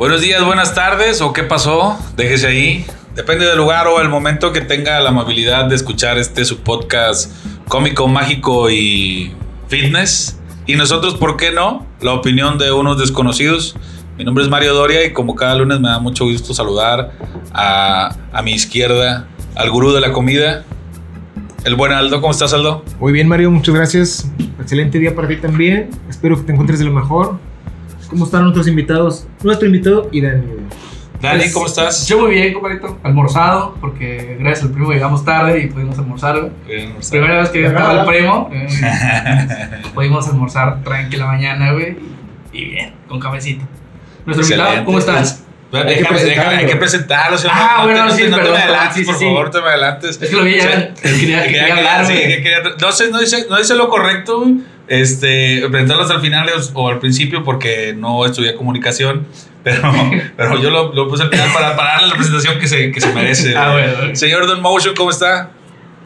Buenos días, buenas tardes, o qué pasó, déjese ahí. Depende del lugar o el momento que tenga la amabilidad de escuchar este su podcast cómico, mágico y fitness. Y nosotros, ¿por qué no? La opinión de unos desconocidos. Mi nombre es Mario Doria y como cada lunes me da mucho gusto saludar a, a mi izquierda al gurú de la comida, el buen Aldo. ¿Cómo estás, Aldo? Muy bien, Mario, muchas gracias. Excelente día para ti también. Espero que te encuentres de lo mejor. ¿Cómo están nuestros invitados? Nuestro invitado y Dani. Dani, Pues, ¿cómo estás? Yo muy bien, compadrito. Almorzado, porque gracias al primo llegamos tarde y pudimos almorzar. güey. Bien, Primera vez que estaba el primo. eh, pudimos almorzar tranquila mañana, güey. Y bien, con cafecito. Nuestro invitado, excelente. ¿cómo estás? Bueno, Hay que déjame, déjame, hay que presentarlo. si no, Ah, no, bueno, te- sí, no te perdón, me adelantes, sí, sí, por sí. favor, te me adelantes. Es que lo vi ya. O sea, quería, quería que- hablar, sí, güey. que quería- no sé, no dice, no dice lo correcto, güey. Este, presentarlos al final o, al principio porque no estudié comunicación, pero, pero yo lo, lo puse al final para, para darle la presentación que se, que se merece. Ah, bueno. Señor Don Motion, ¿cómo está?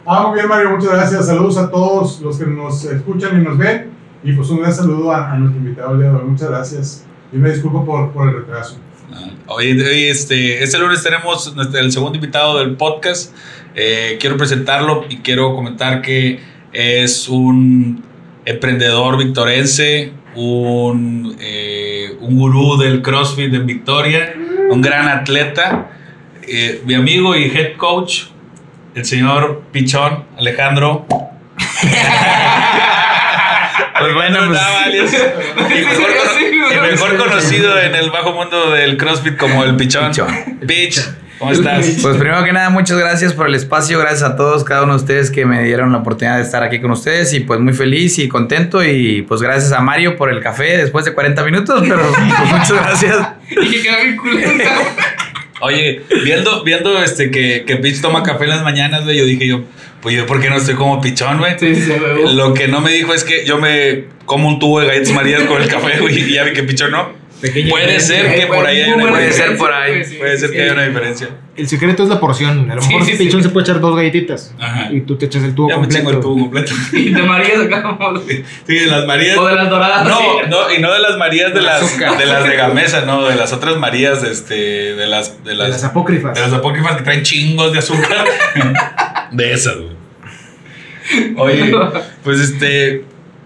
Ah, muy bien, Mario, muchas gracias. Saludos a todos los que nos escuchan y nos ven. Y pues un gran saludo a, a nuestro invitado el día de hoy. Muchas gracias. Y me disculpo por, por el retraso. Hoy, hoy, este, este lunes tenemos el segundo invitado del podcast. Eh, quiero presentarlo y quiero comentar que es un emprendedor victorense, un, eh, un gurú del CrossFit en Victoria, un gran atleta, eh, mi amigo y head coach, el señor Pichón Alejandro. pues bueno, pues, y mejor, y mejor conocido en el bajo mundo del CrossFit como el Pichón. Pitch, ¿cómo estás? Pues primero que nada, muchas gracias por el espacio, gracias a todos, cada uno de ustedes que me dieron la oportunidad de estar aquí con ustedes y pues muy feliz y contento y pues gracias a Mario por el café después de 40 minutos, pero pues muchas gracias. Y que queda bien culero. Oye, viendo, viendo este que, que Pitch toma café en las mañanas, güey, yo dije yo, pues yo, ¿por qué no estoy como Pichón, güey? Sí, sí. Lo que no me dijo es que yo me como un tubo de galletas marías con el café, güey, y ya vi que Pichón no. Pequeña Puede diferencia. ser que por ahí hay una Puede diferencia. ser por ahí. Puede ser que haya una diferencia. El secreto es la porción. A lo Sí, mejor. Pichón se puede echar dos galletitas. Ajá. Y tú te echas el tubo Ya me completo. chingo el tubo completo. Y de María sacamos. Sí, de las Marías. O de las doradas. No, sí. no, y no de las Marías de las, de las de Gamesa, no, de las otras Marías, este, de las, de De las, las apócrifas. de las apócrifas que traen chingos de azúcar. de esas, güey. Oye, pues este,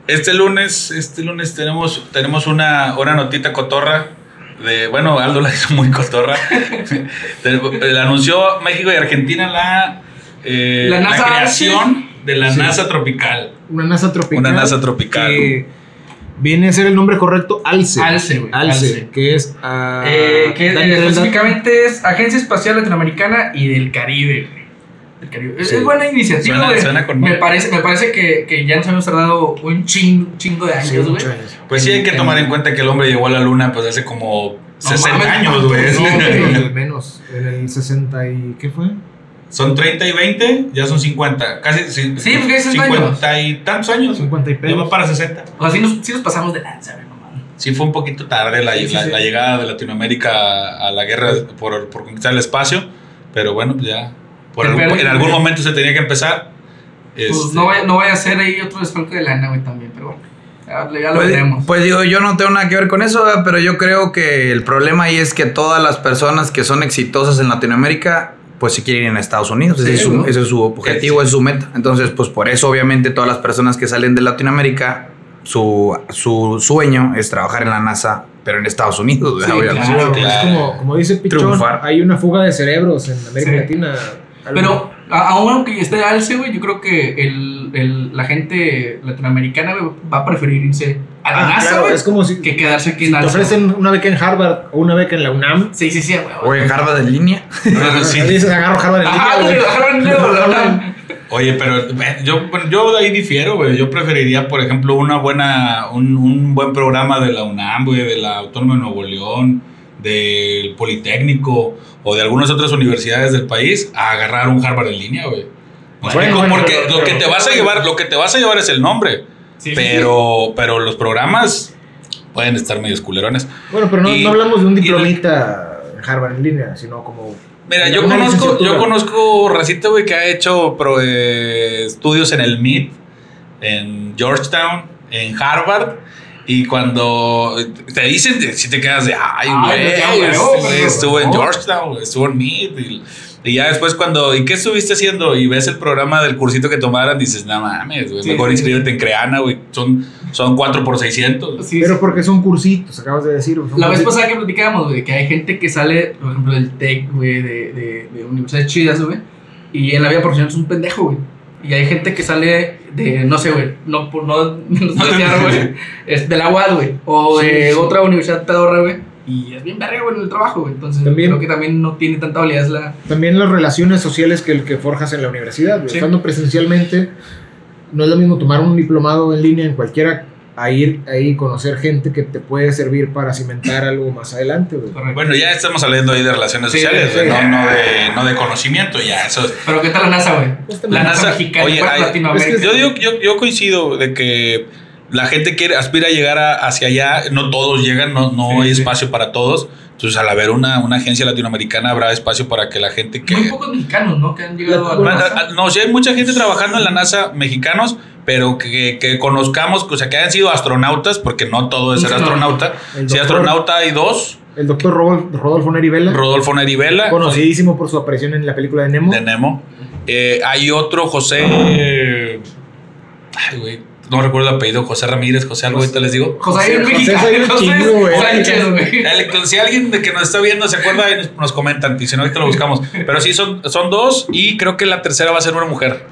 este lunes, este lunes tenemos, tenemos una, una notita cotorra. De, bueno, Aldo la hizo muy cotorra. La anunció México y Argentina la, eh, La creación de la Sí. NASA tropical. Una NASA tropical. Una NASA tropical. Que viene a ser el nombre correcto Alce. Alce, güey, Alce, Alce. que es. ah, Eh, que específicamente es Agencia Espacial Latinoamericana y del Caribe. Güey. Del Caribe. Es- Sí. Es buena iniciativa, Suena- güey. suena con me parece, me parece que, que ya nos hemos tardado un chingo, chingo de Sí, años, güey. muchos años. Pues sí, hay que tomar en cuenta que el hombre llegó a la luna pues hace como 60 mames, años, güey. no, Menos, menos. En el 60 y. ¿Qué fue? Son 30 y 20, ya son 50. Casi sí, Sí, porque hay 60 50 y tantos años. 50 y Ya va pedos. para 60. O sea, sí nos, sí nos pasamos de lanza, güey, no mames. Sí, fue un poquito tarde la, Sí, sí, la- sí. la llegada de Latinoamérica a, a la guerra por, por conquistar el espacio. Pero bueno, pues ya. Por algún- en algún güey. momento se tenía que empezar. Pues Este, no, vaya, no vaya a ser ahí otro desfalco de lana, güey, también, pero bueno. Ya, lo Pues, veremos. pues digo, yo no tengo nada que ver con eso, ¿verdad? pero yo creo que el problema ahí es que todas las personas que son exitosas en Latinoamérica, pues se quieren ir a Estados Unidos. ese, es su, ¿no? ese es su objetivo, Sí. es su meta. Entonces, pues por eso obviamente todas las personas que salen de Latinoamérica, su, su sueño es trabajar en la NASA, pero en Estados Unidos. Sí, claro. Es como, como dice Pichón, Triunfar. hay una fuga de cerebros en América Sí. Latina. Pero aún aunque esté alce, güey, yo creo que el, el- la gente latinoamericana güey, va a preferir irse a la Ah, NASA, claro, güey, es como si que quedarse aquí si en te alce. ofrecen una beca en Harvard o una beca en la UNAM. Sí, sí, sí, güey. O en Harvard en línea. sí. Dices, agarro Harvard en Ajá, línea, dedo, la verdad. Oye, pero eh, yo, yo de ahí difiero, güey. Yo preferiría, por ejemplo, una buena, un, un buen programa de la UNAM, güey, de la Autónoma de Nuevo León, del Politécnico o de algunas otras universidades del país a agarrar un Harvard en línea, güey. ¿Me Bueno, Porque pero- lo que te vas a llevar, lo que te vas a llevar es el nombre. Sí, sí, pero, pero los programas pueden estar medio culerones. Bueno, pero no, Y- no hablamos de un diplomita en Harvard en línea, sino como. Mira, yo conozco, yo conozco racita, güey, que ha hecho pro- eh, estudios en el MIT, en Georgetown, en Harvard, Y cuando te dicen, si te quedas de, ay, güey, este, estuvo en. Georgetown, estuvo en Mead. Y, y ya después cuando, ¿y qué estuviste haciendo? Y ves el programa del cursito que tomaran, dices, no mames, güey, Sí, mejor sí, inscríbete en Creana, güey. Son, son 4 por 600. Sí, Pero sí. porque son cursitos, acabas de decir. La vez pasada que platicábamos, güey, que hay gente que sale, por ejemplo, del TEC, güey, de, de, de universidades chidas, güey, y en la vida profesional es un pendejo, güey. Y hay gente que sale de, no sé, güey, no por no, no güey, es de la UAD, güey, o de Sí, otra universidad pedorra, güey, y es bien verga, güey, en el trabajo, güey. Entonces, También- creo que también no tiene tanta validez la. También las relaciones sociales que, que forjas en la universidad. güey. Sí. Estando presencialmente, no es lo mismo tomar un diplomado en línea en cualquiera a ir ahí y conocer gente que te puede servir para cimentar algo más adelante. güey. Bueno, ya estamos hablando ahí de relaciones Sí, sociales, sí. güey, no, no, de, no de conocimiento, ya, eso es- Pero ¿qué tal la NASA, güey? Pues La NASA, mexicana, oye, hay- Latinoamérica. es que yo, digo, yo, yo coincido de que la gente quiere, aspira a llegar a- hacia allá, no todos llegan, no, no Sí, hay sí. espacio para todos. Entonces, al haber una, una agencia latinoamericana, habrá espacio para que la gente que... Muy pocos mexicanos, ¿no? Que han llegado a la NASA. No, sí hay mucha gente trabajando en la NASA, mexicanos, pero que, que conozcamos, o sea, que hayan sido astronautas, porque no todo es ser Sí, astronauta. Si doctor- astronauta hay dos, El doctor Rodolfo, Rodolfo Neri Vela, Rodolfo Nerivela, conocidísimo por su aparición en la película de Nemo. de Nemo. Eh, hay otro, José... Ay, güey, no recuerdo el apellido, José Ramírez, José algo, ahorita les digo. José, José, José güey. Sánchez, güey. Si alguien de que nos está viendo se acuerda, nos comentan, y si no, ahorita lo buscamos. Pero sí, son, son dos y creo que la tercera va a ser una mujer.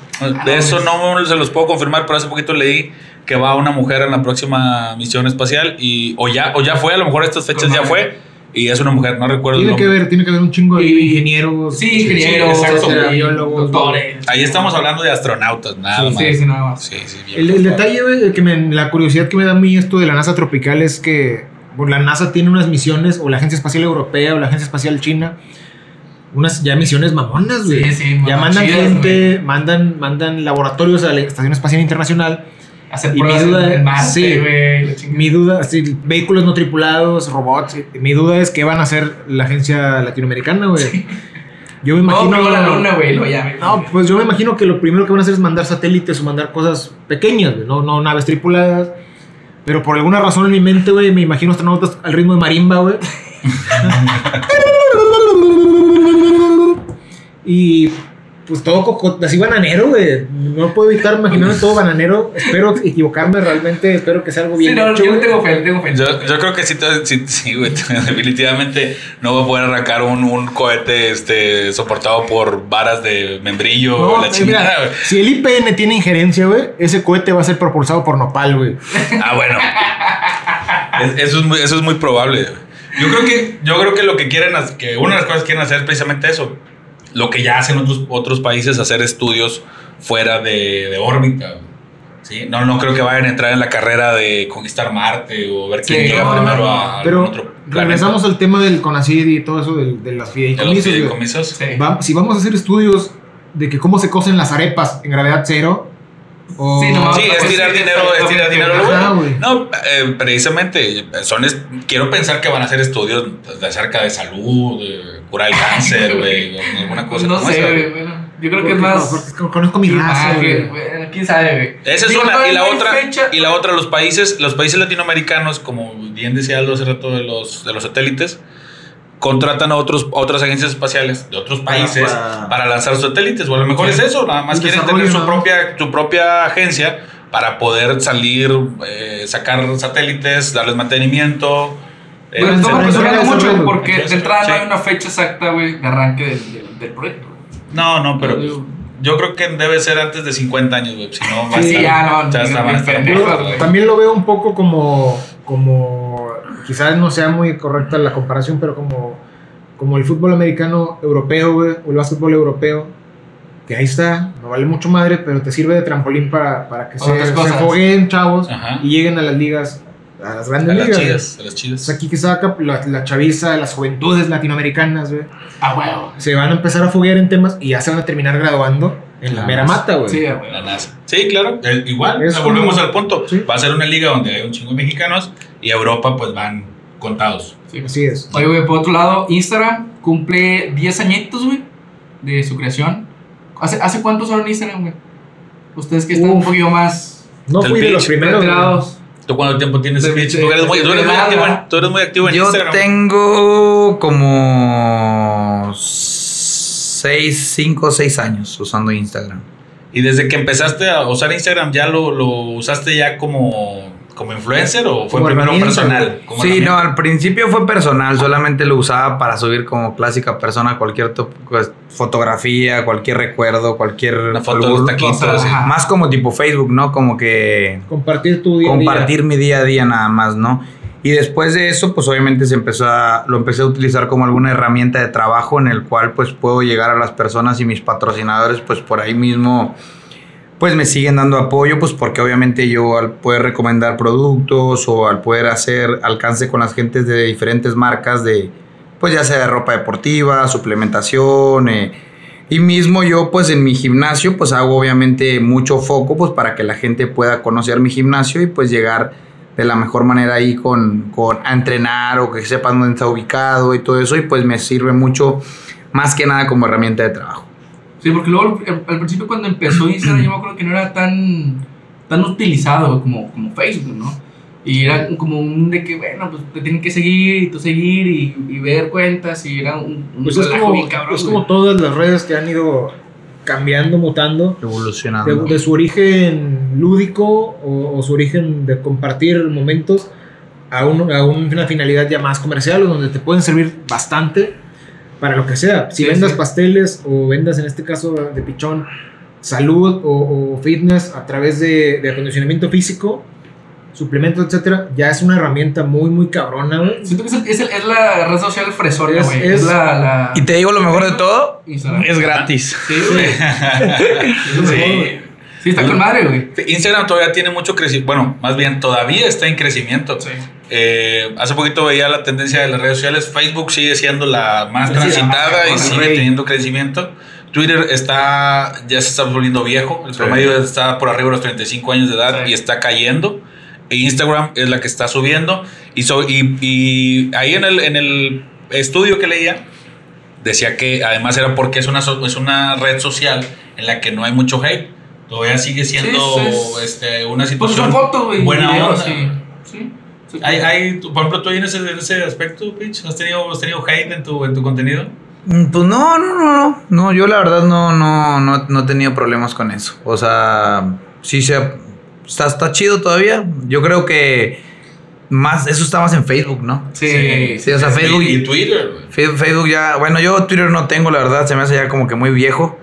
De eso no se los puedo confirmar, pero hace poquito leí que va una mujer en la próxima misión espacial y o ya, o ya fue, a lo mejor estas fechas ya fue y es una mujer, no recuerdo el Tiene que ver, tiene que haber un chingo de ingenieros. Sí, ingenieros, exacto. biólogos, doctores. Ahí estamos hablando de astronautas, nada Sí, más. Sí, sí, nada más. Sí, sí, bien El, detalle, que me, la curiosidad que me da a mí esto de la NASA tropical es que bueno, la NASA tiene unas misiones, o la Agencia Espacial Europea, o la Agencia Espacial China, unas ya misiones mamonas, güey. Sí, sí, ya mandan chidas, gente, mandan, mandan laboratorios a la Estación Espacial Internacional. Hacer Y mi duda- en Marte, sí. chingada. Mi duda, sí, vehículos no tripulados, robots. Mi duda es qué van a hacer la agencia latinoamericana, güey. Yo me No, imagino. pero la luna, güey, lo llame. No, pues yo me imagino que lo primero que van a hacer es mandar satélites o mandar cosas pequeñas, güey, no, no naves tripuladas. Pero por alguna razón en mi mente, güey, me imagino astronautas al ritmo de marimba, güey. y pues todo coco- así bananero, güey. No puedo evitar imaginarme todo bananero. Espero equivocarme realmente, espero que sea algo bien Sí, no, hecho, yo tengo fe, tengo fe. Yo, yo creo que sí, sí, sí, güey, definitivamente no voy a poder arrancar un, un cohete este, soportado por varas de membrillo No, la chingada, mira, güey. si el IPN tiene injerencia, güey, ese cohete va a ser propulsado por nopal, güey. Ah, bueno. Es- eso, es muy, eso es muy probable. güey. Yo creo que, yo creo que lo que quieren, que una de las cosas que quieren hacer es precisamente eso. Lo que ya hacen otros, otros países, hacer estudios fuera de, de órbita. ¿Sí? No, no creo que vayan a entrar en la carrera de conquistar Marte o ver quién Sí, llega no, primero no, a Pero otro regresamos al tema del CONACYT y todo eso de, las de los fideicomisos. güey. fideicomisos. Sí. Va- si vamos a hacer estudios de que cómo se cocen las arepas en gravedad cero, o... Sí, es tirar dinero, es tirar dinero. Ajá, güey. No, eh, precisamente, son es- quiero pensar que van a hacer estudios de acerca de salud, de curar el cáncer, güey, o alguna cosa no como sé, güey. Bueno, yo creo que es más. porque conozco mi raza, Ah, güey. quién sabe, güey. Esa es Digo, una. Y la otra, fecha, y la otra, los países, los países latinoamericanos, como bien decía Aldo hace rato de los, de los satélites, contratan a otros, a otras agencias espaciales de otros países para- para, lanzar satélites. O a lo mejor Sí. es eso, nada más quieren tener su propia, su propia agencia para poder salir, eh, sacar satélites, darles mantenimiento. eh, Bueno, apresurando era mucho porque de entrada Sí. no hay una fecha exacta, güey, de arranque del, del, del proyecto. No, no, pero Digo, yo creo que debe ser antes de 50 años, güey. Si no, va a Sí, estar- ya no, ya a estar Yo güey. también lo veo un poco como, como quizás no sea muy correcta la comparación, pero como, como el fútbol americano europeo, güey, o el básquetbol europeo, que ahí está, no vale mucho madre, pero te sirve de trampolín para, para que se, Otras se cosas. fogueen chavos Ajá. y lleguen a las ligas, a las A grandes las ligas. güey. chidas, a las chidas. Entonces aquí que saca la, la chaviza, las juventudes latinoamericanas, güey, Ah, huevo. se van a empezar a foguear en temas y ya se van a terminar graduando en la mera mata, güey. Sí, La güey. NASA. Sí, claro. igual, Es o sea, volvemos como- al punto. Sí. Va a ser una liga donde hay un chingo de mexicanos y Europa pues van contados. Sí. Así es. Oye, güey, por otro lado, Instagram cumple 10 añitos, güey, de su creación. ¿Hace, ¿Hace cuánto son en Instagram, güey? Ustedes que están un poquito más No Del fui de los primeros. ¿Tú cuánto tiempo tienes, De- Tú eres muy, tú eres muy de activo, tú eres muy activo en Yo Instagram. tengo como 6, 5 o 6 años usando Instagram. Y desde que empezaste a usar Instagram, ¿ya lo, lo usaste ya como, como influencer o fue Como primero personal? Sí, no, al principio fue personal, solamente lo usaba para subir como clásica persona cualquier pues, fotografía, cualquier recuerdo, cualquier... Una foto de los algún- taquitos. cosa, sí. Más como tipo Facebook, ¿no? Como que Compartir tu día a día. compartir mi día a día nada más, ¿no? Y después de eso, pues obviamente se empezó a, lo empecé a utilizar como alguna herramienta de trabajo en el cual pues puedo llegar a las personas y mis patrocinadores pues por ahí mismo pues me siguen dando apoyo pues porque obviamente yo al poder recomendar productos o al poder hacer alcance con las gentes de diferentes marcas de pues ya sea de ropa deportiva, suplementación, eh, y mismo yo pues en mi gimnasio pues hago obviamente mucho foco pues para que la gente pueda conocer mi gimnasio y pues llegar de la mejor manera ahí con, con a entrenar o que sepan dónde está ubicado y todo eso y pues me sirve mucho más que nada como herramienta de trabajo. Sí, porque luego al, al principio cuando empezó Instagram yo me acuerdo que no era tan, tan utilizado como, como Facebook, ¿no? Y era como un de que, bueno, pues te tienen que seguir y tú seguir y, y ver cuentas y era un, un Pues es como, bien cabrón, es güey. como todas las redes que han ido cambiando, mutando. Evolucionando. De, de su origen lúdico o, o su origen de compartir momentos a, un- a una finalidad ya más comercial o donde te pueden servir bastante para lo que sea. Si Sí, vendas sí. pasteles o vendas en este caso de pichón salud o, o fitness a través de, de acondicionamiento físico, suplementos, etcétera, ya es una herramienta muy, muy cabrona, güey. Siento que es, el- es, el- es la red social fresona, Es- güey. es- Es, la, la... Y te digo lo mejor de todo, Instagram. es gratis. Sí, güey. Sí. güey. Sí, está con madre, güey. Instagram todavía tiene mucho crecimiento. Bueno, más bien todavía está en crecimiento. Sí. Eh, hace poquito veía la tendencia de las redes sociales. Facebook sigue siendo la más Sí, transitada la y sigue rey. teniendo crecimiento. Twitter está ya se está volviendo viejo. El Sí. promedio está por arriba de los 35 años de edad Sí. y está cayendo. E Instagram es la que está subiendo. Y, so- y, y ahí en el, en el estudio que leía, decía que además era porque es una, es una red social en la que no hay mucho hate. Todavía sigue siendo Sí, sí. este, una Pues situación fotos, güey. buena onda. Sí. Sí. Hay, hay, por ejemplo, tú en ese, en ese aspecto, Pitch, ¿has tenido, has tenido hate en tu, en tu contenido? Mm, Pues no, no, no, no. No, yo la verdad no, no, no, no he tenido problemas con eso. O sea, sí se está, está chido todavía. Yo creo que más, eso está más en Facebook, ¿no? Sí. Sí, o sea, Facebook Y, Twitter, güey. Fe- Facebook ya, bueno, yo Twitter no tengo, la verdad, se me hace ya como que muy viejo.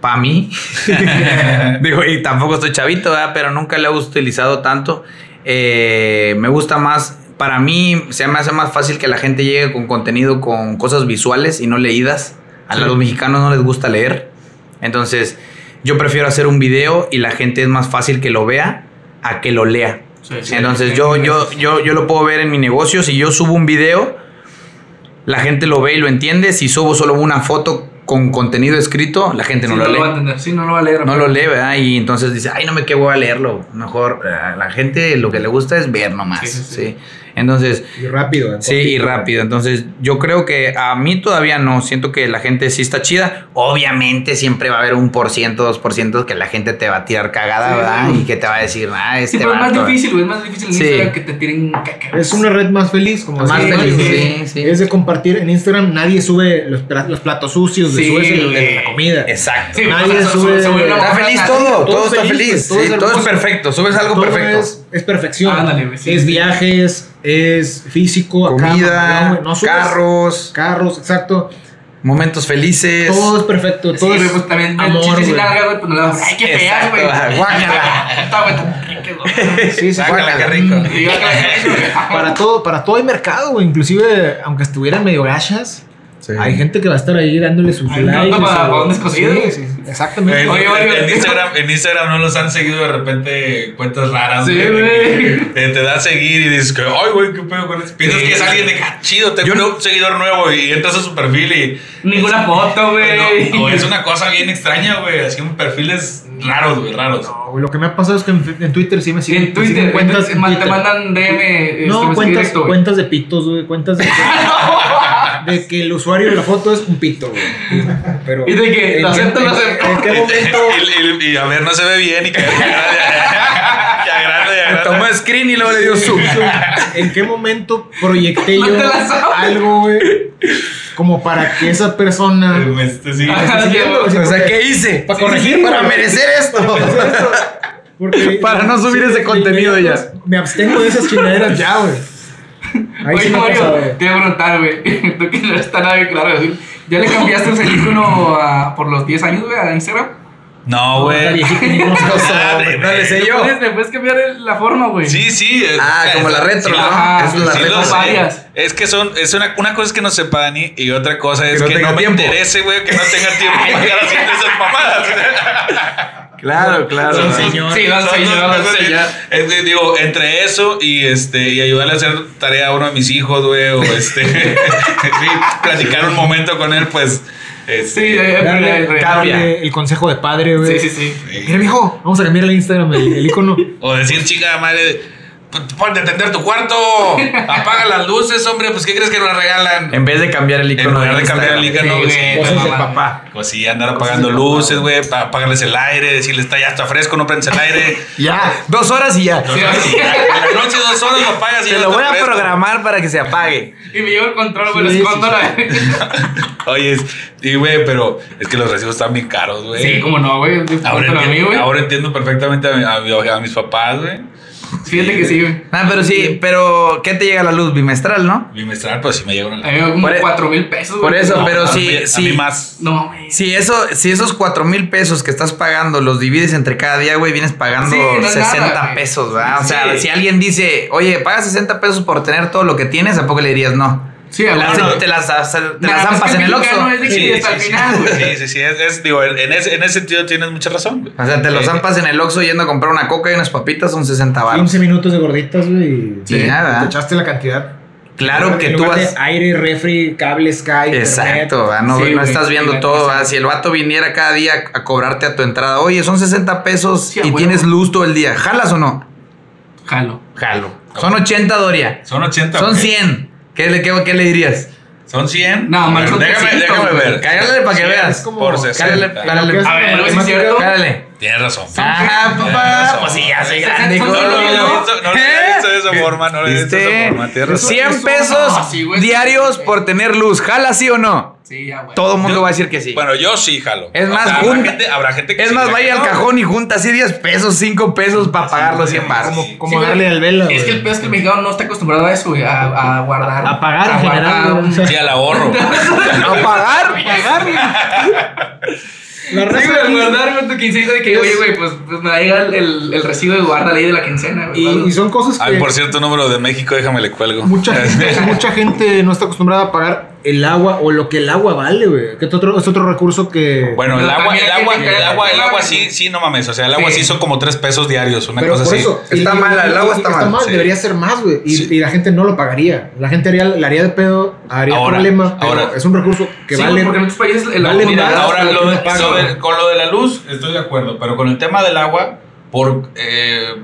Para mí. Digo, y tampoco estoy chavito, ¿verdad? pero nunca lo he utilizado tanto. Eh, me gusta más, para mí se me hace más fácil que la gente llegue con contenido con cosas visuales y no leídas. A Sí. los mexicanos no les gusta leer. Entonces, yo prefiero hacer un video y la gente es más fácil que lo vea a que lo lea. Sí, sí. Entonces yo, yo, yo, yo lo puedo ver en mi negocio. Si yo subo un video, la gente lo ve y lo entiende. Si subo solo una foto con contenido escrito, la gente Sí, no lo va a lee. entender. Sí, no lo va a leer. No lo lee, ¿verdad? Y entonces dice, ay, no me quedo a leerlo. Mejor eh, a la gente lo que le gusta es ver nomás. Sí, sí. Entonces, Y rápido. en sí, y rápido. Entonces, yo creo que a mí todavía no. Siento que la gente sí está chida. Obviamente, siempre va a haber un por ciento, dos por ciento que la gente te va a tirar cagada, Sí, ¿verdad? sí. Y que te va a decir, ah, Sí, este pero es más vato". difícil. Es más difícil en Sí. Instagram que te tiren caca. Es una red más feliz, como Más feliz, sí, sí. Es de compartir en Instagram, nadie sube los, pla- los platos sucios, de Sí, el de la comida. Exacto. Sí, Nadie o sea, sube- una Está feliz todo, todo, todo está feliz, feliz, todo es sí, todo es hermoso. perfecto, subes algo Todo perfecto. Es, perfección. Ándale, güey, sí, es sí. viajes, es físico, acá, Comida, no, güey, no subes carros, carros, exacto. momentos felices. Todo es perfecto, Sí, todo güey, es pues también amor, güey. largas, güey, pues no damos. Ay, qué feas, güey. guácala. Está, güey, tan ricas, güey. Sí, sí, Sácala, sí. qué rico. Para todo, para todo hay mercado, güey. Inclusive, aunque estuvieran medio gachas, Sí. hay gente que va a estar ahí dándole sus Ay, likes. no, para- para un descosido, Sí, güey. sí, exactamente. En, Oye, oye, en oye. Instagram, en Instagram no los han seguido de repente cuentas raras. Sí, güey. Te, te da a seguir y dices que, ay, güey, qué pedo con eso. Piensas Sí. que es alguien de ah, chido, tengo un seguidor nuevo y entras a su perfil y. Ninguna foto, güey. No, no, es una cosa bien extraña, güey. Así un perfiles raros, güey, raros. No, güey, lo que me ha pasado es que en, en Twitter sí me siguen. en Twitter, en cuentas. Twitter, en man- te Twitter. mandan DM. este, No, cuentas, directo, cuentas de pitos, güey. Cuentas de, de que el usuario de la foto es un pito, güey. Pero, Y de que ¿en lo qué- acepto, lo en- acepto. ¿En qué momento? Y, y- y a ver, no se ve bien y que, que agrande, y agrande, y Me agrande. tomo screen y luego le dio zoom. ¿En qué momento proyecté No yo la algo, güey? Como para que esa persona. Esté siguiendo, güey, O sea, ¿qué hice? Para corregir, Para merecer esto. Porque- Para no subir ese contenido ya. inmediato Me abstengo de esas chingaderas ya, güey. Ahí Oye, sí me Mario, te iba a preguntar, güey. Tú que no está nada claro. decir, ¿Ya le cambiaste el icono a- por los 10 años, güey, a Instagram? No, Está güey. viejito, ni cómo se llama, güey. No le sé ¿Le yo. puedes, le puedes cambiar el- la forma, güey? Sí, sí. es- Ah, como la retro, sí, ¿no? ajá, es la sí, retro. varias. Es que son, es una, una cosa es que no sepa Dani y otra cosa es no que, tenga no me tiempo. interese, güey, que no tenga tiempo para haciendo esas mamadas. Claro, claro. Don Sí. señor. Sí, don Son señor, digo, entre eso y este y ayudarle a hacer tarea a uno de mis hijos, güey, o este sí, platicar un momento con él, pues este, Sí, eh, Darle, eh, darle el consejo de padre, güey. Sí, sí, sí. Mira, viejo, vamos a cambiar el Instagram, el, el icono. o decir, chica madre, ponte a atender tu cuarto, apaga las luces, hombre, pues ¿qué crees que nos regalan? En vez de cambiar el En icono lugar de cambiar el icono, Sí, güey, sí, mamá. papá. Pues sí, andar apagando luces, güey, para apagarles el aire, decirles, está ya está fresco, no prendes el aire. Ya, dos horas y ya. En la noche dos horas lo apagas y Te ya lo está voy a fresco. programar para que se apague. Y me llevo el control, güey, Sí, lo escondo sí. Oye, es- y güey, pero es que los recibos están bien caros, güey. Sí, como no, güey. ahora, entiendo, güey. ahora entiendo perfectamente a, mi- a mi- a mis papás, güey. Fíjate que sí, güey. Ah, pero sí, pero ¿qué te llega la luz? Bimestral, ¿no? Bimestral, pues sí me llegaron A mí me como Por e- 4 mil pesos, por eso, No, pero sí, A sí. mí más. No, güey. Si eso, si esos cuatro mil pesos que estás pagando los divides entre cada día, güey, vienes pagando Sí, no es 60 nada, güey. pesos, ¿verdad? O sea, si alguien dice, oye, paga 60 pesos por tener todo lo que tienes, ¿a poco le dirías no? Sí, Te las, te las, te las zampas en el mexicano Oxxo. es de Sí, hasta sí, el sí. final, güey. Sí, sí, sí. Es, es- digo, en ese, en ese sentido tienes mucha razón, güey. O sea, te lo Eh, zampas en el Oxxo yendo a comprar una coca y unas papitas, son 60 baros. 15 minutos de gorditas, güey. y Sí, te nada. echaste la cantidad. Claro que tú vas... Aire, refri, cable, Sky. Exacto, ¿verdad? no, Sí, no güey, estás viendo sí, todo. sí. ¿verdad? Si el vato viniera cada día a cobrarte a tu entrada, oye, son 60 pesos Sí, y tienes luz todo el día, ¿jalas o no? Jalo. Jalo. Son 80, Doria. Son 80. Son güey. 100. ¿Qué le, qué, qué le dirías? Son 100. No, son déjame, 300, déjame ver. Cállale para que veas. como- Por Cálale, 60. cálale. Lo que A ver, güey, ¿sí es cierto? Cálale. Tienes razón. Ajá, Tienes papá. Pues sí, ya soy grande. son- No, hijo. no lo había visto, no visto de esa forma, no lo había visto de esa forma. Razón. 100 Eso- pesos no, sí, güey. diarios por tener luz. ¿Jala sí o no? Sí, ya, güey. Todo el mundo Yo- va a decir que sí. Bueno, yo sí jalo. Es O más, sea, habrá gente, habrá gente que es sí, más, vaya al cajón y junta así 10 pesos, 5 pesos para pagar los 100 baros. Como, como Sí, güey. darle al vela, Es que el güey. peor es que el mexicano no está acostumbrado a eso, güey, a, a guardar. A pagar en guardar general, un- güey. Sí, al ahorro. ¿A pagar? La Sí, güey, guardar con tu quincena de que, oye, güey, pues, pues me va a llegar el, el recibo de guarda ley de la quincena, güey. y, y son cosas que Ay, por cierto, número de México, déjame le cuelgo. mucha gente, mucha gente no está acostumbrada a pagar el agua o lo que el agua vale, güey. Que es otro, es otro recurso que. Bueno, el agua, el agua, el le agua, el agua sí, sí, no mames. O sea, el agua Sí. sí son como 3 pesos diarios, una pero cosa por así. eso. Está y- mal, el agua está mal, mal. sí. Debería ser más, güey. Y, Sí. y la gente no lo pagaría. La gente haría, la haría de pedo, haría Ahora, problema. Pero ahora. es un recurso que sí, vale. porque en muchos países el vale agua-. Ahora, lo lo que de- uno paga. sobre- con lo de la luz, estoy de acuerdo, pero con el tema del agua, por eh,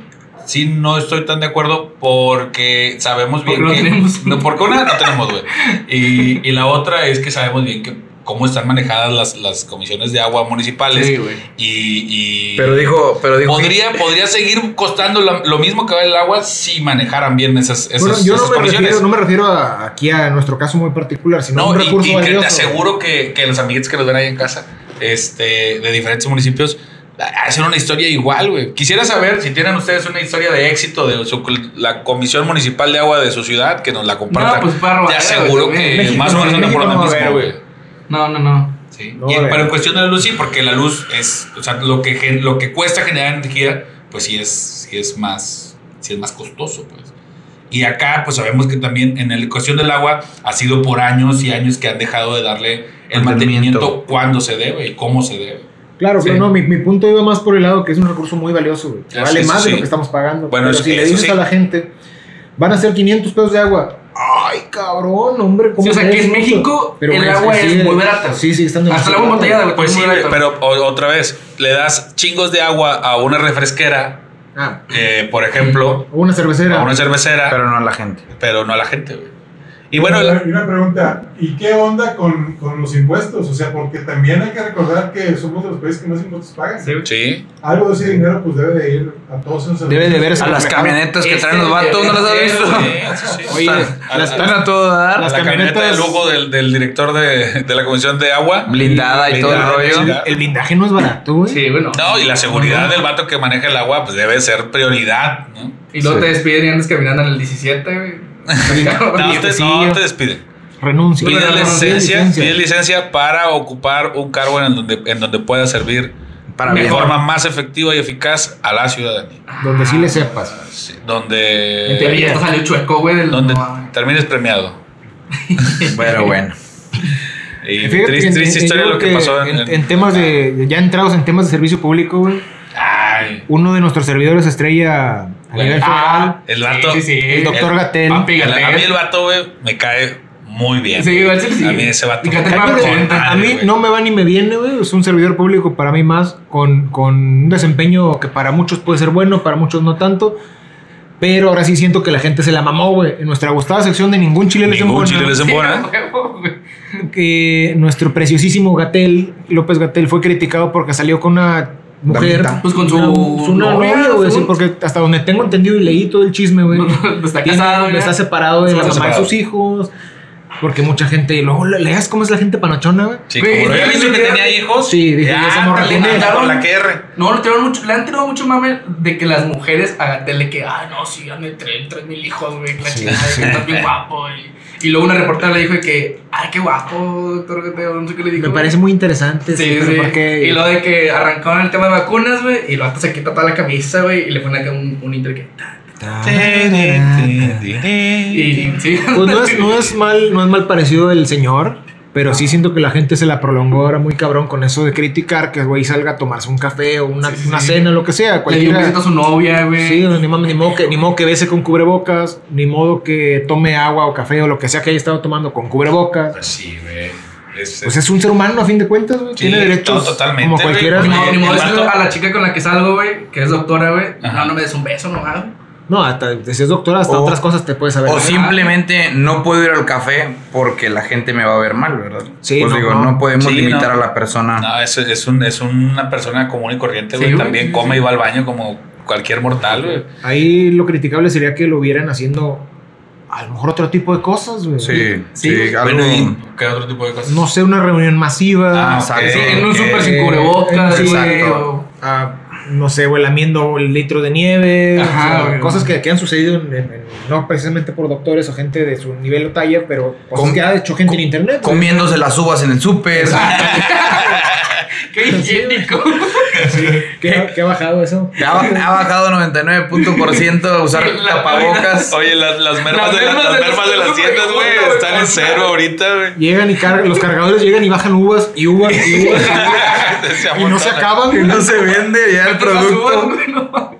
sí no estoy tan de acuerdo porque sabemos bien Porque no que. tenemos. No, porque una no tenemos, güey. Y, y la otra es que sabemos bien que cómo están manejadas las, las comisiones de agua municipales. Sí, güey. Y, y Pero dijo, pero dijo. podría, podría seguir costando la- lo mismo que vale el agua si manejaran bien esas, esas, Bueno, yo no esas me, comisiones. refiero, no me refiero a, aquí a nuestro caso muy particular, sino a No, un y, recurso y que valioso. te aseguro que, que los amiguitos que nos ven ahí en casa, este, de diferentes municipios, hacen una historia igual, güey. Quisiera saber si tienen ustedes una historia de éxito de su- la Comisión Municipal de Agua de su ciudad, que nos la compartan. No, pues, para Te aseguro que México, más o menos en andan por mismo, güey. No, no, no. Sí. No, Y- pero en cuestión de la luz sí, porque la luz es, o sea, lo que, lo que cuesta generar energía, pues sí es, sí es más, sí es más costoso, pues. Y acá, pues sabemos que también en la cuestión del agua ha sido por años y años que han dejado de darle el Mantenimiento. mantenimiento cuando se debe y cómo se debe. Claro, Sí. pero no, mi, mi punto iba más por el lado que es un recurso muy valioso, güey. que Ah, vale sí, más sí, de lo que estamos pagando. Bueno, pero si le dices sí. a la gente, van a ser 500 pesos de agua. Ay, cabrón, hombre. ¿cómo Sí, o sea, que en? México el güey, agua es muy barata. Sí, sí, estando Hasta el agua embotellada. Pues sí, pero o- otra vez, le das chingos de agua a una refresquera, Ah, eh, por ejemplo, o una cervecera. a una cervecera, pero, Pero no a la gente. no a la gente, güey. Y bueno, Una, una pregunta, ¿y qué onda con, con los impuestos? O sea, porque también hay que recordar que somos de los países que más impuestos pagan. Sí. Algo de ese dinero pues debe de ir a todos esos Debe de verse A las camionetas que Este, traen los vatos, ¿no las has visto? Sí, sí, sí. Oye, A- las- Están a todo dar. las la camioneta de camionetas- lujo del, del director de, de la Comisión de Agua. Blindada y todo el rollo. El blindaje no es barato, güey. Sí, bueno. No, y la seguridad del vato que maneja el agua, pues debe ser prioridad, ¿no? Y luego Sí. te despiden y andas caminando en el 17, güey. No, te, no te despiden. Renuncia. Pide licencia, licencia. pide licencia para ocupar un cargo en donde, en donde pueda servir Para de bien. forma más efectiva y eficaz a la ciudadanía. Donde sí le sepas. Sí, En donde teoría salió chueco, güey. Del... donde no, termines premiado. Pero bueno. Y triste, triste historia lo que pasó en- en temas de. Ya entrados en temas de servicio público, güey. Uno de nuestros servidores estrella a nivel federal. el vato. Sí, sí, sí. el doctor Gatel. A mí el vato, güey, me cae muy bien. Sí, igual sí, sí. A mí ese vato. Gatel me cae a, mí no me va ni me viene, güey. Es un servidor público para mí más, con, con un desempeño que para muchos puede ser bueno, para muchos no tanto. Pero ahora sí siento que la gente se la mamó, güey. En nuestra gustada sección de ningún chile les Ningún chile les embona. que nuestro preciosísimo Gatel, López Gatel, fue criticado porque salió con una mujer. Damita. Pues con su Una, una novia, novia, güey. sí, porque hasta donde tengo entendido y leí todo el chisme, güey. Está tiene- casado, ya. está separado de Sí, la está mamá de separado. sus hijos. Porque mucha gente. Y luego le- leas cómo es la gente panochona, güey. Sí, Güey, como lo que que tenía hijos. Sí, dije, ya, ya esa morra tiene- la QR. No, le tiraron mucho, le han tirado mucho mame de que las mujeres a Gatel de que, ah, no, sí, han de tres, tres mil hijos, güey, que la chingada, y que estás bien guapo. Y, y luego una reportera le dijo de que, ay, qué guapo, doctor Gatel, no sé qué le dijo. Me parece muy interesante. Sí, sí. porque- Y lo de que arrancaron el tema de vacunas, güey, y luego se quita toda la camisa, güey, y le pone acá un, un intro que. ta, Y sí. Pues no es, no es mal, no es mal parecido el señor, pero sí siento que la gente se la prolongó ahora muy cabrón con eso de criticar que el güey salga a tomarse un café o una, Sí, sí, una sí. cena, lo que sea. Le dio Cualquiera. a su novia, güey. Sí, ni, modo- ni modo que, ni modo que bese con cubrebocas, ni modo que tome agua o café o lo que sea que haya estado tomando con cubrebocas. Pues sí, güey. Es, Pues es un ser humano a fin de cuentas, güey. Sí, Tiene derechos totalmente, como cualquiera. Ni modo, ni modo a la chica con la que salgo, güey, que es doctora, güey. No, no me des un beso, no, güey. No, hasta si es doctora, hasta O- otras cosas te puedes saber. O simplemente no puedo ir al café porque la gente me va a ver mal, ¿verdad? Sí, pues no, digo, no. no, podemos Sí, limitar no. a la persona. No, es, es, un, es una persona común y corriente, Sí, güey. güey, También sí, come sí. y va al baño como cualquier mortal, güey. Ahí lo criticable sería que lo vieran haciendo a lo mejor otro tipo de cosas, güey. Sí, sí, Sí. algo. Bueno, ¿y ¿Qué otro tipo de cosas? No sé, una reunión masiva. Ah, exacto. ok, Sí, en un súper sin cubrebocas, exacto. o- ah, no sé, güey, lamiendo el litro de nieve. Ajá, o sea, güey. cosas que, que han sucedido en- en- en- no precisamente por doctores o gente de su nivel o talla, pero cosas Com- que ha hecho gente en internet. güey. Comiéndose las uvas en el súper. Qué higiénico. ¿Qué, ha- qué ha bajado eso? Ha, ha bajado 99% a usar La tapabocas. Oye, las, las mermas, Las de, las, mermas de mermas de los- las tiendas, güey, están en cero ahorita, güey. Llegan y cargan, los cargadores llegan y bajan uvas y uvas y uvas. y no se acaban. Y no se vende ya el producto.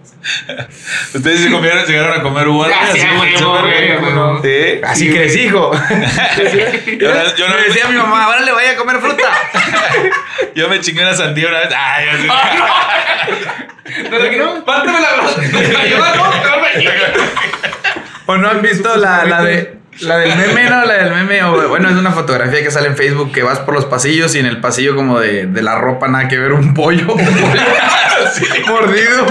Ustedes se comieron, llegaron a comer uvas. Así, güey. Sí. Así Sí, crecí, hijo. Yo, yo, Me una- decía mi mamá, ahora le vaya a comer fruta. yo me chingué una sandía una vez. Ay, así. Párteme la ¿O no han visto la, la de la del meme, no? La del meme, o, bueno, es una fotografía que sale en Facebook que vas por los pasillos y en el pasillo como de, de la ropa nada que ver un pollo, un pollo mordido.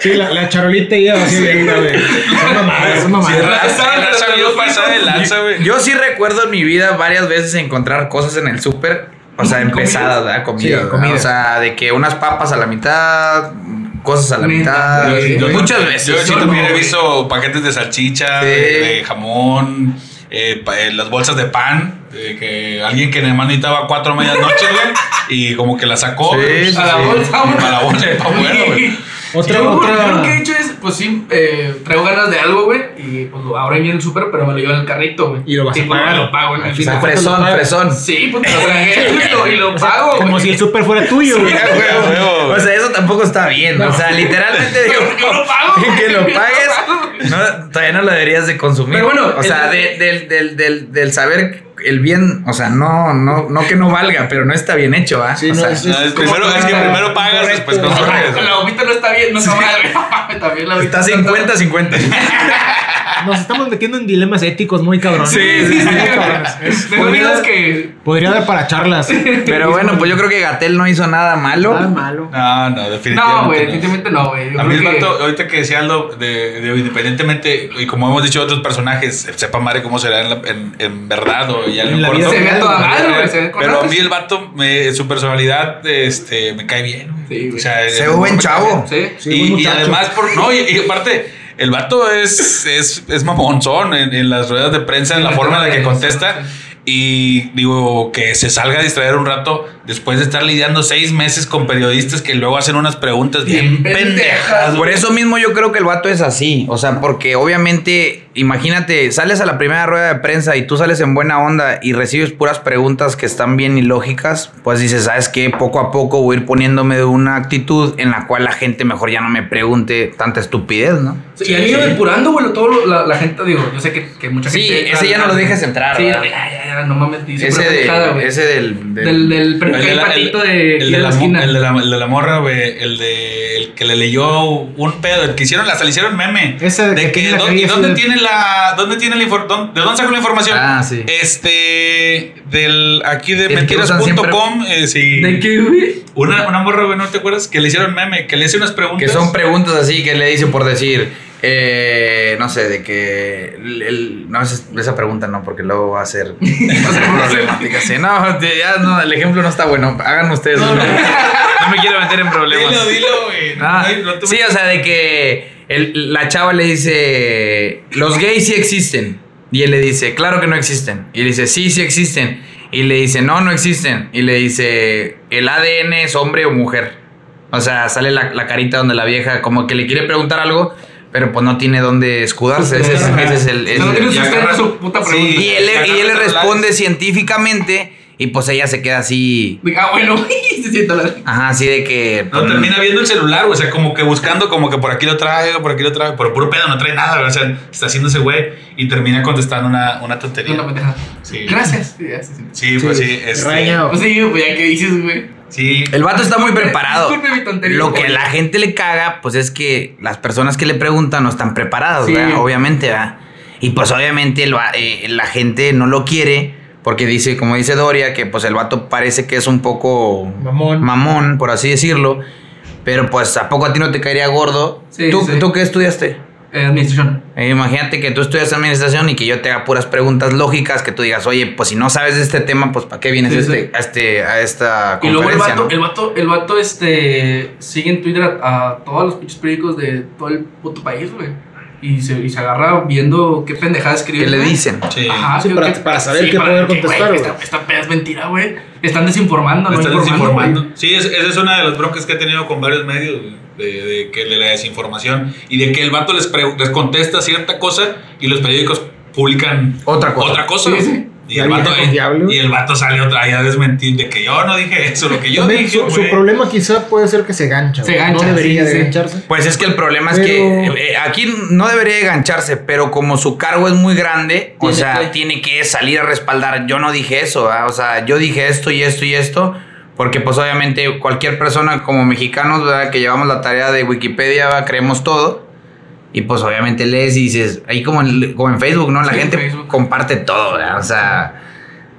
Sí, la, la charolita ya así abierta, güey. Son mamadas, son mamadas. raza, raza bien pasada de lanza, güey. Yo sí recuerdo en mi vida varias veces encontrar cosas en el súper, o sea, empezadas, ¿verdad? Comida, Sí, ¿verdad? comida. O sea, de que unas papas a la mitad, cosas a la mitad. Yo- muchas veces. Yo también no, he visto paquetes de salchicha, Sí. de, de jamón, eh, pa- eh, las bolsas de pan, de que alguien que nada más necesitaba cuatro medias noches, güey, y como que la sacó. Sí, sí, A la sí. bolsa, güey. A la bolsa, pa' afuera, güey. Otra- yo, otra- yo lo que he hecho es, pues sí, eh, traigo ganas de algo, güey. Y pues ahí en el súper, pero me lo llevo en el carrito, güey. Y lo vas a pues, pagar. lo pago en el final. sea, fresón, fresón. Sí, pues lo tragué y lo, y lo pago, Como si el súper fuera tuyo, güey. O sea, eso tampoco está bien. O sea, literalmente digo, yo lo pago, que lo pagues, no, todavía no lo deberías de consumir. Pero bueno, o sea, de- del, del, del, del saber el bien, o sea, no, no, no que no valga, pero no está bien hecho, ¿ah? Sí, o no, sea, es- primero, es que primero pagas, después consumes. La bombita no está bien, no se madre. También la está bombita 50-50. nos estamos metiendo en dilemas éticos muy cabrones. Sí, sí, sí. Podría, que. podría dar para charlas. Pero bueno, pues yo creo que Gatel no hizo nada malo. Nada malo. No, no, definitivamente. No, güey, definitivamente no, güey. Yo A mí el ahorita que decía Aldo, de, de- independientemente, y como hemos dicho otros personajes, sepa madre cómo será en, la- en, en verdad o ya en, corto. vida Se ve a toda madre, se ve Pero a mí el vato, me- su personalidad, este, me cae bien. güey. Sí, güey. O sea, Se ve buen chavo. Sí. Y, y además, por, no, y, y aparte, el vato es, es, es mamonzón en, en las ruedas de prensa, en la forma en la que sí, contesta. Y digo, que se salga a distraer un rato después de estar lidiando seis meses con periodistas que luego hacen unas preguntas bien, pendejas. Por eso mismo yo creo que el vato es así. O sea, porque obviamente, imagínate, sales a la primera rueda de prensa y tú sales en buena onda y recibes puras preguntas que están bien ilógicas, pues dices, ¿sabes qué? Poco a poco voy a ir poniéndome de una actitud en la cual la gente mejor ya no me pregunte tanta estupidez, ¿no? Sí, y han ido depurando, güey, todo lo- la, la gente, digo, yo sé que, que mucha Sí, gente... ese ya no lo dejes entrar, Sí, ¿verdad? ya, ya, ya, no mames, dice Ese, de, güey. ese del, del- Del, El patito el- de, el de de la esquina. el de la, el de la morra, güey. El de el que le leyó un pedo, el que hicieron, hasta le hicieron meme. Ese de de que que, tiene la ¿dó- carilla ¿y así dónde de- tiene la, dónde tiene la infor- dónde- de dónde sacó la información? Ah, sí. Este, del, aquí de mentiras.com, eh, sí. ¿De qué, güey? Una, una morra, güey, ¿no te acuerdas? Que le hicieron meme, que le hace unas preguntas. Que son preguntas así que le dice por decir, eh, no sé, de que. el- el- no, esa, pregunta no, porque luego va a ser problemática. Sí, no, te- ya no, el ejemplo no está bueno. Hagan ustedes uno. No me quiero meter en problemas. Dilo, dilo, güey. No, Ah, no, no sí, o sea, de que el- la chava le dice, los gays sí existen. Y él le dice, claro que no existen. Y le dice, sí, sí existen. Y le dice, no, no existen. Y le dice, el ADN es hombre o mujer. O sea, sale la, la carita donde la vieja como que le quiere preguntar algo, pero pues no tiene dónde escudarse. Ese es, ese es el... ese No tiene sustento su puta sí. pregunta. y él, le- y él le responde científicamente y pues ella se queda así... Ah, bueno, se sienta la... Ajá, así de que... No, termina viendo el celular, güey, o sea, como que buscando, como que por aquí lo traigo, por aquí lo traigo, pero puro pedo, no trae nada, güey, o sea, está haciendo ese güey y termina contestando una, una tontería. Una pendeja. Sí. Gracias. Sí, ya, sí, sí. Sí, pues sí, este, Raña. Pues sí, pues ya que dices, güey. Sí. El vato está muy preparado. Disculpe mi tontería. Lo que a la gente le caga, pues es que las personas que le preguntan no están preparadas, Sí. ¿verdad? Obviamente, ¿verdad? Y pues obviamente el eh, la gente no lo quiere porque dice, como dice Doria, que pues el vato parece que es un poco Mamón. mamón, por así decirlo. Pero pues a poco a ti no te caería gordo. Sí, ¿Tú, sí. ¿Tú qué estudiaste? Eh, administración. Eh, imagínate que tú estudias administración y que yo te haga puras preguntas lógicas, que tú digas, oye, pues si no sabes de este tema, pues ¿para qué vienes Sí, a, este, a, este, a esta Y luego el conferencia? vato, no? el vato, el vato, este, sigue en Twitter a, a todos los pinches periódicos de todo el puto país, güey. Y se, y se agarra viendo qué pendejada escribe. ¿Qué le dicen? Sí. Ajá, Sí, para- que- para saber qué poder que, güey, contestar, güey. Esta, esta peda es mentira, güey. Están desinformando, no están informando. desinformando. Sí, es- esa es una de las broncas que he tenido con varios medios, de, de que de la desinformación y de que el vato les, pre- les contesta cierta cosa y los periódicos publican Otra cosa. otra cosa. Sí, sí. Y, el vato, y el vato sale otra vez a desmentir de que yo no dije eso, lo que yo También dije. su, problema quizá puede ser que se gancha. Se gancha, No debería sí, de gancharse. Pues es que el problema es que eh, aquí no debería de gancharse, pero como su cargo es muy grande, o Tiene sea, que- tiene que salir a respaldar. Yo no dije eso, ¿verdad? o sea, yo dije esto y esto y esto, porque pues obviamente cualquier persona como mexicanos, ¿verdad? Que llevamos la tarea de Wikipedia, ¿verdad? creemos todo. Y pues obviamente lees y dices, ahí como en, como en Facebook, ¿no? La Sí, gente Facebook. comparte todo, ¿verdad? O sea...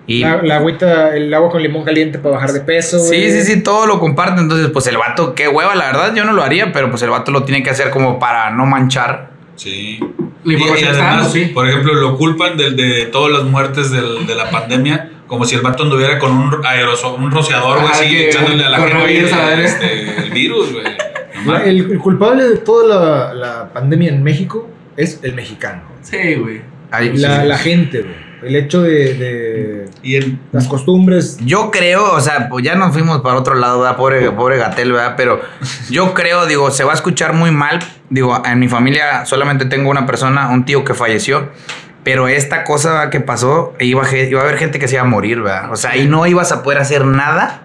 Y, La, la agüita, el agua con limón caliente para bajar de peso. Sí, güey. sí, sí, todo lo comparte. Entonces, pues el vato, qué hueva, la verdad, yo no lo haría, pero pues el vato lo tiene que hacer como para no manchar. Sí. Y, y además, dando, sí. por ejemplo, lo culpan de, de todas las muertes del- de la pandemia, como si el vato anduviera con un aerosol, un rociador, güey, Ah, así, echándole a la gente este, el virus, güey. Mames. el, el culpable de toda la, la pandemia en México es el mexicano. Sí, güey. Ay, La, sí. la gente, güey. El hecho de, de Y en, las costumbres. Yo creo, o sea, pues ya nos fuimos para otro lado, ¿verdad? Pobre, pobre Gatel, ¿verdad? Pero yo creo, digo, se va a escuchar muy mal. Digo, en mi familia solamente tengo una persona, un tío que falleció. Pero esta cosa que pasó, iba, iba a haber gente que se iba a morir, ¿verdad? O sea, y no ibas a poder hacer nada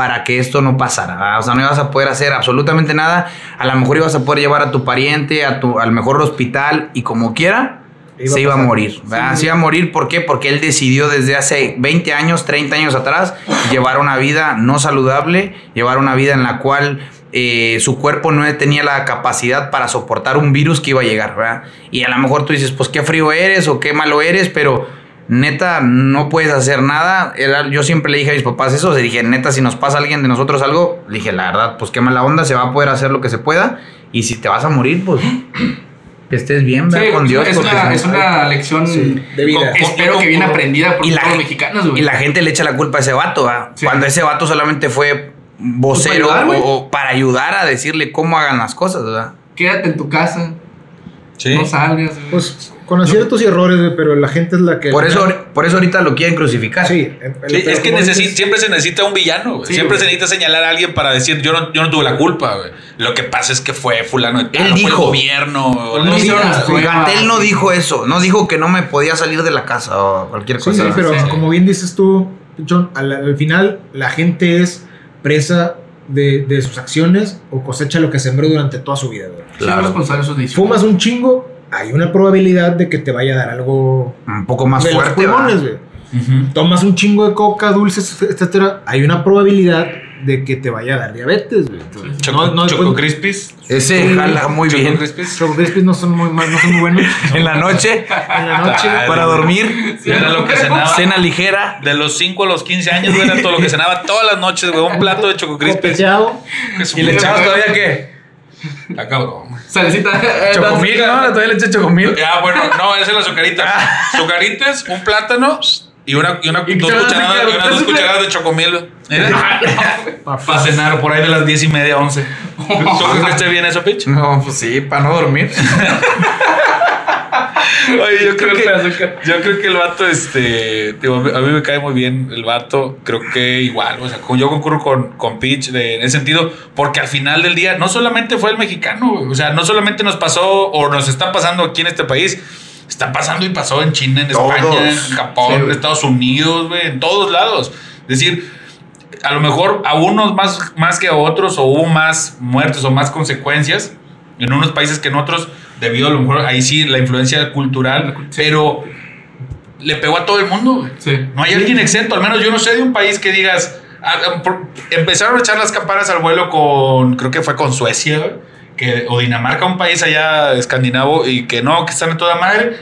para que esto no pasara, ¿verdad? O sea, no ibas a poder hacer absolutamente nada. A lo mejor ibas a poder llevar a tu pariente a tu, al mejor hospital y como quiera, Iba se iba a morir. ¿verdad? Sí. Se iba a morir, ¿por qué? Porque él decidió desde hace 20 años, 30 años atrás, llevar una vida no saludable, llevar una vida en la cual eh, su cuerpo no tenía la capacidad para soportar un virus que iba a llegar, ¿verdad? Y a lo mejor tú dices, pues qué frío eres o qué malo eres, pero neta, no puedes hacer nada. Era, yo siempre le dije a mis papás eso, le dije, neta, si nos pasa alguien de nosotros algo, le dije, la verdad, pues qué mala onda, se va a poder hacer lo que se pueda. Y si te vas a morir, pues que estés bien, Sí, ¿verdad? con Dios. es, una, es una lección Sí, de vida. espero que bien aprendida por Y la todos los mexicanos, güey. Y la gente le echa la culpa a ese vato. Sí. Cuando ese vato solamente fue vocero Pues para ayudar, o, o para ayudar a decirle cómo hagan las cosas, ¿verdad? Quédate en tu casa, Sí. no salgas. güey. Pues con aciertos y errores, pero la gente es la que. Por eso, por eso ahorita lo quieren crucificar. Sí, el- el- Sí, pero es que siempre se necesita un villano, güey. Sí, siempre güey. se necesita señalar a alguien para decir, yo no, yo no tuve la culpa, güey. Lo que pasa es que fue fulano de Él dijo. el gobierno. No. Gatel no dijo eso, no dijo que no me podía salir de la casa o cualquier cosa. sí, pero Sí, sí. como bien dices tú, John, al, al final la gente es presa de, de sus acciones o cosecha lo que sembró durante toda su vida. güey. Sí, Claro. es responsable de sus decisiones. Fumas un chingo, hay una probabilidad de que te vaya a dar algo Un poco más de fuerte. los pulmones, güey. Ujú. Tomas un chingo de coca, dulces, etcétera, hay una probabilidad de que te vaya a dar diabetes, güey. Choco, no- no- Choco pues, Crispies. Ese Sí. jala muy Choco bien. Crispies. Choco Crispies no son muy, mal- no son muy buenos. En la noche, En la noche, para dormir, Sí, era lo que cenaba. cena ligera. De los 5 a los 15 años, güey, era todo lo que cenaba todas las noches, güey. Un plato de Choco. Copeteado. Y le echabas todavía qué? Ah, cabrón. güey. Salecita. eh, Chocomil, ¿no? Todavía le eché chocomil. Ah, bueno, no, esa es la azucarita. Azucaritas, un plátano y una, y una Y dos cucharadas y unas dos cucharadas de chocomil. Para cenar por ahí de las 10 y media, 11. ¿Tú crees que esté bien eso, pitch? No, pues sí, para no dormir. Oye, yo creo que yo creo que el vato, este, digo, a mí- me cae muy bien el vato. Creo que igual, o sea, yo concurro con, con Pitch de- en ese sentido, porque al final del día no solamente fue el mexicano, o sea, no solamente nos pasó o nos está pasando aquí en este país. Está pasando y pasó en China, en Todos. España, en Japón, Sí, en. Estados Unidos, güey, en todos lados. Es decir, a lo mejor a unos más, más que a otros, o hubo más muertes o más consecuencias en unos países que en otros, debido a lo mejor ahí sí la influencia cultural, pero le pegó a todo el mundo. Sí. No hay alguien exento, al menos yo no sé de un país que digas. ah, ah, por- empezaron a echar las campanas al vuelo con, creo que fue con Suecia, que, o Dinamarca, un país allá escandinavo, y que no, que están a toda madre,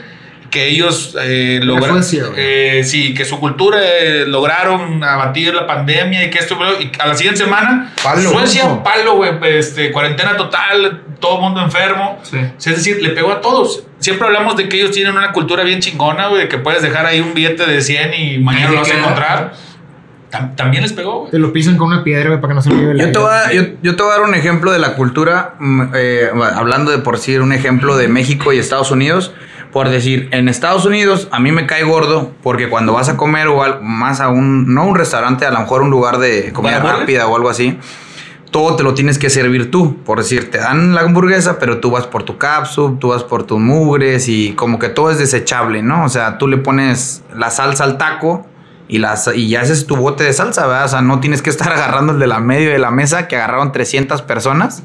que ellos eh, lograron. Eh, sí, que su cultura eh, lograron abatir la pandemia y que esto, y a la siguiente semana, Palo. Suecia, palo, güey, este, cuarentena total, todo mundo enfermo. Sí. Es decir, le pegó a todos. Siempre hablamos de que ellos tienen una cultura bien chingona, güey, que puedes dejar ahí un billete de 100 y mañana lo vas a encontrar. Tam- también les pegó, güey. Te lo pisan con una piedra, güey, para que no se olvide la Yo te, voy a, yo, yo te voy a dar un ejemplo de la cultura, mm, eh, hablando de por sí, un ejemplo de México y Estados Unidos. Por decir, en Estados Unidos a mí me cae gordo porque cuando vas a comer o al- más a un, no un restaurante, a lo mejor un lugar de comida rápida o algo así, todo te lo tienes que servir tú. Por decir, te dan la hamburguesa, pero tú vas por tu capsup, tú vas por tus mugres y como que todo es desechable, ¿no? O sea, tú le pones la salsa al taco y, las, y ya ese es tu bote de salsa, ¿verdad? O sea, no tienes que estar agarrando el de la medio de la mesa que agarraron 300 personas.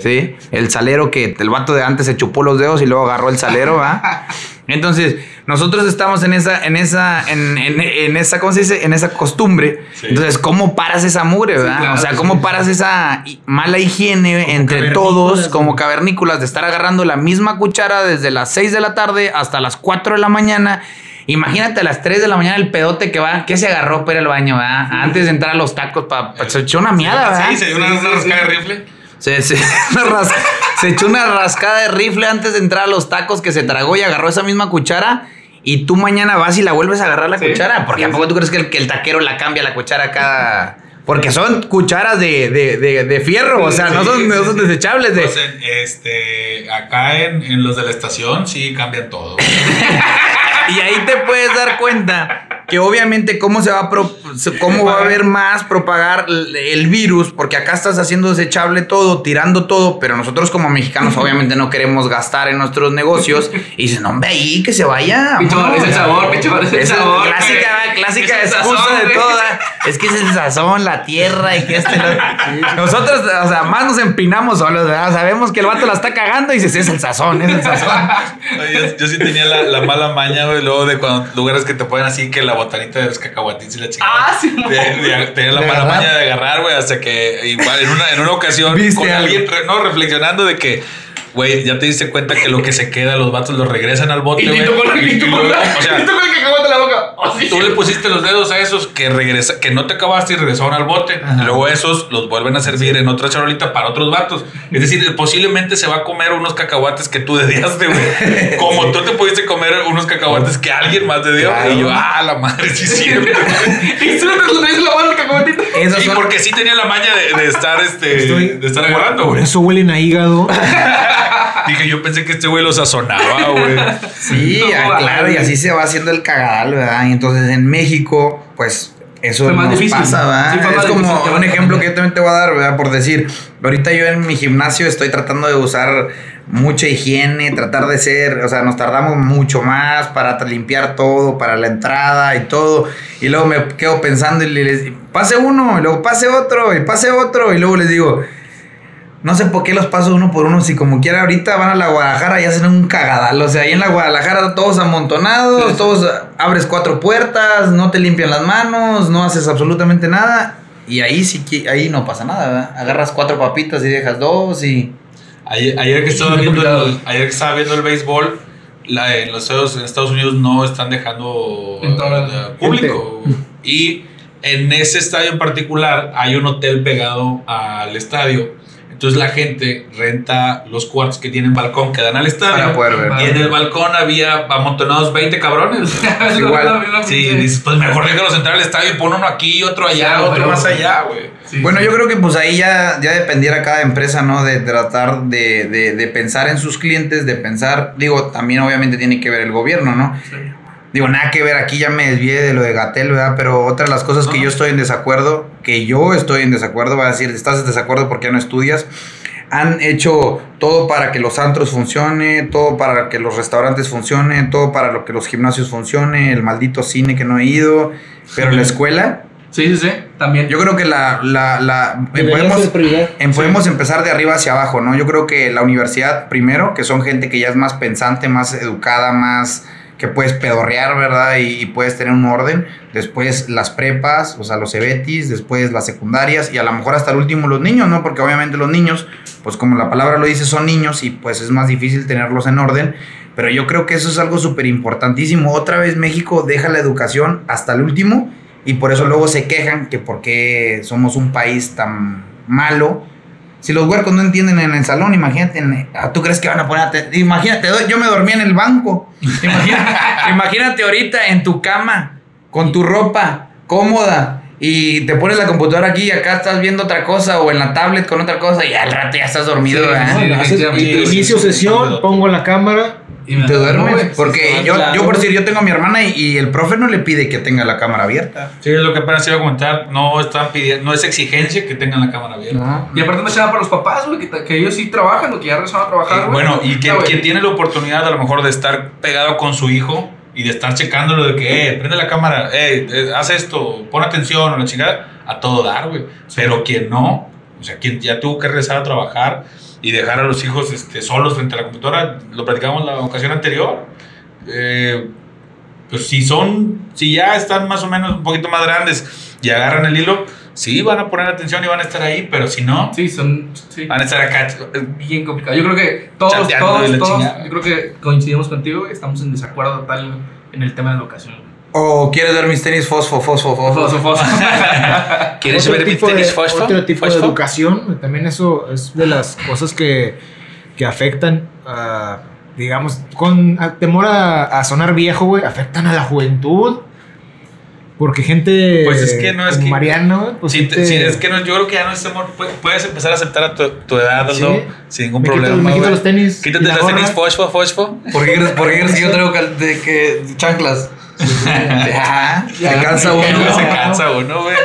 ¿Sí? El salero que el vato de antes se chupó los dedos y luego agarró el salero, ¿verdad? Entonces, nosotros estamos en esa, en esa, en, en- en esa, ¿cómo se dice? En esa costumbre. Sí. Entonces, ¿cómo paras esa mugre, verdad? claro, o sea, ¿cómo sí. paras esa mala higiene entre todos, como cavernícolas, de estar agarrando la misma cuchara desde las 6 de la tarde hasta las 4 de la mañana? Imagínate a las 3 de la mañana el pedote que va, que se agarró para ir al baño, ¿verdad? Antes de entrar a los tacos, para se echó una miada, ¿verdad? Sí, se dio una, Sí, una sí, rascada de rifle. Se, se- ras- se echó una rascada de rifle antes de entrar a los tacos que se tragó y agarró esa misma cuchara. Y tú mañana vas y la vuelves a agarrar la Sí. cuchara. Porque ¿a Sí, poco tú crees que el, que el taquero la cambia la cuchara cada.? Porque son cucharas de, de, de- de fierro, o sea, no, son, no son desechables. De, Pues en, este, acá en, en los de la estación sí cambian todo. Y ahí te puedes dar cuenta que obviamente cómo se va a pro- cómo va a haber más propagar el virus, porque acá estás haciendo desechable todo, tirando todo, pero nosotros como mexicanos obviamente no queremos gastar en nuestros negocios y dicen, no, hombre, ahí que se vaya. Picho, vámonos". es el sabor, picho, es el Esa sabor. clásica, clásica Es excusa sazón, de toda. Es que es el sazón, la tierra y que este. lo- Nosotros, o sea, más nos empinamos solos, ¿verdad? Sabemos que el vato la está cagando y dices, es el sazón, es el sazón. Yo, yo sí tenía la, la mala maña, güey, luego de cuando lugares que te ponen así que la botanita de los cacahuatitos y la chingada. Ah, sí, de- tener la mala maña de agarrar, güey, hasta que igual en una, en una ocasión ¿Viste con algo? alguien, re- no, reflexionando de que, güey, ya te diste cuenta que lo que se queda, los vatos los regresan al bote, Y güey. y- te tocó el cacahuate en la boca. Oh, sí. Tú le pusiste los dedos a esos que regresa, que no te acabaste y regresaron al bote. Ajá. Luego esos los vuelven a servir en otra charolita para otros vatos. Es decir, posiblemente se va a comer unos cacahuates que tú dediaste, güey. Como tú te pudiste comer unos cacahuates que alguien más te dio. Claro. Y yo, ah, la madre, sí, sí. Y tú la mano el cacahuatito. Sí, porque sí tenía la maña de, de estar, este, Estoy- de estar agarrando, Por güey. eso huelen a hígado. Dije, yo pensé que este güey lo sazonaba, güey. Sí, No, ah, claro, y así se va haciendo el cagadal, ¿verdad? Y entonces en México, pues eso Fue más nos difícil. pasa, ¿verdad? Sí, fue es como difícil un ejemplo que yo también te voy a dar, ¿verdad? Por decir, ahorita yo en mi gimnasio estoy tratando de usar mucha higiene, tratar de ser, o sea, nos tardamos mucho más para limpiar todo, para la entrada y todo. Y luego me quedo pensando y les pase uno, y luego pase otro, y pase otro, y luego les digo, no sé por qué los paso uno por uno. Si como quiera ahorita van a la Guadalajara y hacen un cagadal. O sea, ahí en la Guadalajara todos amontonados, Sí, sí. todos abres cuatro puertas, no te limpian las manos, no haces absolutamente nada. Y ahí sí que ahí no pasa nada, ¿verdad? Agarras cuatro papitas y dejas dos y. Ayer, ayer que estaba viendo el, ayer que estaba viendo el béisbol, la- en los Estados, en Estados Unidos no están dejando eh, público. Y en ese estadio en particular hay un hotel pegado al estadio. Entonces la gente renta los cuartos que tienen balcón que dan al estadio. Para poder ver. Y en el balcón había amontonados 20 cabrones. Igual. Sí, dices, pues mejor déjalos entrar al estadio y pon uno aquí, otro allá, Sí, otro pero- más allá, güey. Sí, Bueno, sí. yo creo que pues ahí ya, ya dependiera cada empresa, ¿no? De tratar de, de, de pensar en sus clientes, de pensar, digo, también obviamente tiene que ver el gobierno, ¿no? Sí. Digo, nada que ver, aquí ya me desvié de lo de Gatel, ¿verdad? Pero otra de las cosas que yo estoy en desacuerdo, que yo estoy en desacuerdo, va a decir, estás en desacuerdo porque ya no estudias. Han hecho todo para que los antros funcione, todo para que los restaurantes funcionen, todo para lo que los gimnasios funcione, el maldito cine que no he ido, pero la escuela, Sí, sí, sí. También. yo creo que la, la, la podemos, en- podemos empezar de arriba hacia abajo, ¿no? Yo creo que la universidad primero, que son gente que ya es más pensante, más educada, más que puedes pedorrear, ¿verdad? Y, y puedes tener un orden. Después las prepas, o sea, los cebetis, después las secundarias y a lo mejor hasta el último los niños, ¿no? Porque obviamente los niños, pues como la palabra lo dice, son niños y pues es más difícil tenerlos en orden. Pero yo creo que eso es algo súper importantísimo. Otra vez México deja la educación hasta el último y por eso luego se quejan que por qué somos un país tan malo. Si los huercos no entienden en el salón, imagínate, en- ah, ¿tú crees que van a poner aten- Imagínate, yo me dormía en el banco. Imagínate, imagínate ahorita en tu cama, con tu ropa cómoda, y te pones la computadora aquí y acá estás viendo otra cosa, o en la tablet con otra cosa, y al rato ya estás dormido, Sí, ¿verdad? sí, No, haces- definitivamente. inicio sesión, pongo la cámara. Y me- Te duermes. Güey. porque sí, yo, claro. yo, por decir, yo tengo a mi hermana y, y el profe no le pide que tenga la cámara abierta. Sí, es lo que apenas iba a comentar. No están pidiendo, no es exigencia que tengan la cámara abierta. No. Y aparte no se da para los papás, güey, que, que ellos sí trabajan o que ya regresaron a trabajar, Eh, güey. bueno, y quien tiene la oportunidad a lo mejor de estar pegado con su hijo y de estar checándolo de que, eh, prende la cámara, eh, eh, haz esto, pon atención o la chingada, a todo dar, güey. Pero quien no, o sea, quien ya tuvo que regresar a trabajar y dejar a los hijos este, solos frente a la computadora, lo platicamos la ocasión anterior. Eh, pues si son, si ya están más o menos un poquito más grandes y agarran el hilo, sí van a poner atención y van a estar ahí, pero si no, Sí, son. Sí. van a estar acá. bien complicado. Yo creo que todos, todos, todos, yo creo que coincidimos contigo, estamos en desacuerdo total en el tema de educación. O quieres ver mis tenis fosfo, fosfo, fosfo. Foso. ¿Quieres ver mis tenis de, fosfo? Otro tipo de ¿Fosfo? educación, también eso es de las cosas que, que afectan, a, digamos, con a- temor a, a sonar viejo, güey, afectan a la juventud. Porque gente Pues es que no es como que- Mariano, pues te- sí, es que no, yo creo que ya no es amor. pu- Puedes empezar a aceptar a tu, tu edad, Sí. Aldo, sin ningún me quito, problema. me quito los tenis. Quítate gorra. tenis fosfo, fosfo. ¿Por qué crees, por qué crees que yo traigo de, que, chanclas? Ya, se cansa uno. No se cansa uno, güey.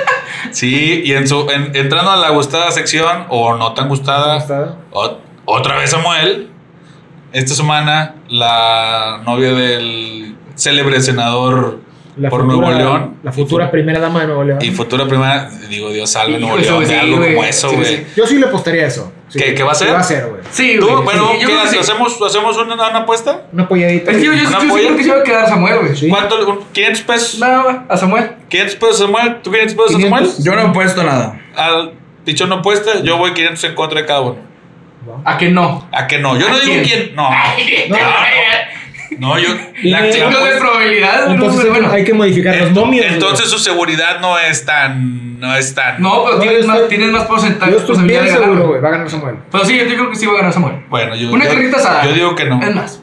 Sí, y en su, en- entrando a la gustada sección, o no tan gustada, o- otra vez Samuel. Esta semana, la novia del célebre senador La por futura, Nuevo León. La futura primera dama de Nuevo León. y futura primera, digo, Dios salve Nuevo León, de algo como eso, güey. sí. Yo sí le apostaría eso. Sí. ¿Qué- qué va a ser? ¿Qué va a ser, güey? Sí, ¿Tú? güey. Bueno, Sí, ¿qué sí. ¿Hacemos, ¿hacemos una, una apuesta? Una polladita. Es que yo, yo, ¿Una yo creo que se va a quedar Samuel, güey. Sí. ¿Cuánto? Un- ¿500 pesos? No, va, a Samuel. ¿500 pesos Samuel? ¿Tú 500 pesos 500. Samuel? Yo no he puesto nada. Al dicho no apuesta, yo voy 500 en contra de cada uno. ¿A que no? ¿A que no? Yo no ¿A digo quién? quién. No, No. No, yo. La- Uno de probabilidad, Entonces bueno. hay que modificar los momios. Entonces su seguridad no es tan. No es tan. No, pero No, tienes, más, tienes más porcentaje Yo estoy bien seguro, güey. Va a ganar Samuel. Pero sí, yo creo que sí va a ganar Samuel. Bueno, yo. Una yo- carnita asada. Yo digo que no. Es más.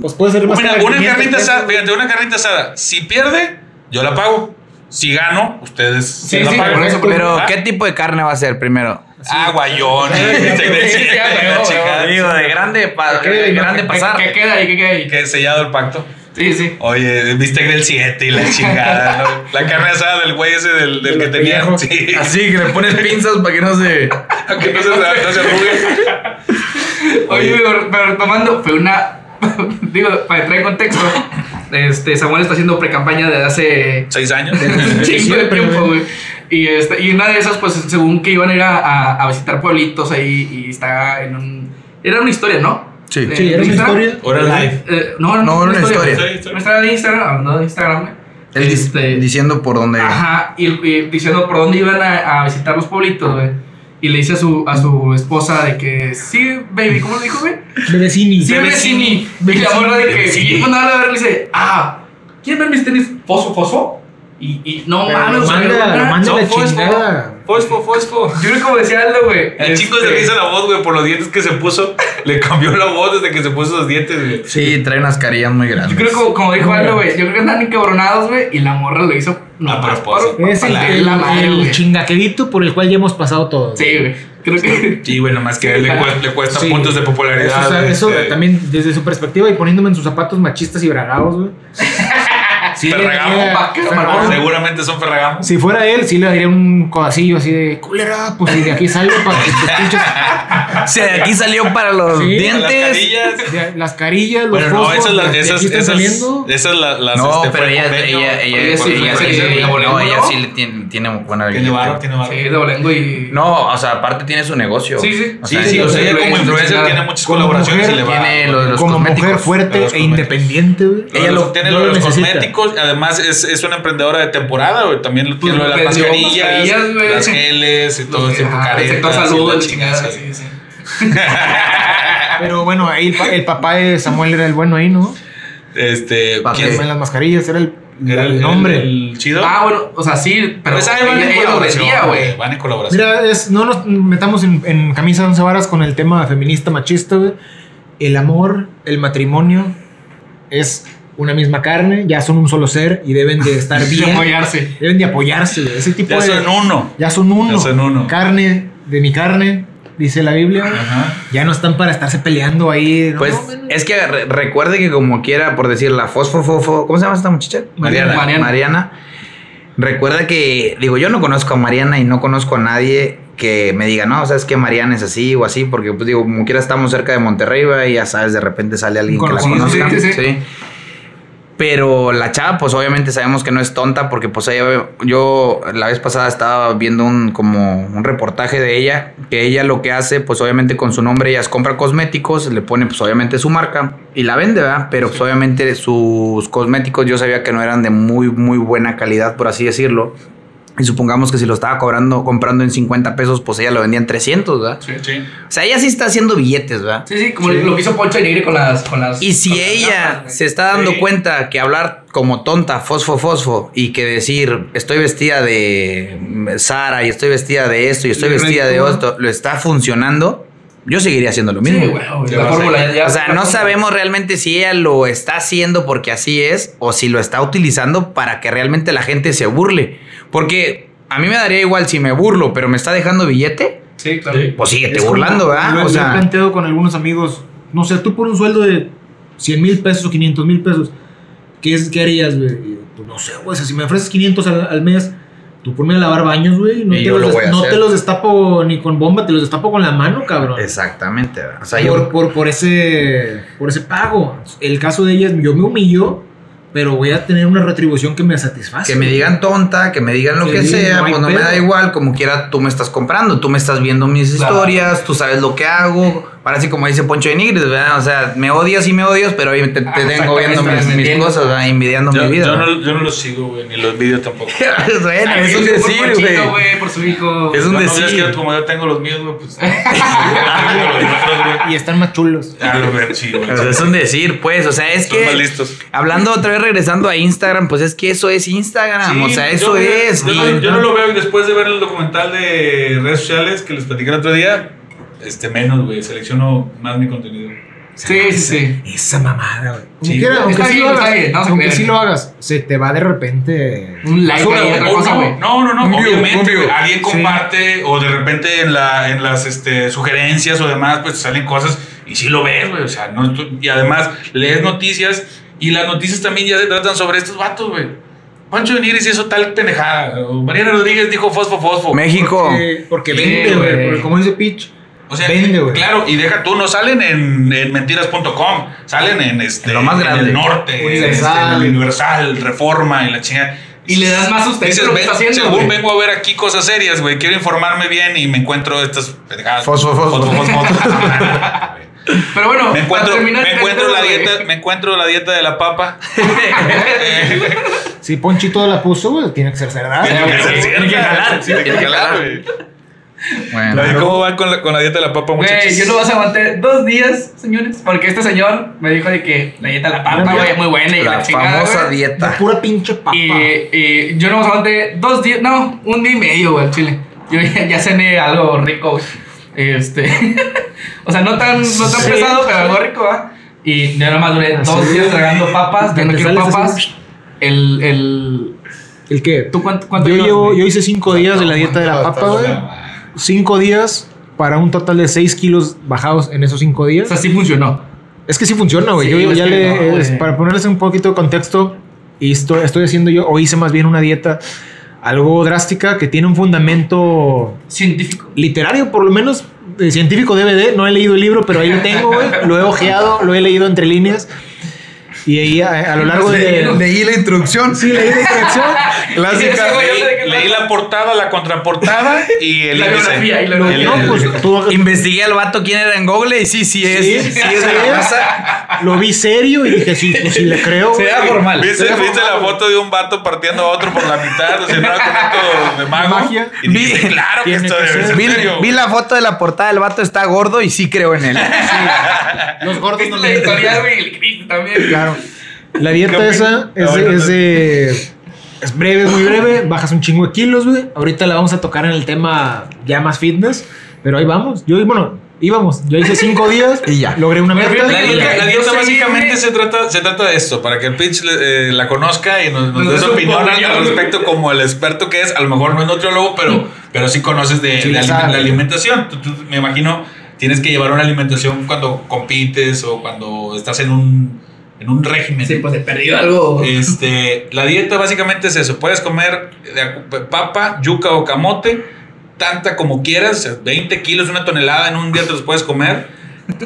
Pues puede ser más Una, una 500 carnita asada, fíjate, una carnita asada. Si pierde, yo la pago. Si gano, ustedes Sí, la sí, pagan. por eso, por Pero, ¿Ah? ¿qué tipo de carne va a ser primero? Ah, guayón. Sí, chingada. Digo, de grande, pa- ¿Qué? de grande ¿Qué- pasar. ¿Qué queda ahí? ¿Qué queda ahí? Que sellado el pacto. Sí, sí. Oye, viste del 7 y la chingada, ¿no? La carne asada del güey ese del, del De que tenía. Sí. Así que le pones pinzas para que no se. que no se, no se arrugue. Oye, pero, pero retomando, fue una. digo, para entrar en contexto, este, Samuel está haciendo pre-campaña desde hace ¿Seis años? un chingo de tiempo, güey. Y, este, y una de esas, pues, según que iban a ir a, a- a visitar pueblitos ahí y está en un. Era una historia, ¿no? Sí. Eh, Sí, era una historia. Órale. Eh, no, no, No, era una historia. Historia, historia. Una historia de Instagram, hablando de Instagram, güey. Él Este, diciendo por dónde. Ajá, y, y diciendo por dónde iban a, a visitar los pueblitos, güey. Y le dice a su, a su esposa de que, sí, baby, ¿cómo le dijo, güey? Bebecini. Sí, vecini. Y la morra de que, y cuando habla a ver, le dice, ah, ¿quieren ver mis tenis fosfo, fosfo? Y, y no mames, lo güey, manda, una- lo manda No, la fosfo. chingada. Fosfo, fosfo. Yo creo como decía Aldo, güey. El chico este, se le hizo la voz, güey, por los dientes que se puso. Le cambió la voz desde que se puso los dientes, güey. Sí, trae unas carillas muy grandes. Yo creo como, como dijo Aldo, güey, yo creo que andan encabronados, güey, y la morra lo hizo no A propósito. Es el, la, el, la madre, el güey. chingaquerito por el cual ya hemos pasado todos. Sí, güey. Creo que. Sí, güey, nomás que Sí, le, cuesta, le cuesta Sí. puntos de popularidad. Eso, o sea, eso este, también desde su perspectiva y poniéndome en sus zapatos machistas y bragados, güey. Sí, le Ferragamo, daría- vaquero, Ferragamo. Seguramente son Ferragamo. Si fuera él, sí le daría un codacillo así de culera, pues si de aquí sale para que te pinches sea, de aquí salió para los Sí, Con las dientes. carillas. de- las carillas, los Bueno, no, fosfos, esas, las- esas, esas, saliendo. esas la- las. No, este, pero ella, convenio. ella, ella, ella, sí, ella sí, le- no, ella ¿no? sí le tiene, tiene buena Tiene varo, tiene varo. Sí, de Bolengo y. No, o sea, aparte tiene su negocio. Sí, sí. O Sí, sea, sí, o sea, ella como influencer, tiene muchas colaboraciones y le va. tiene lo de los Como cosméticos. mujer fuerte e independiente, güey. Ella lo, tiene no lo de lo los necesita. Además es, es una emprendedora de temporada, güey. También tiene lo de las mascarillas, mascarillas, las geles y todo Los- ese tipo sector caretas. sí. sí. Pero bueno, ahí el, pa- el papá de Samuel era el bueno ahí, ¿no? Este, ¿quién? En las mascarillas era el, Era el nombre. El, chido. Ah, bueno, o sea, sí, pero pues ahí van en lo colaboración, vendía, güey. Van en colaboración. Mira, es, no nos metamos en, en camisa de once varas con el tema feminista machista, güey. El amor, el matrimonio es una misma carne, ya son un solo ser y deben de estar De bien. apoyarse. deben de apoyarse. Ese tipo ya de. son uno. ya son uno. Ya son uno. Carne de mi carne, dice la Biblia. Ajá. Ya no están para estarse peleando ahí. ¿no? Pues No, es que re- recuerde que como quiera, por decir la fosfo, fofo, ¿cómo se llama esta muchacha? Mariana. Mariana. Mariana. Recuerda que, digo, yo no conozco a Mariana y no conozco a nadie que me diga, no, sabes que Mariana es así o así, porque pues digo, como quiera estamos cerca de Monterrey, ¿va? y ya sabes, de repente sale alguien que la conozca. sí, sí, sí. Pero la chava, pues obviamente sabemos que no es tonta, porque pues ella, yo la vez pasada estaba viendo un como un reportaje de ella, que ella lo que hace, pues obviamente con su nombre, ella compra cosméticos, le pone pues obviamente su marca y la vende, ¿verdad? Pero pues obviamente sus cosméticos yo sabía que no eran de muy, muy buena calidad, por así decirlo. Y supongamos que si lo estaba cobrando, comprando en 50 pesos, pues ella lo vendía en 300, ¿verdad? Sí, Sí. O sea, ella sí está haciendo billetes, ¿verdad? sí, sí, como lo que hizo Poncho Alegre con las. Con las Y si ella gafas, se está dando Sí. cuenta que hablar como tonta, fosfo, fosfo, y que decir estoy vestida de Sara y estoy vestida de esto y estoy Y vestida de esto, lo está funcionando, yo seguiría haciendo lo mismo. Sí, ya. o sea, no sabemos realmente si ella lo está haciendo porque así es o si lo está utilizando para que realmente la gente se burle. Porque a mí me daría igual si me burlo, pero me está dejando billete, Sí, claro. pues síguete Es como- burlando, Lo, ¿verdad? lo O he sea, planteado con algunos amigos. No sé, tú por un sueldo de 100 mil pesos o 500 mil pesos, ¿qué, es, ¿qué harías, güey? Pues no sé, güey. o sea, si me ofreces 500 al, al mes, tú ponme a lavar baños, güey. No, te yo los, lo voy a no hacer. te los destapo ni con bomba, te los destapo con la mano, cabrón. exactamente. O sea, por, yo, por, por ese por ese pago. El caso de ella es yo me humillo pero voy a tener una retribución que me satisfaga. Que me digan tonta, que me digan lo Sí, que sea, no pues no me da igual, como quiera tú me estás comprando, tú me estás viendo mis Claro. historias, tú sabes lo que hago. Ahora sí, como dice Poncho de Nigris, ¿verdad? O sea, me odias y me odias, pero ahí te, te Ah, tengo viendo mis, cosas, ¿verdad? envidiando Yo, mi vida. yo no, yo no los sigo, güey, ni los vídeos tampoco. bueno, Ay, es un por decir, güey. por su hijo. Es un No, no, decir. es que como yo tengo los míos, güey, pues. Y están más chulos. Ah, lo ver, sí, güey. Es un decir, pues, o sea, es Son más que listos. hablando otra vez regresando a Instagram, pues es que eso es Instagram, Sí, o sea, eso es. Yo, y- no, yo no lo veo y después de ver el documental de redes sociales que les platiqué el otro día. Este, menos, güey. Selecciono más mi contenido. Sí, sí, sí. Esa mamada, güey. Sí, aunque sí lo hagas, bien, aunque sí lo hagas, se te va de repente. Un like ahí, otra cosa, no, güey. no, no, no, Un obviamente, view. alguien Sí. comparte o de repente en, la, en las este, sugerencias o demás, pues salen cosas y sí lo ves, güey, o sea, no, tú- y además lees noticias y las noticias también ya se tratan sobre estos vatos, güey. Pancho de Nigris hizo tal pendejada, Mariana Rodríguez dijo fosfo, fosfo. México. Porque, porque Sí, vende, güey. como dice Pitch, O sea, Vende, güey. claro, y deja tú, no salen en, en mentiras.com, salen en este En lo más en grande. el norte, Universal. en el Universal, Reforma y la chingada. Y le das más sustento lo que "Ven, está haciendo, según güey". vengo a ver aquí cosas serias, güey. Quiero informarme bien y me encuentro estas pendejadas. Fosfo, fosfo. Fosfo, fosfo. Pero bueno, me encuentro, terminar me el encuentro la güey. dieta, me encuentro la dieta de la papa. si Ponchito la puso, güey, tiene que ser verdad. Tiene que ser Tiene que tiene jalar. güey. Bueno, ¿Cómo van con la, con la dieta de la papa, muchachos? Güey, yo no vas a aguantar dos días, señores, porque este señor me dijo de que la dieta de la papa, güey, es muy buena y la, la chingada, famosa güey. De dieta. pura pinche papa. Y, y yo no aguanté dos días, no, un día y medio, güey, chile. Yo ya, ya cené algo rico, güey. Este, o sea, no tan, no tan Sí. pesado, pero algo rico, ¿va? Y yo nada más duré Así dos días tragando papas, yo no quiero papas. El, el, ¿El qué? ¿tú cuánto, cuánto Yo, llevas, llevo, yo hice cinco días de la dieta de la papa, güey. Cinco días para un total de 6 kilos bajados en esos cinco O días. sea, sí funcionó. Es que sí funciona, güey. Sí, yo ya le. no, es- para ponerles un poquito de contexto, y estoy, estoy haciendo yo, o hice más bien una dieta algo drástica que tiene un fundamento Científico. literario, por lo menos de científico DVD. No he leído el libro, pero ahí lo tengo, güey. Lo he ojeado, lo he leído entre líneas. Y ahí a, a lo largo de. Leí la introducción. Sí, leí la introducción. Clásica. Sí, Leí, leí la portada, la contraportada y el La índice. biografía y la El- biografía. No, pues tú Investigué al vato quién era en Google y sí, sí es. Sí, Sí, sí es de la es. raza. lo vi serio y dije, sí, pues sí le creo. Se vea formal. ¿Viste, viste formal, la foto de un vato partiendo a otro por la mitad? O sea, no con esto de mago. Magia. Y Vi- claro que esto debe ser. Vi, serio. vi la foto de la portada, el vato está gordo y sí creo en él. Los gordos ¿Viste no la le editorial, güey? El también. Claro. La ¿Qué dieta esa es, Ah, es de- Es breve, es muy breve. Bajas un chingo de kilos, güey. Ahorita la vamos a tocar en el tema ya más fitness. Pero ahí vamos. Yo, bueno, íbamos. Yo hice cinco días Y ya. Logré una meta. La dieta, la básicamente se trata, se trata de esto, para que el pitch eh, la conozca y nos, nos Nos dé su opinión al respecto como el experto que es. A lo mejor no es nutriólogo, pero, pero sí conoces de, Sí, la alimentación. Tú- tú, me imagino tienes que llevar una alimentación cuando compites o cuando estás en un, en un régimen. Sí, pues he perdido algo. Este, la dieta básicamente es eso. Puedes comer papa, yuca o camote, tanta como quieras, o sea, 20 kilos, una tonelada en un día te los puedes comer,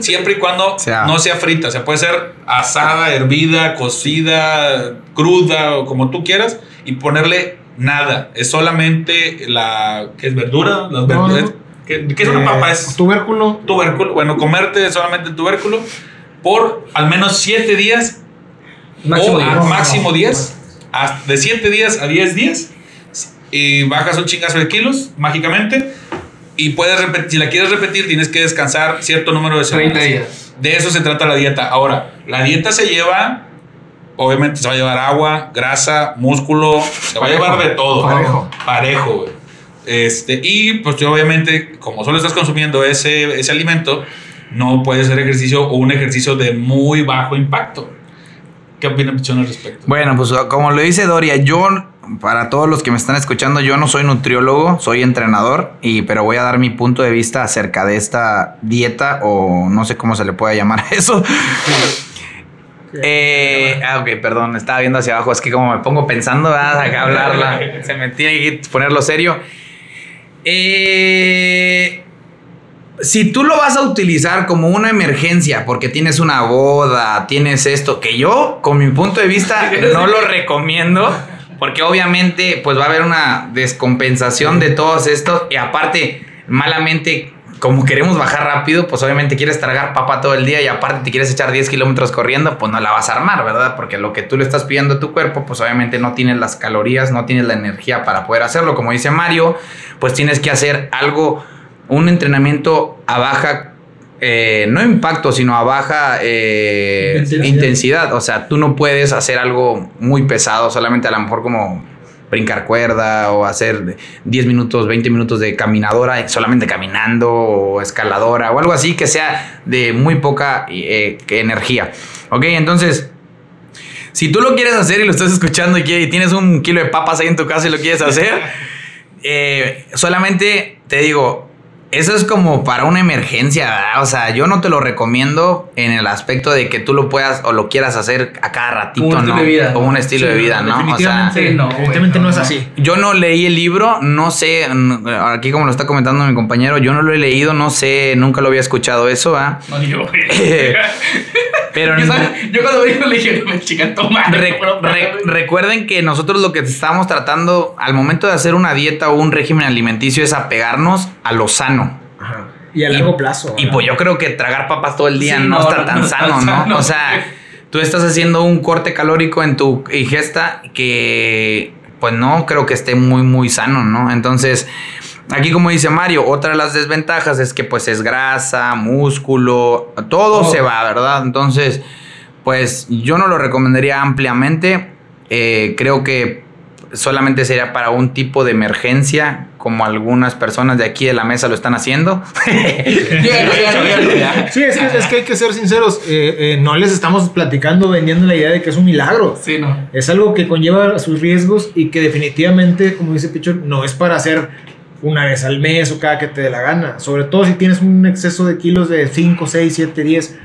siempre y cuando Sea- no sea frita. O sea, puede ser asada, hervida, cocida, cruda o como tú quieras y ponerle nada. Es solamente la, ¿qué es verdura? Las No, verduras. no. ¿Qué, qué es una Eh, papa? Es Tubérculo. tubérculo. Bueno, comerte solamente tubérculo por al menos 7 días Máximo o a No, máximo no. 10. hasta- De 7 días a 10 días. Y bajas un chingazo de kilos mágicamente. Y puedes repetir, si la quieres repetir, tienes que descansar cierto número de 30 semanas. días. De eso se trata la dieta. Ahora, la dieta se lleva, obviamente se va a llevar agua, grasa, músculo, se va a llevar de todo. Parejo. Parejo, güey. Este, y pues obviamente, como solo estás consumiendo ese, ese alimento, no puedes hacer ejercicio o un ejercicio de muy bajo impacto. ¿Qué opina Pichón al respecto? Bueno, pues como lo dice Doria, yo, para todos los que me están escuchando, yo no soy nutriólogo, soy entrenador, y, pero voy a dar mi punto de vista acerca de esta dieta, o no sé cómo se le puede llamar a eso. Eh, ah, ok, perdón, estaba viendo hacia abajo, es que como me pongo pensando, ¿verdad? Acá hablarla, se me tiene que ponerlo serio. Eh, si tú lo vas a utilizar como una emergencia porque tienes una boda, tienes esto, que yo, con mi punto de vista, no lo recomiendo. Porque obviamente, pues va a haber una descompensación de todos estos. Y aparte, malamente, como queremos bajar rápido, pues obviamente quieres tragar papa todo el día y aparte te quieres echar 10 kilómetros corriendo, pues no la vas a armar, ¿verdad? Porque lo que tú le estás pidiendo a tu cuerpo, pues obviamente no tienes las calorías, no tienes la energía para poder hacerlo. Como dice Mario, pues tienes que hacer algo, un entrenamiento a baja eh, no impacto, sino a baja eh, Intensidad. intensidad. O sea, tú no puedes hacer algo muy pesado, solamente a lo mejor como brincar cuerda o hacer 10 minutos, 20 minutos de caminadora, solamente caminando o escaladora o algo así que sea de muy poca eh, energía. Ok, entonces... Si tú lo quieres hacer y lo estás escuchando y, tienes un kilo de papas ahí en tu casa y lo quieres hacer, eh, solamente te digo, eso es como para una emergencia, ¿verdad? O sea, yo no te lo recomiendo en el aspecto de que tú lo puedas o lo quieras hacer a cada ratito, Como un ¿no? estilo de vida. Como un estilo de vida, ¿no? O sea, Definitivamente, sí, no, definitivamente no, no, es así. yo no leí el libro, no sé, aquí como lo está comentando mi compañero, yo no lo he leído, no sé, nunca lo había escuchado eso, ¿ah? No, ni yo. Pero yo, yo cuando me dijo, le dije, chica, toma. Re- re- recuerden que nosotros lo que estamos tratando al momento de hacer una dieta o un régimen alimenticio es apegarnos a lo sano. Ajá. Y a largo plazo. Y pues yo creo que tragar papas todo el día Sí, no, no, está no, tan no está sano, ¿no? sano. O sea, tú estás haciendo un corte calórico en tu ingesta que pues no creo que esté muy muy sano, ¿no? Entonces, aquí como dice Mario, otra de las desventajas es que pues es grasa, músculo, todo Oh. se va, ¿verdad? Entonces, pues yo no lo recomendaría ampliamente. Eh, creo que solamente sería para un tipo de emergencia, como algunas personas de aquí de la mesa lo están haciendo. Ya, ya, ya, ya, ya. Sí, es que, es que hay que ser sinceros. eh, eh, no les estamos platicando, vendiendo la idea de que es un milagro. Sí, no. Es algo que conlleva sus riesgos y que definitivamente, como dice Pichor, no es para hacer una vez al mes o cada que te dé la gana. Sobre todo si tienes un exceso de kilos de 5, 6, 7, 10.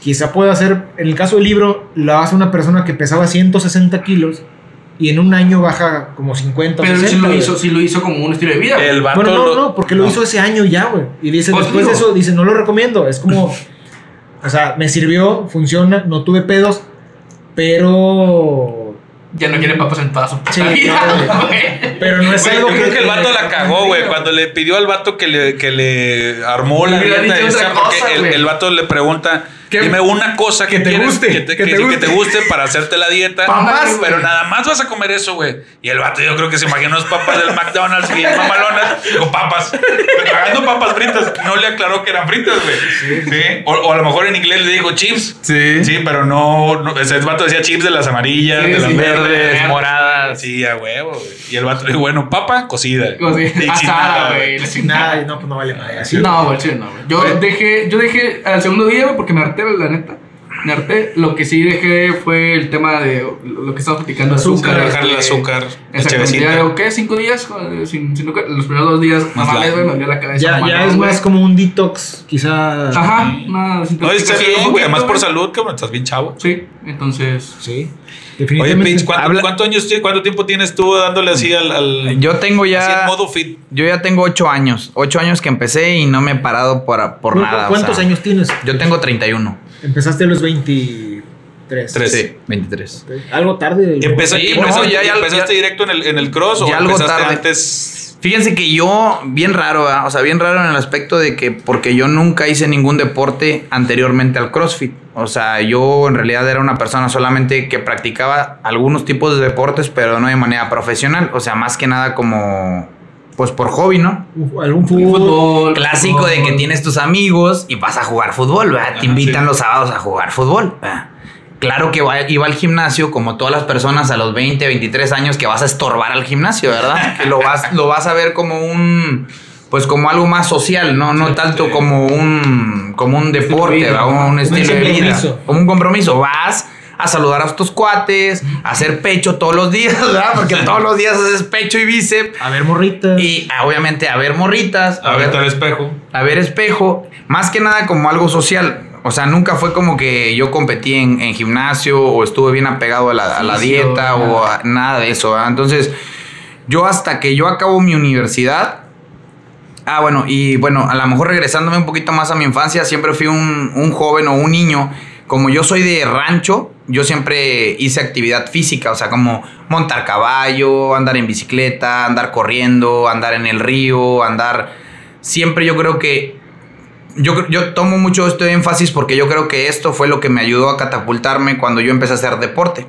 Quizá pueda ser, en el caso del libro, la hace una persona que pesaba 160 kilos y en un año baja como 50 o Pero 60. sí lo, hizo, sí lo hizo como un estilo de vida. El vato Bueno, no, lo- no, porque lo hizo ese año ya, güey. Y dice, Pues después de eso, dice, no lo recomiendo. Es como, o sea, me sirvió, funciona, no tuve pedos, pero... Ya no quiere papas en toda su puta Sí, vida, no, güey. Pero no es Güey, algo yo que... creo que el vato la cagó, güey. Cuando le pidió al vato que le, que le armó la dieta esa, porque cosa, el, el vato le pregunta, ¿Qué? dime una cosa que, Que te quieres, guste, que te, que que- te que guste. te guste para hacerte la dieta. Papas, pero nada más vas a comer eso, güey. Y el vato yo creo que se imaginó las papas del McDonald's bien mamalonas con papas. Tragando papas fritas. No le aclaró que eran fritas, güey. Sí. O, o a lo mejor en inglés le dijo chips. Sí. Sí, pero no, no ese vato decía chips de las amarillas, Sí, de las sí, verdes, verdes. moradas. Sí, a huevo, güey. Y el vato dijo, bueno, papa cocida. Y sin asada, nada, güey. Sin nada, y no, pues no vale. Así. No, güey, sí, no, güey. Yo dejé, yo dejé al segundo día, güey, porque me harté, la neta. Harté. Lo que sí dejé fue el tema de lo que estamos platicando. El azúcar, este, Bajarle el azúcar, Exactamente. Ya, ¿qué? ¿Cinco días? eh, Sin, sin azúcar. Los primeros dos días, Más mamá, light. güey, me dolía la cabeza. Ya, ya es güey. más como un detox, quizá. Ajá, nada, No, está bien, güey. Además por salud, cabrón. Estás bien chavo. Sí, entonces. Sí. Oye, Definitivamente. Pinch, ¿cuánto, Habla- cuánto años, ¿cuánto tiempo tienes tú dándole así al, al Yo tengo ya. modo fit? Yo ya tengo ocho años. Ocho años que empecé y no me he parado por, por ¿Cu- nada. o ¿Cuántos sea, años tienes? Yo tengo 31. Empezaste a los 23. Tres. Sí, 23. Ok. Algo tarde. Empeza- Sí, empezaste, no, ya- ya- empezaste ya- directo en el, en el cross o algo empezaste tarde. antes? Fíjense que yo, bien raro, ¿verdad? o sea, bien raro en el aspecto de que, porque yo nunca hice ningún deporte anteriormente al CrossFit. O sea, yo en realidad era una persona solamente que practicaba algunos tipos de deportes, pero no de manera profesional. O sea, más que nada como, pues por hobby, ¿no? Algún fútbol. Fútbol. Clásico de que tienes tus amigos y vas a jugar fútbol, ¿verdad? Te invitan sí. los sábados a jugar fútbol. ¿verdad? Claro que va- iba al gimnasio como todas las personas a los 20, 23 años que vas a estorbar al gimnasio, ¿verdad? Que lo vas, lo vas a ver como un pues como algo más social, no, no tanto sí. como un como un deporte, vida, ¿verdad? un, un estilo de vida, como un compromiso. Vas a saludar a tus cuates, a hacer pecho todos los días, ¿verdad? Porque todos los días haces pecho y bíceps A ver, morrita. y ah, obviamente a ver morritas, A ver, al espejo. a ver espejo, más que nada como algo social. O sea, nunca fue como que yo competí en, en gimnasio o estuve bien apegado a la, a la dieta o a nada de eso. ¿verdad? Entonces, yo hasta que yo acabo mi universidad, Ah, bueno, y bueno, a lo mejor regresándome un poquito más a mi infancia, siempre fui un, un joven o un niño. Como yo soy de rancho, yo siempre hice actividad física, o sea, como montar caballo, andar en bicicleta, andar corriendo, andar en el río, andar... Siempre yo creo que... Yo, yo tomo mucho este énfasis porque yo creo que esto fue lo que me ayudó a catapultarme cuando yo empecé a hacer deporte.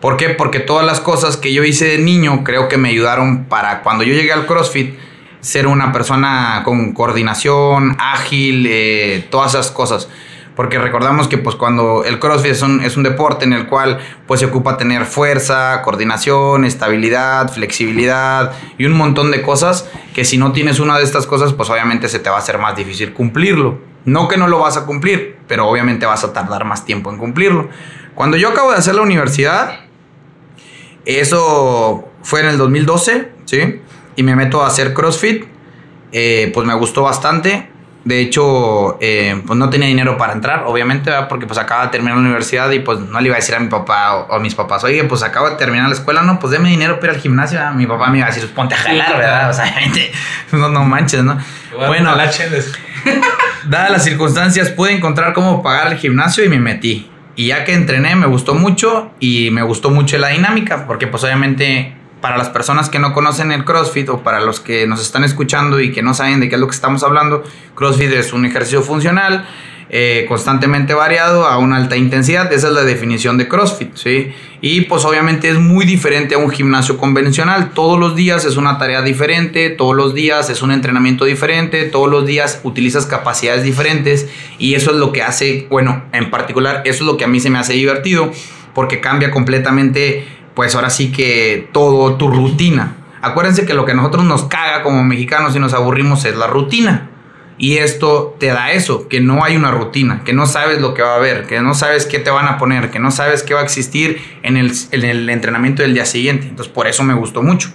¿Por qué? Porque todas las cosas que yo hice de niño creo que me ayudaron para cuando yo llegué al CrossFit ser una persona con coordinación, ágil, eh, todas esas cosas. Porque recordamos que pues cuando el CrossFit es un, es un deporte en el cual pues se ocupa tener fuerza, coordinación, estabilidad, flexibilidad y un montón de cosas que si no tienes una de estas cosas pues obviamente se te va a hacer más difícil cumplirlo. No que no lo vas a cumplir, pero obviamente vas a tardar más tiempo en cumplirlo. Cuando yo acabo de hacer la universidad, eso fue en el 2012, ¿sí? Y me meto a hacer CrossFit. Eh, pues me gustó bastante. De hecho, eh, pues no tenía dinero para entrar, obviamente, ¿verdad? porque pues acaba de terminar la universidad y pues no le iba a decir a mi papá o, a mis papás, oye, pues acabo de terminar la escuela, no, pues deme dinero para ir al gimnasio. ¿verdad? Mi papá me iba a decir, pues ponte a jalar, ¿verdad? O sea, obviamente, no, no manches, ¿no? Bueno, dadas las circunstancias, pude encontrar cómo pagar el gimnasio y me metí. Y ya que entrené, me gustó mucho y me gustó mucho la dinámica, porque pues obviamente para las personas que no conocen el CrossFit o para los que nos están escuchando y que no saben de qué es lo que estamos hablando, CrossFit es un ejercicio funcional eh, constantemente variado a una alta intensidad. Esa es la definición de CrossFit, ¿sí? Y pues obviamente es muy diferente a un gimnasio convencional. Todos los días es una tarea diferente, todos los días es un entrenamiento diferente, todos los días utilizas capacidades diferentes y eso es lo que hace, bueno, en particular, eso es lo que a mí se me hace divertido porque cambia completamente pues ahora sí que todo tu rutina. Acuérdense que lo que a nosotros nos caga como mexicanos y nos aburrimos es la rutina. Y esto te da eso, que no hay una rutina, que no sabes lo que va a haber, que no sabes qué te van a poner, que no sabes qué va a existir en el, en el entrenamiento del día siguiente. Entonces por eso me gustó mucho.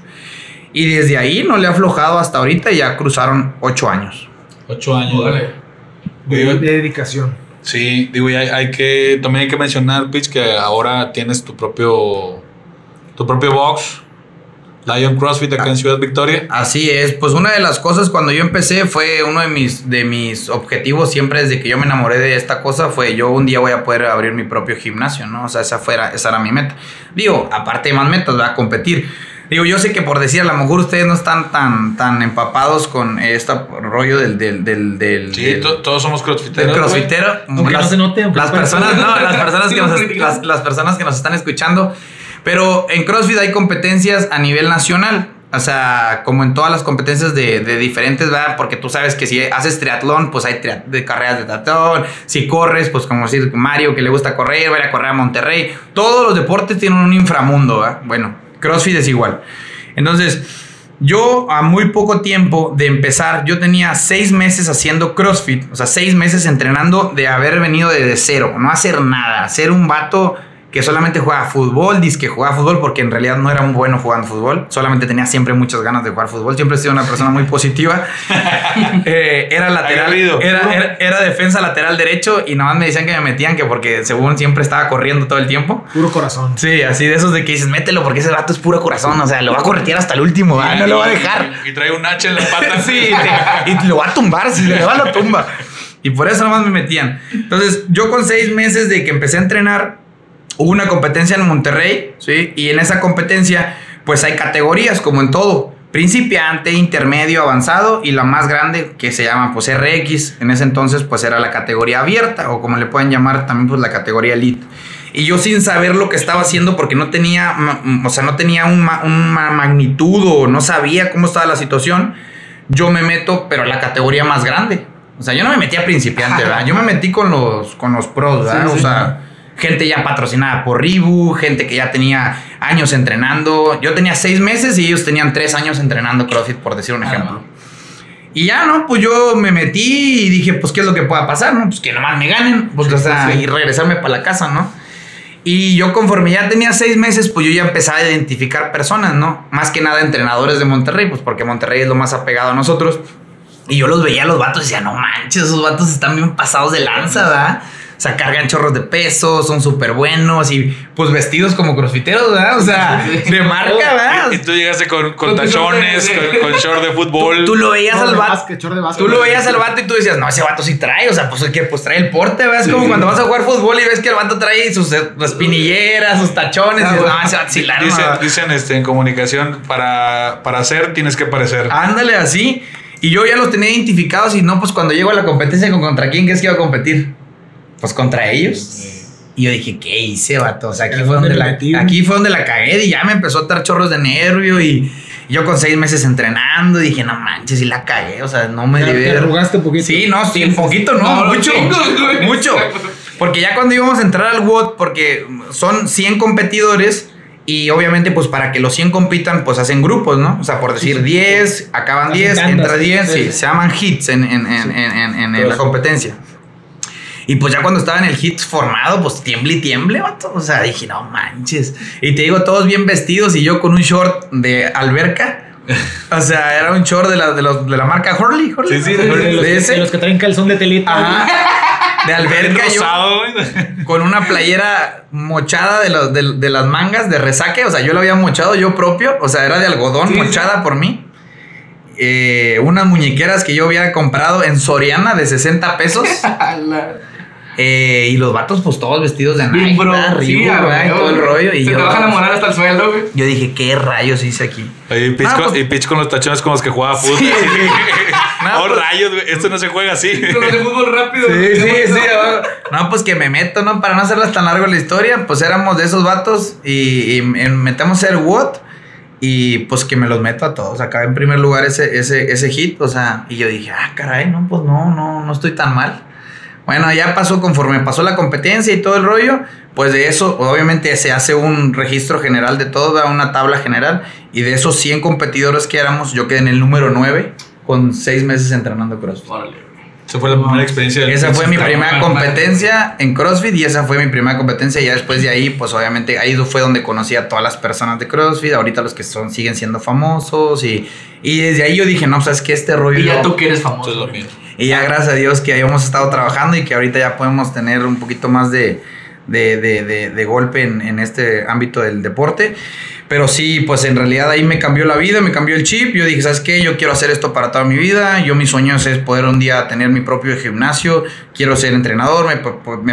Y desde ahí no le ha aflojado hasta ahorita y ya cruzaron ocho años. Ocho años. Órale. De, de dedicación. Sí, digo, y hay, hay que, también hay que mencionar, Pitch, que ahora tienes tu propio, tu propio box, Lion CrossFit acá en Ciudad Victoria. Así es, pues una de las cosas cuando yo empecé fue uno de mis, de mis objetivos siempre desde que yo me enamoré de esta cosa fue yo un día voy a poder abrir mi propio gimnasio, ¿no? O sea, esa, fuera, esa era mi meta. Digo, aparte de más metas, ¿verdad? Competir. Digo, yo sé que por decir, a lo mejor ustedes no están tan, tan empapados con este rollo del... del, del, del Sí, del- to- todos somos crossfiteros. crossfitero. Aunque no Las- se note, las personas, no, las personas, que nos, las, las personas que nos están escuchando. Pero en CrossFit hay competencias a nivel nacional. O sea, como en todas las competencias de, diferentes, ¿verdad? Porque tú sabes que si haces triatlón, pues hay de carreras de triatlón. Si corres, pues como decir Mario que le gusta correr, va a correr a Monterrey. Todos los deportes tienen un inframundo, ¿verdad? Bueno, CrossFit es igual. Entonces, yo a muy poco tiempo de empezar, yo tenía seis meses haciendo CrossFit, o sea, seis meses entrenando de haber venido desde cero, no hacer nada, ser un vato que solamente juega fútbol, dice que jugaba fútbol porque en realidad no era un bueno jugando fútbol, solamente tenía siempre muchas ganas de jugar fútbol, siempre he sido una persona muy positiva. Eh, era lateral, era, era, era defensa lateral derecho y nada más me decían que me metían que porque según siempre estaba corriendo todo el tiempo. Puro corazón. Sí, así de esos de que dices, mételo porque ese vato es puro corazón, o sea, lo va a corretear hasta el último, no lo va a dejar. Y trae un H en la pata. Sí, te- y lo va a tumbar, si le va lo tumba. Y por eso nomás me metían. Entonces, yo con seis meses de que empecé a entrenar, hubo una competencia en Monterrey, ¿sí? Y en esa competencia, pues hay categorías, como en todo. Principiante, intermedio, avanzado y la más grande que se llama pues RX. En ese entonces pues era la categoría abierta o como le pueden llamar también pues la categoría elite. Y yo sin saber lo que estaba haciendo porque no tenía, ma- m- o sea, no tenía un ma- una magnitud o no sabía cómo estaba la situación, yo me meto pero a la categoría más grande. O sea, yo no me metí a principiante, ¿verdad? Yo me metí con los, con los pros, ¿verdad? Sí, sí. O sea, gente ya patrocinada por Reebok, gente que ya tenía años entrenando. Yo tenía seis meses y ellos tenían tres años entrenando CrossFit, por decir un Ah, ejemplo. Y ya, ¿no? Pues yo me metí y dije, pues, ¿qué es lo que pueda pasar, no? Pues que nomás me ganen, pues, o sea, y regresarme para la casa, ¿no? Y yo conforme ya tenía seis meses, pues yo ya empezaba a identificar personas, ¿no? Más que nada entrenadores de Monterrey, pues porque Monterrey es lo más apegado a nosotros. Y yo los veía a los vatos y decía, no manches, esos vatos están bien pasados de lanza, ¿verdad? O sea, cargan chorros de peso, son súper buenos y pues vestidos como crossfiteros, ¿verdad? O sea, de marca, ¿verdad? Y tú llegaste con, con tachones, con, con short de fútbol. Tú lo veías al vato. Tú lo veías al vato y tú decías, no, ese vato sí trae, o sea, pues que pues trae el porte, ¿verdad? Es como cuando vas a jugar fútbol y ves que el vato trae sus eh, espinilleras, sus tachones, y dices, no, ese vato sí la Dicen, ¿verdad?". dicen este, en comunicación, para, para hacer tienes que parecer. Ándale así. Y yo ya los tenía identificados y no, pues cuando llego a la competencia, ¿con ¿contra quién crees que iba a competir? Pues contra ellos. Y yo dije, ¿qué hice, vato? O sea, aquí fue, donde ¿dónde la, aquí fue donde la cagué y ya me empezó a dar chorros de nervio y yo con seis meses entrenando dije, no manches, y la cagué, o sea, no me debí te arrugaste un poquito. Sí, no, sí, un poquito, no, No, mucho, mucho. Porque ya cuando íbamos a entrar al WOD, porque son 100 competidores y obviamente pues para que los 100 compitan pues hacen grupos, ¿no? O sea, por decir 10, acaban Hacen 10, tandas. entra 10, sí, se llaman hits en, en- en- en- la competencia. Y pues ya cuando estaba en el hit formado, pues tiemble y tiemble, vato. O sea, dije, no manches. Y te digo, todos bien vestidos y yo con un short de alberca. O sea, era un short de la, de los- de la marca Hurley. Hurley, Sí, sí, de los, de ese. de los que traen calzón de telita. Ajá. De alberca yo Rosado, con una playera mochada de, los, de, de las mangas de resaque. O sea, yo lo había mochado yo propio. O sea, era de algodón Sí, sí. mochada por mí. Eh, unas muñequeras que yo había comprado en Soriana de 60 pesos. Eh, y los vatos, pues todos vestidos de Nike, bro. Sí, Reebok, a ¿verdad? y huevo, todo el güey. rollo. Y Se yo, te baja la moral hasta el suelo, güey. yo dije, ¿qué rayos hice aquí? Oye, y Pitch, Ah, con, pues- y Pitch con los tachones como los que jugaba fútbol. Sí. No, oh, pues- rayos, güey. Esto no se juega así. Con el fútbol rápido. Sí, güey. sí, sí. abajo. No, pues que me meto, ¿no? Para no hacerlas tan largo la historia, pues éramos de esos vatos y, y me- metemos el WOT y pues que me los meto a todos. Acá en primer lugar ese, ese, ese hit, o sea, y yo dije, ah, caray, no, pues no, no, no estoy tan mal. Bueno, ya pasó conforme pasó la competencia y todo el rollo, pues de eso obviamente se hace un registro general de toda una tabla general y de esos 100 competidores que éramos, yo quedé en el número 9 con 6 meses entrenando CrossFit. Esa fue la primera experiencia. del Esa fue mi primera competencia en CrossFit y esa fue mi primera competencia. Y ya después de ahí, pues obviamente ahí fue donde conocí a todas las personas de CrossFit. Ahorita los que son siguen siendo famosos y, y desde ahí yo dije, no, sabes que este rollo. Y ya tú que eres famoso. es lo mío. y ya gracias a Dios que hayamos estado trabajando y que ahorita ya podemos tener un poquito más de, de, de- de- de golpe en, en este ámbito del deporte. Pero sí, pues en realidad ahí me cambió la vida, me cambió el chip. Yo dije, ¿sabes qué? Yo quiero hacer esto para toda mi vida. Yo mis sueños es poder un día tener mi propio gimnasio. Quiero ser entrenador. Me,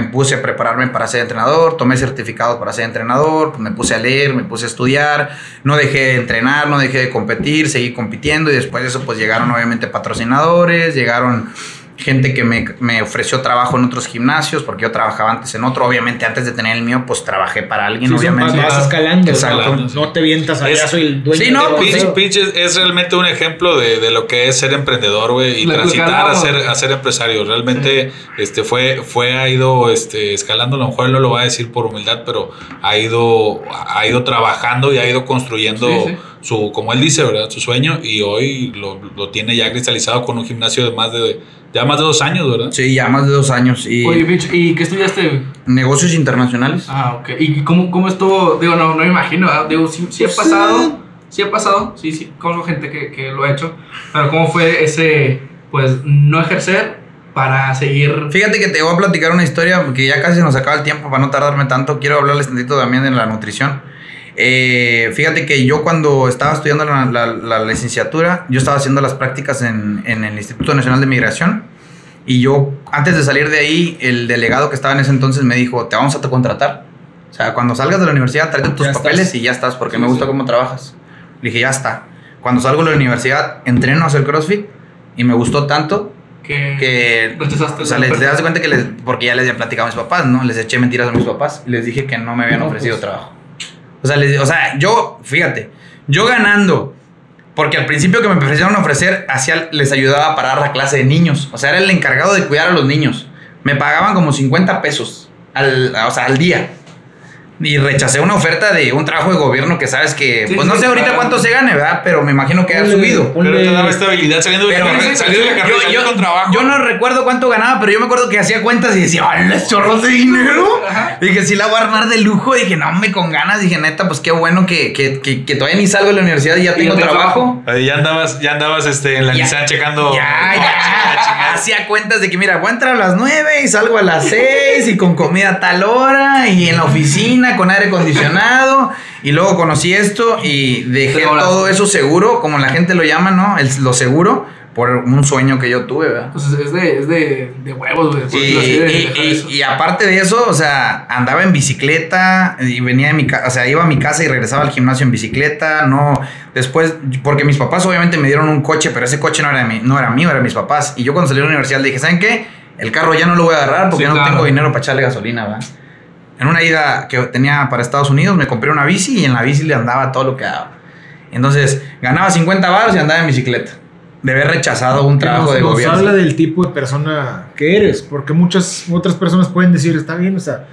me puse a prepararme para ser entrenador. Tomé certificados para ser entrenador. pues me puse a leer, me puse a estudiar. No dejé de entrenar, no dejé de competir. Seguí compitiendo y después de eso pues llegaron obviamente patrocinadores, llegaron gente que me, me ofreció trabajo en otros gimnasios porque yo trabajaba antes en otro. Obviamente antes de tener el mío pues trabajé para alguien, Sí, obviamente. vas escalando. No te vientas Es- soy el dueño Sí, no, pues, Pitch, boxeo. Pitch es, es realmente un ejemplo de, de lo que es ser emprendedor, güey, y transitar a ser, a ser empresario. Realmente este, fue, fue, ha ido este, escalando, a lo mejor él no lo va a decir por humildad, pero ha ido, ha ido trabajando y ha ido construyendo Sí, sí. su, como él dice, ¿verdad? Su sueño y hoy lo, lo tiene ya cristalizado con un gimnasio de más de, ya más de dos años, ¿verdad? Sí, ya más de dos años. Y Oye, bitch, ¿y qué estudiaste? negocios internacionales. Ah, ok. ¿Y cómo, cómo estuvo? Digo, no, no me imagino. ¿verdad? Digo, sí, sí ha pasado. Sí ha pasado. Sí, sí. Conozco gente que, que lo ha hecho. Pero ¿cómo fue ese, pues, no ejercer para seguir? Fíjate que te voy a platicar una historia porque ya casi nos acaba el tiempo para no tardarme tanto. Quiero hablarles tantito también de la nutrición. Eh, fíjate que yo cuando estaba estudiando la, la- la licenciatura, yo estaba haciendo las prácticas en, en el Instituto Nacional de Migración y yo, antes de salir de ahí, el delegado que estaba en ese entonces me dijo, te vamos a contratar. O sea, cuando salgas de la universidad, tráete tus Ya papeles estás. y ya estás, porque Sí, me gusta sí. cómo trabajas. Le dije, ya está. Cuando salgo de la universidad, entreno a hacer CrossFit y me gustó tanto Que, que rechazaste o sea, les, das cuenta que les, porque ya les había platicado a mis papás, ¿no? Les eché mentiras a mis papás y les dije que no me habían No, ofrecido pues. trabajo. O sea, les- o sea, yo, fíjate, yo ganando, porque al principio que me ofrecieron ofrecer, hacía, les ayudaba a parar la clase de niños. O sea, era el encargado de cuidar a los niños. Me pagaban como 50 pesos al, o sea, al día. Y rechacé una oferta de un trabajo de gobierno que sabes que, Sí, pues no sí, sé ahorita claro. cuánto se gane, ¿verdad? Pero me imagino que ha subido. Pero te daba estabilidad saliendo de Pero la carrera, salir de la carrera, yo, yo- con trabajo. yo no recuerdo cuánto ganaba, pero yo me acuerdo que hacía cuentas y decía, ¡hola, chorros de dinero! Dije, sí la voy a armar de lujo. Dije, no, me con ganas. Dije, neta, pues qué bueno que, que, que, que todavía ni salgo de la universidad y ya Y tengo tengo trabajo. Ahí ya andabas, ya andabas este, en la. Nissan checando. Ya, ya. Hacía cuentas de que, mira, voy a entrar a las 9 y salgo a las 6 y con comida a tal hora y en la oficina con aire acondicionado. Y luego conocí esto y dejé todo eso seguro, como la gente lo llama, ¿no? El- lo seguro, por un sueño que yo tuve, ¿verdad? Pues es de, es de, de huevos, güey. Y, aparte de eso, o sea, andaba en bicicleta y venía de mi casa, o sea, iba a mi casa y regresaba al gimnasio en bicicleta, no, después, porque mis papás obviamente me dieron un coche, pero ese coche no era, mi, no era mío, era mis papás. Y yo cuando salí de la universidad le dije, ¿saben qué? El carro ya no lo voy a agarrar porque Sí, no claro. tengo dinero para echarle gasolina, ¿verdad? En una ida que tenía para Estados Unidos me compré una bici y en la bici le andaba todo lo que daba. Entonces, ganaba 50 baros y andaba en bicicleta. De haber rechazado un trabajo nos, de nos gobierno. habla del tipo de persona que eres, porque muchas otras personas pueden decir, está bien, o sea,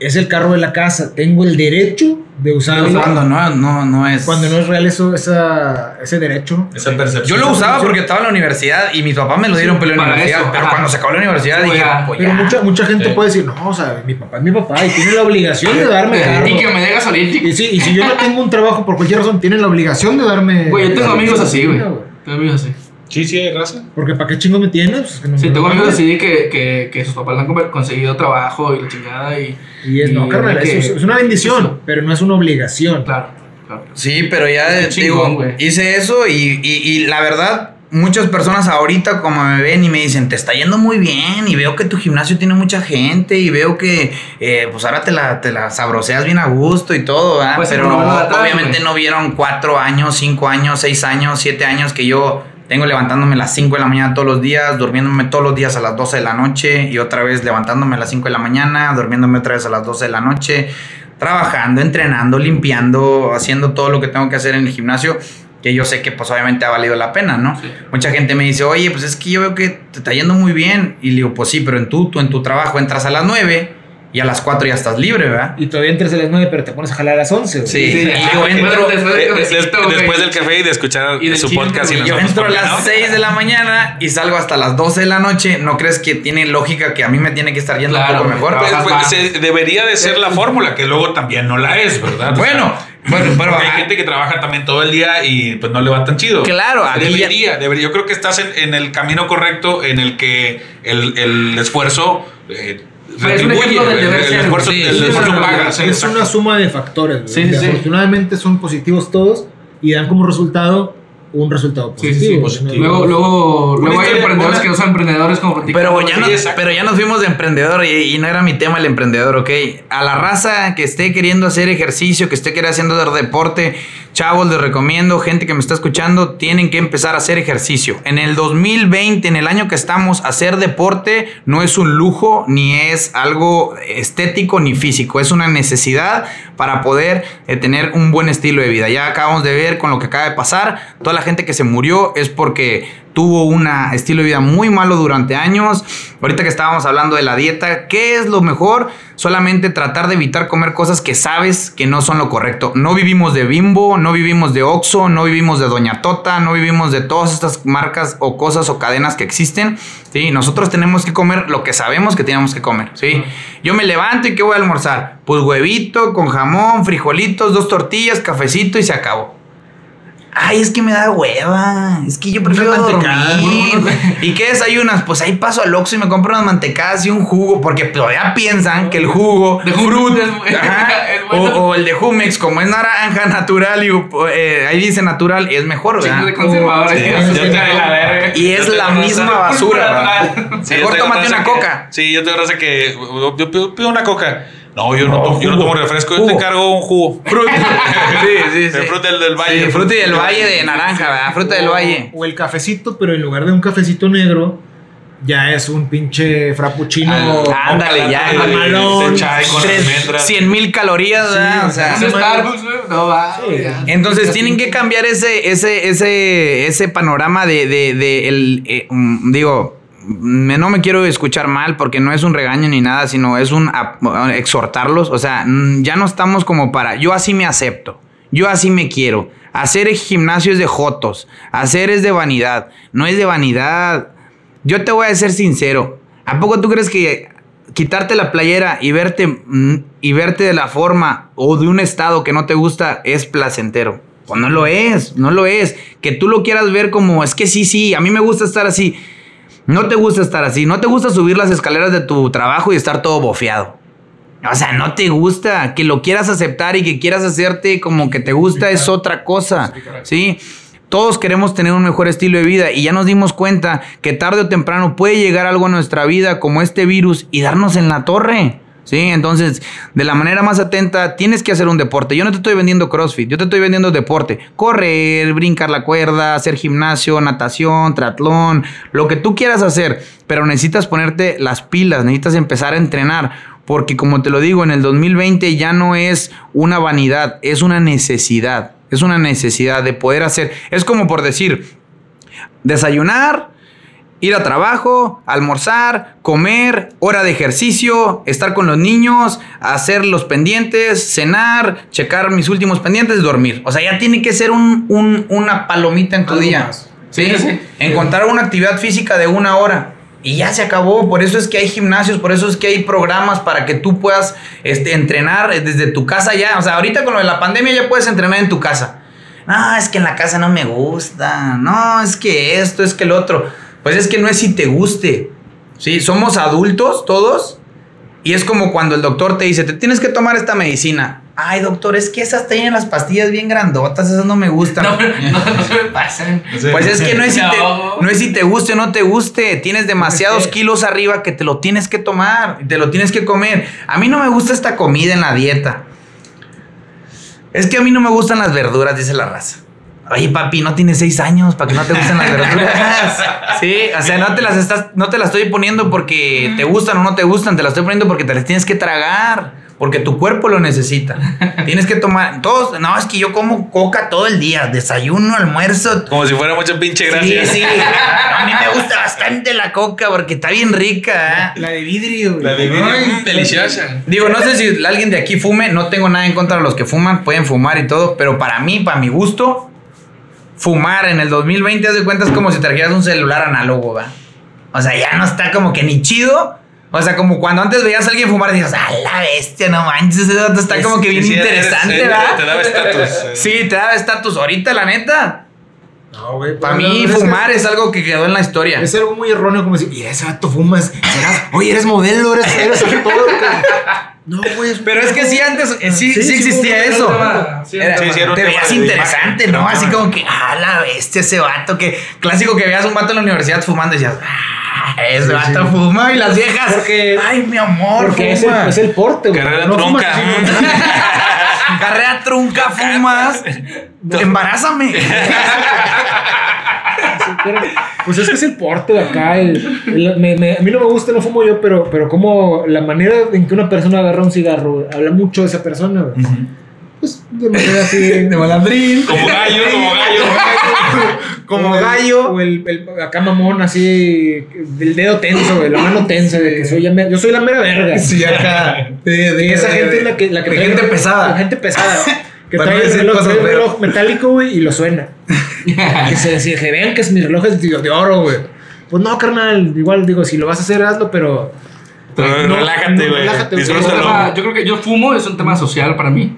es el carro de la casa, tengo el derecho de usarlo. Cuando no, no, no es... Cuando no es real eso, esa, ese derecho. Esa percepción. Yo lo usaba porque estaba en la universidad y mis papás me lo dieron por la para universidad. eso, pero ajá. cuando se acabó la universidad Sí, dije, ya. pues Pero ya. mucha, mucha gente Sí. puede decir, no, o sea, mi papá es mi papá y tiene la obligación de darme carro. Y que me dé gasolina. Y, sí, y si yo no tengo un trabajo por cualquier razón, tienen la obligación de darme. Güey, yo tengo amigos así, güey. Tengo amigos así. Sí, sí, hay raza. Porque ¿para qué chingo me tienes? Pues, que no Sí, me tengo amigos así que, que, que sus papás le han conseguido trabajo y la chingada y... Y es, no, carnal, que- es, es una bendición, pero no es una obligación. Claro, claro. Sí, pero ya chingón, digo, hice eso y, y- y la verdad, muchas personas ahorita como me ven y me dicen, te está yendo muy bien y veo que tu gimnasio tiene mucha gente y veo que eh, pues ahora te la, te la sabroseas bien a gusto y todo, ¿verdad? Pues, pero no, obviamente no vieron cuatro años, cinco años, seis años, siete años que yo tengo levantándome a las 5 de la mañana todos los días, durmiéndome todos los días a las 12 de la noche y otra vez levantándome a las 5 de la mañana, durmiéndome otra vez a las 12 de la noche, trabajando, entrenando, limpiando, haciendo todo lo que tengo que hacer en el gimnasio, que yo sé que pues obviamente ha valido la pena, ¿no? Sí. Mucha gente me dice, oye, pues es que yo veo que te está yendo muy bien. Y le digo, pues sí, pero en tu, tú en tu trabajo entras a las 9 y a las 4 ya estás libre, ¿verdad? Y todavía entras a las 9, pero te pones a jalar a las 11. güey. Sí, Sí, y yo güey, entro... después del cafecito, des- güey. después del café y de escuchar Y su podcast y güey. Yo entro a ¿por qué las no? 6 de la mañana y salgo hasta las 12 de la noche. ¿No crees que tiene lógica que a mí me tiene que estar yendo Claro, un poco mejor? Pues, pues, se- debería de ser la fórmula, que luego también no la es, ¿verdad? O Bueno, sea, bueno, pero porque hay ah, gente que trabaja también todo el día y pues no le va tan chido. Claro, aquí ya- debería, debería. Yo creo que estás en, en el camino correcto en el que el, el esfuerzo eh, es un ejemplo del el, deber el ser, esfuerzo, sí, el sí, esfuerzo sí, paga. es una suma de factores. Sí, sí, sí. Afortunadamente son positivos todos y dan como resultado un resultado Sí, sí, sí, positivo. positivo. Luego, luego, Una luego hay emprendedores una- que no son emprendedores como Pero ya, no- pero ya nos fuimos de emprendedor y, y no era mi tema el emprendedor, ¿ok? A la raza que esté queriendo hacer ejercicio, que esté queriendo haciendo deporte, chavos, les recomiendo, gente que me está escuchando, tienen que empezar a hacer ejercicio. En el 2020, en el año que estamos, hacer deporte no es un lujo, ni es algo estético ni físico, es una necesidad para poder eh, tener un buen estilo de vida. Ya acabamos de ver con lo que acaba de pasar, toda la gente que se murió es porque tuvo un estilo de vida muy malo durante años. Ahorita que estábamos hablando de la dieta, ¿qué es lo mejor? Solamente tratar de evitar comer cosas que sabes que no son lo correcto. No vivimos de Bimbo, no vivimos de Oxxo, no vivimos de Doña Tota, no vivimos de todas estas marcas o cosas o cadenas que existen. ¿sí? Nosotros tenemos que comer lo que sabemos que tenemos que comer. ¿sí? Yo me levanto y ¿qué voy a almorzar? Pues huevito con jamón, frijolitos, dos tortillas, cafecito y se acabó. Ay, es que me da hueva. Es que yo prefiero dormir. ¿Y qué desayunas? Pues ahí paso al Oxxo y me compro unas mantecadas y un jugo. Porque todavía piensan que el jugo De es o, bueno. o el de Jumex, como es naranja natural, y eh, ahí dice natural, es mejor, ¿verdad? de conservadores. Sí, te- la verga. Y es te- la te- misma te- basura, ¿verdad? Sí, Mejor tómate una que- coca. Sí, yo tengo raza que. Yo pido, pido una coca. No, yo no, No, tomo, yo no tomo refresco, yo te encargo un jugo. Fruta. sí, sí, sí. El fruta del, del valle. Sí, fruta del valle de naranja, ¿verdad? Fruta del O- valle. O el cafecito, pero en lugar de un cafecito negro, ya es un pinche frappuccino. Al- Ándale, ya. de- de- mamalón, de chai con Tres- almendras. 100 mil calorías, ¿verdad? Sí, o sea, Starbucks. No va. Sí. Entonces tienen que cambiar ese, ese, ese, ese panorama de, de, de el, eh, mm, digo, me- no me quiero escuchar mal porque no es un regaño ni nada, sino es un exhortarlos. O sea, ya no estamos como para, yo así me acepto, yo así me quiero. Hacer gimnasio es de jotos, hacer es de vanidad, no es de vanidad. Yo te voy a ser sincero, ¿a poco tú crees que quitarte la playera y verte y verte de la forma o de un estado que no te gusta es placentero? Pues no lo es, no lo es. Que tú lo quieras ver como es que sí, sí, a mí me gusta estar así. No te gusta estar así, no te gusta subir las escaleras de tu trabajo y estar todo bofeado. O sea, no te gusta. Que lo quieras aceptar y que quieras hacerte como que te gusta es otra cosa. ¿Sí? Todos queremos tener un mejor estilo de vida y ya nos dimos cuenta que tarde o temprano puede llegar algo a nuestra vida como este virus y darnos en la torre. ¿Sí? Entonces, de la manera más atenta, tienes que hacer un deporte. Yo no te estoy vendiendo CrossFit, yo te estoy vendiendo deporte. Correr, brincar la cuerda, hacer gimnasio, natación, triatlón, lo que tú quieras hacer. Pero necesitas ponerte las pilas, necesitas empezar a entrenar. Porque como te lo digo, en el 2020 ya no es una vanidad, es una necesidad. Es una necesidad de poder hacer. Es como por decir, desayunar, ir a trabajo, almorzar, comer, hora de ejercicio, estar con los niños, hacer los pendientes, cenar, checar mis últimos pendientes, dormir. O sea, ya tiene que ser un- un- una palomita en tu Algo día. Sí, sí. Encontrar una actividad física de una hora. Y ya se acabó. Por eso es que hay gimnasios, por eso es que hay programas para que tú puedas este, entrenar desde tu casa ya. O sea, ahorita con lo de la pandemia ya puedes entrenar en tu casa. No, es que en la casa no me gusta. No, es que esto, es que el otro. Pues es que no es si te guste. Sí, somos adultos todos. Y es como cuando el doctor te dice, te tienes que tomar esta medicina. Ay, doctor, es que esas tienen las pastillas bien grandotas, esas no me gustan. No, no, no se me pasan. Pues es que no es, si te, No. es si te guste o no te guste. Tienes demasiados kilos arriba que te lo tienes que tomar, y te lo tienes que comer. A mí no me gusta esta comida en la dieta. Es que a mí no me gustan las verduras, dice la raza. Oye, papi, no tienes seis años para que no te gusten las verduras. Sí, o sea, no te las estás, no te las estoy poniendo porque te gustan o no te gustan, te las estoy poniendo porque te las tienes que tragar. Porque tu cuerpo lo necesita. Tienes que tomar. Todos. No, es que yo como coca todo el día. Desayuno, almuerzo. Como si fuera mucha pinche gracia. Sí, sí. A mí me gusta bastante la coca porque está bien rica. ¿eh? La de vidrio. La de vidrio, Ay, mm, deliciosa. Digo, no sé si alguien de aquí fume, no tengo nada en contra de los que fuman, pueden fumar y todo, pero para mí, para mi gusto, fumar en el 2020, haz de cuenta, es como si trajeras un celular análogo, ¿va? O sea, ya no está como que ni chido. O sea, como cuando antes veías a alguien fumar y dices, ¡ah, la bestia, no manches! Ese dato está como que bien Sí, interesante, eres- ¿verdad? Te daba estatus. eh. Sí, te daba estatus. Ahorita, la neta, No, güey. para pero mí fumar es algo que quedó en la historia. Es algo muy erróneo como decir, y ese vato fumas, serás, oye, eres modelo, eres, eres actor. güey". No, güey. es- Pero es que sí, antes eh, sí, Sí, existía sí, eso. Sí, Era- Sí, te veías interesante, ¿no? Así como que, ah, la bestia, ese vato que. Clásico que veías un vato en la universidad fumando y decías, ah, ese Sí, vato sí. fuma y las viejas. Porque- ay, mi amor, Porque es el, fuma. es el porte, güey. Carrera No fumas Carrera trunca, fumas. Embarázame. Pues es que es el porte de acá. el- el- me- me- a mí no me gusta, no fumo yo, pero, pero como la manera en que una persona agarra un cigarro, habla mucho de esa persona. güey. Pues de manera así. De malandrín. Como gallo, como gallo. Como O el- gallo. O el, el- acá mamón, así. Del dedo tenso, güey, la mano tensa, de que soy la me- yo soy la mera verga. Sí, acá. De, de- Y esa de- gente es la que. La que de trae- gente pesada. La gente pesada. Que trae no el reloj, trae metálico, güey, y lo suena. que se decía, que vean que es mi reloj es de, de oro, güey. Pues no, carnal. Igual digo, si lo vas a hacer, hazlo, pero. No, relájate, no, güey. tema- yo creo que yo fumo, es un tema social para mí.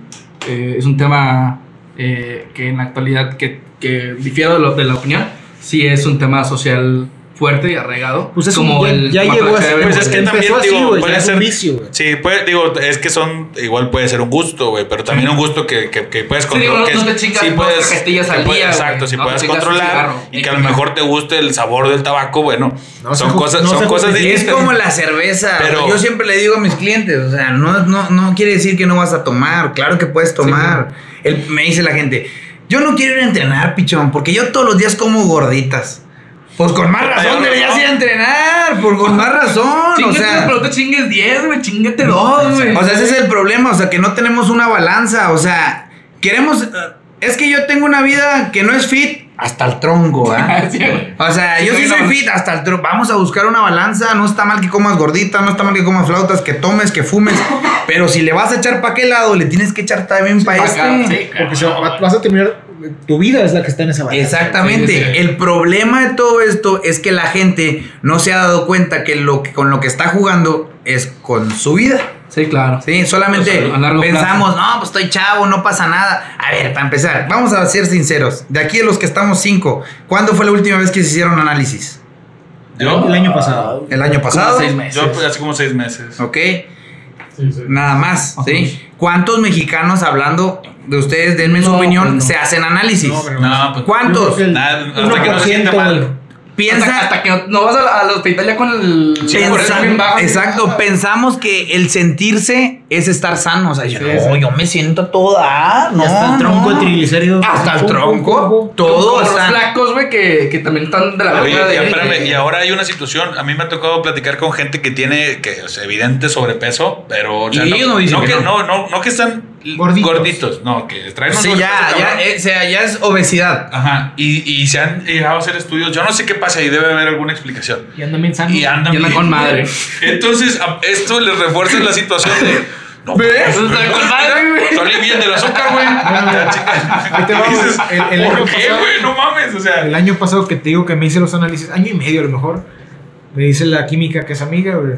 Eh, es un tema eh, que en la actualidad, que, que difiero de, lo- de la opinión, sí es un tema social fuerte y arraigado. Pues es como un, ya, el ya llegó así. cheve, Pues es que empezó también, así, digo, güey, puede es un ser- vicio, güey. Sí, puede, digo, es que son, igual puede ser un gusto, güey, pero también un gusto que, que, que puedes Sí, digo, controlar. no- que no es- te chingas sí puedes- cajetillas que al puedes- día, Exacto, güey. si No puedes controlar cigarro. y que a lo mejor te guste el sabor del tabaco, bueno, No son cosas, no son cosas justifica. Es distintas. como la cerveza. Pero- yo siempre le digo a mis clientes, o sea, no, no, no quiere decir que no vas a tomar. Claro que puedes tomar. El- me dice la gente, yo no quiero ir a entrenar, pichón, porque yo todos los días como gorditas. Pues con más razón deberías ir a entrenar, por con más razón. O sea, pero te chingues 10, güey. Chingate 2, güey. o sea, ese es el problema, o sea, que no tenemos una balanza, o sea, queremos... eh, es que yo tengo una vida que no es fit hasta el tronco, ¿ah? Sí, güey. O sea, Sí, yo sí soy no. fit hasta el tronco. Vamos a buscar una balanza. No está mal que comas gordita, no está mal que comas flautas, que tomes, que fumes. Pero si le vas a echar para qué lado, le tienes que echar también para pa' este. acá, sí, claro. Porque se va- vas a terminar. Tu vida es la que está en esa balanza. Exactamente. Sí, sí. El problema de todo esto es que la gente no se ha dado cuenta que lo que con lo que está jugando es con su vida. Sí, claro. Sí, solamente Pues, a pensamos, no, pues estoy chavo, no pasa nada. A ver, para empezar, vamos a ser sinceros. De aquí de los que estamos cinco, ¿cuándo fue la última vez que se hicieron análisis? Yo, El año pasado. ¿El año pasado? Seis meses. yo pues, hace como seis meses. Ok, Sí, sí. nada más, ¿sí? ¿Cuántos mexicanos, hablando de ustedes, denme su opinión, pues no. se hacen análisis? No, pero- No, pues. ¿Cuántos? Nada, hasta que no se 1%, siente mal. Piensa, Hasta, hasta que no, no vas al hospital ya con el. Pensa- corazón bien bajo. exacto, pensamos que el sentirse es estar sano. O sea, yo, Sí, no, sí. yo me siento toda. No, hasta el tronco no. de triglicéridos. Hasta el tronco. Todo los flacos, güey, que, que también están de la Oye, ya, de- espérame, y ahora hay una situación. A mí me ha tocado platicar con gente que tiene que es evidente sobrepeso, pero. o sea, Y no, ellos no dicen que que, no. no, no, no que están Gorditos. gorditos. no, que traen un Sí, sobrepeso ya, ya, eh, o sea, ya es obesidad. Ajá, y, y se han llegado a hacer estudios. Yo no sé qué pasa y debe haber alguna explicación. Y andan bien sanos. Y andan, Y andan bien. con madre. Entonces, esto les refuerza la situación de. No, ¿Ves? Salí bien del azúcar, güey. Ahí te va, güey. Dices, El- el año ¿Por qué, pasado- güey? No mames. O sea, El año pasado que te digo que me hice los análisis, año y medio a lo mejor, me dice la química que es amiga, güey.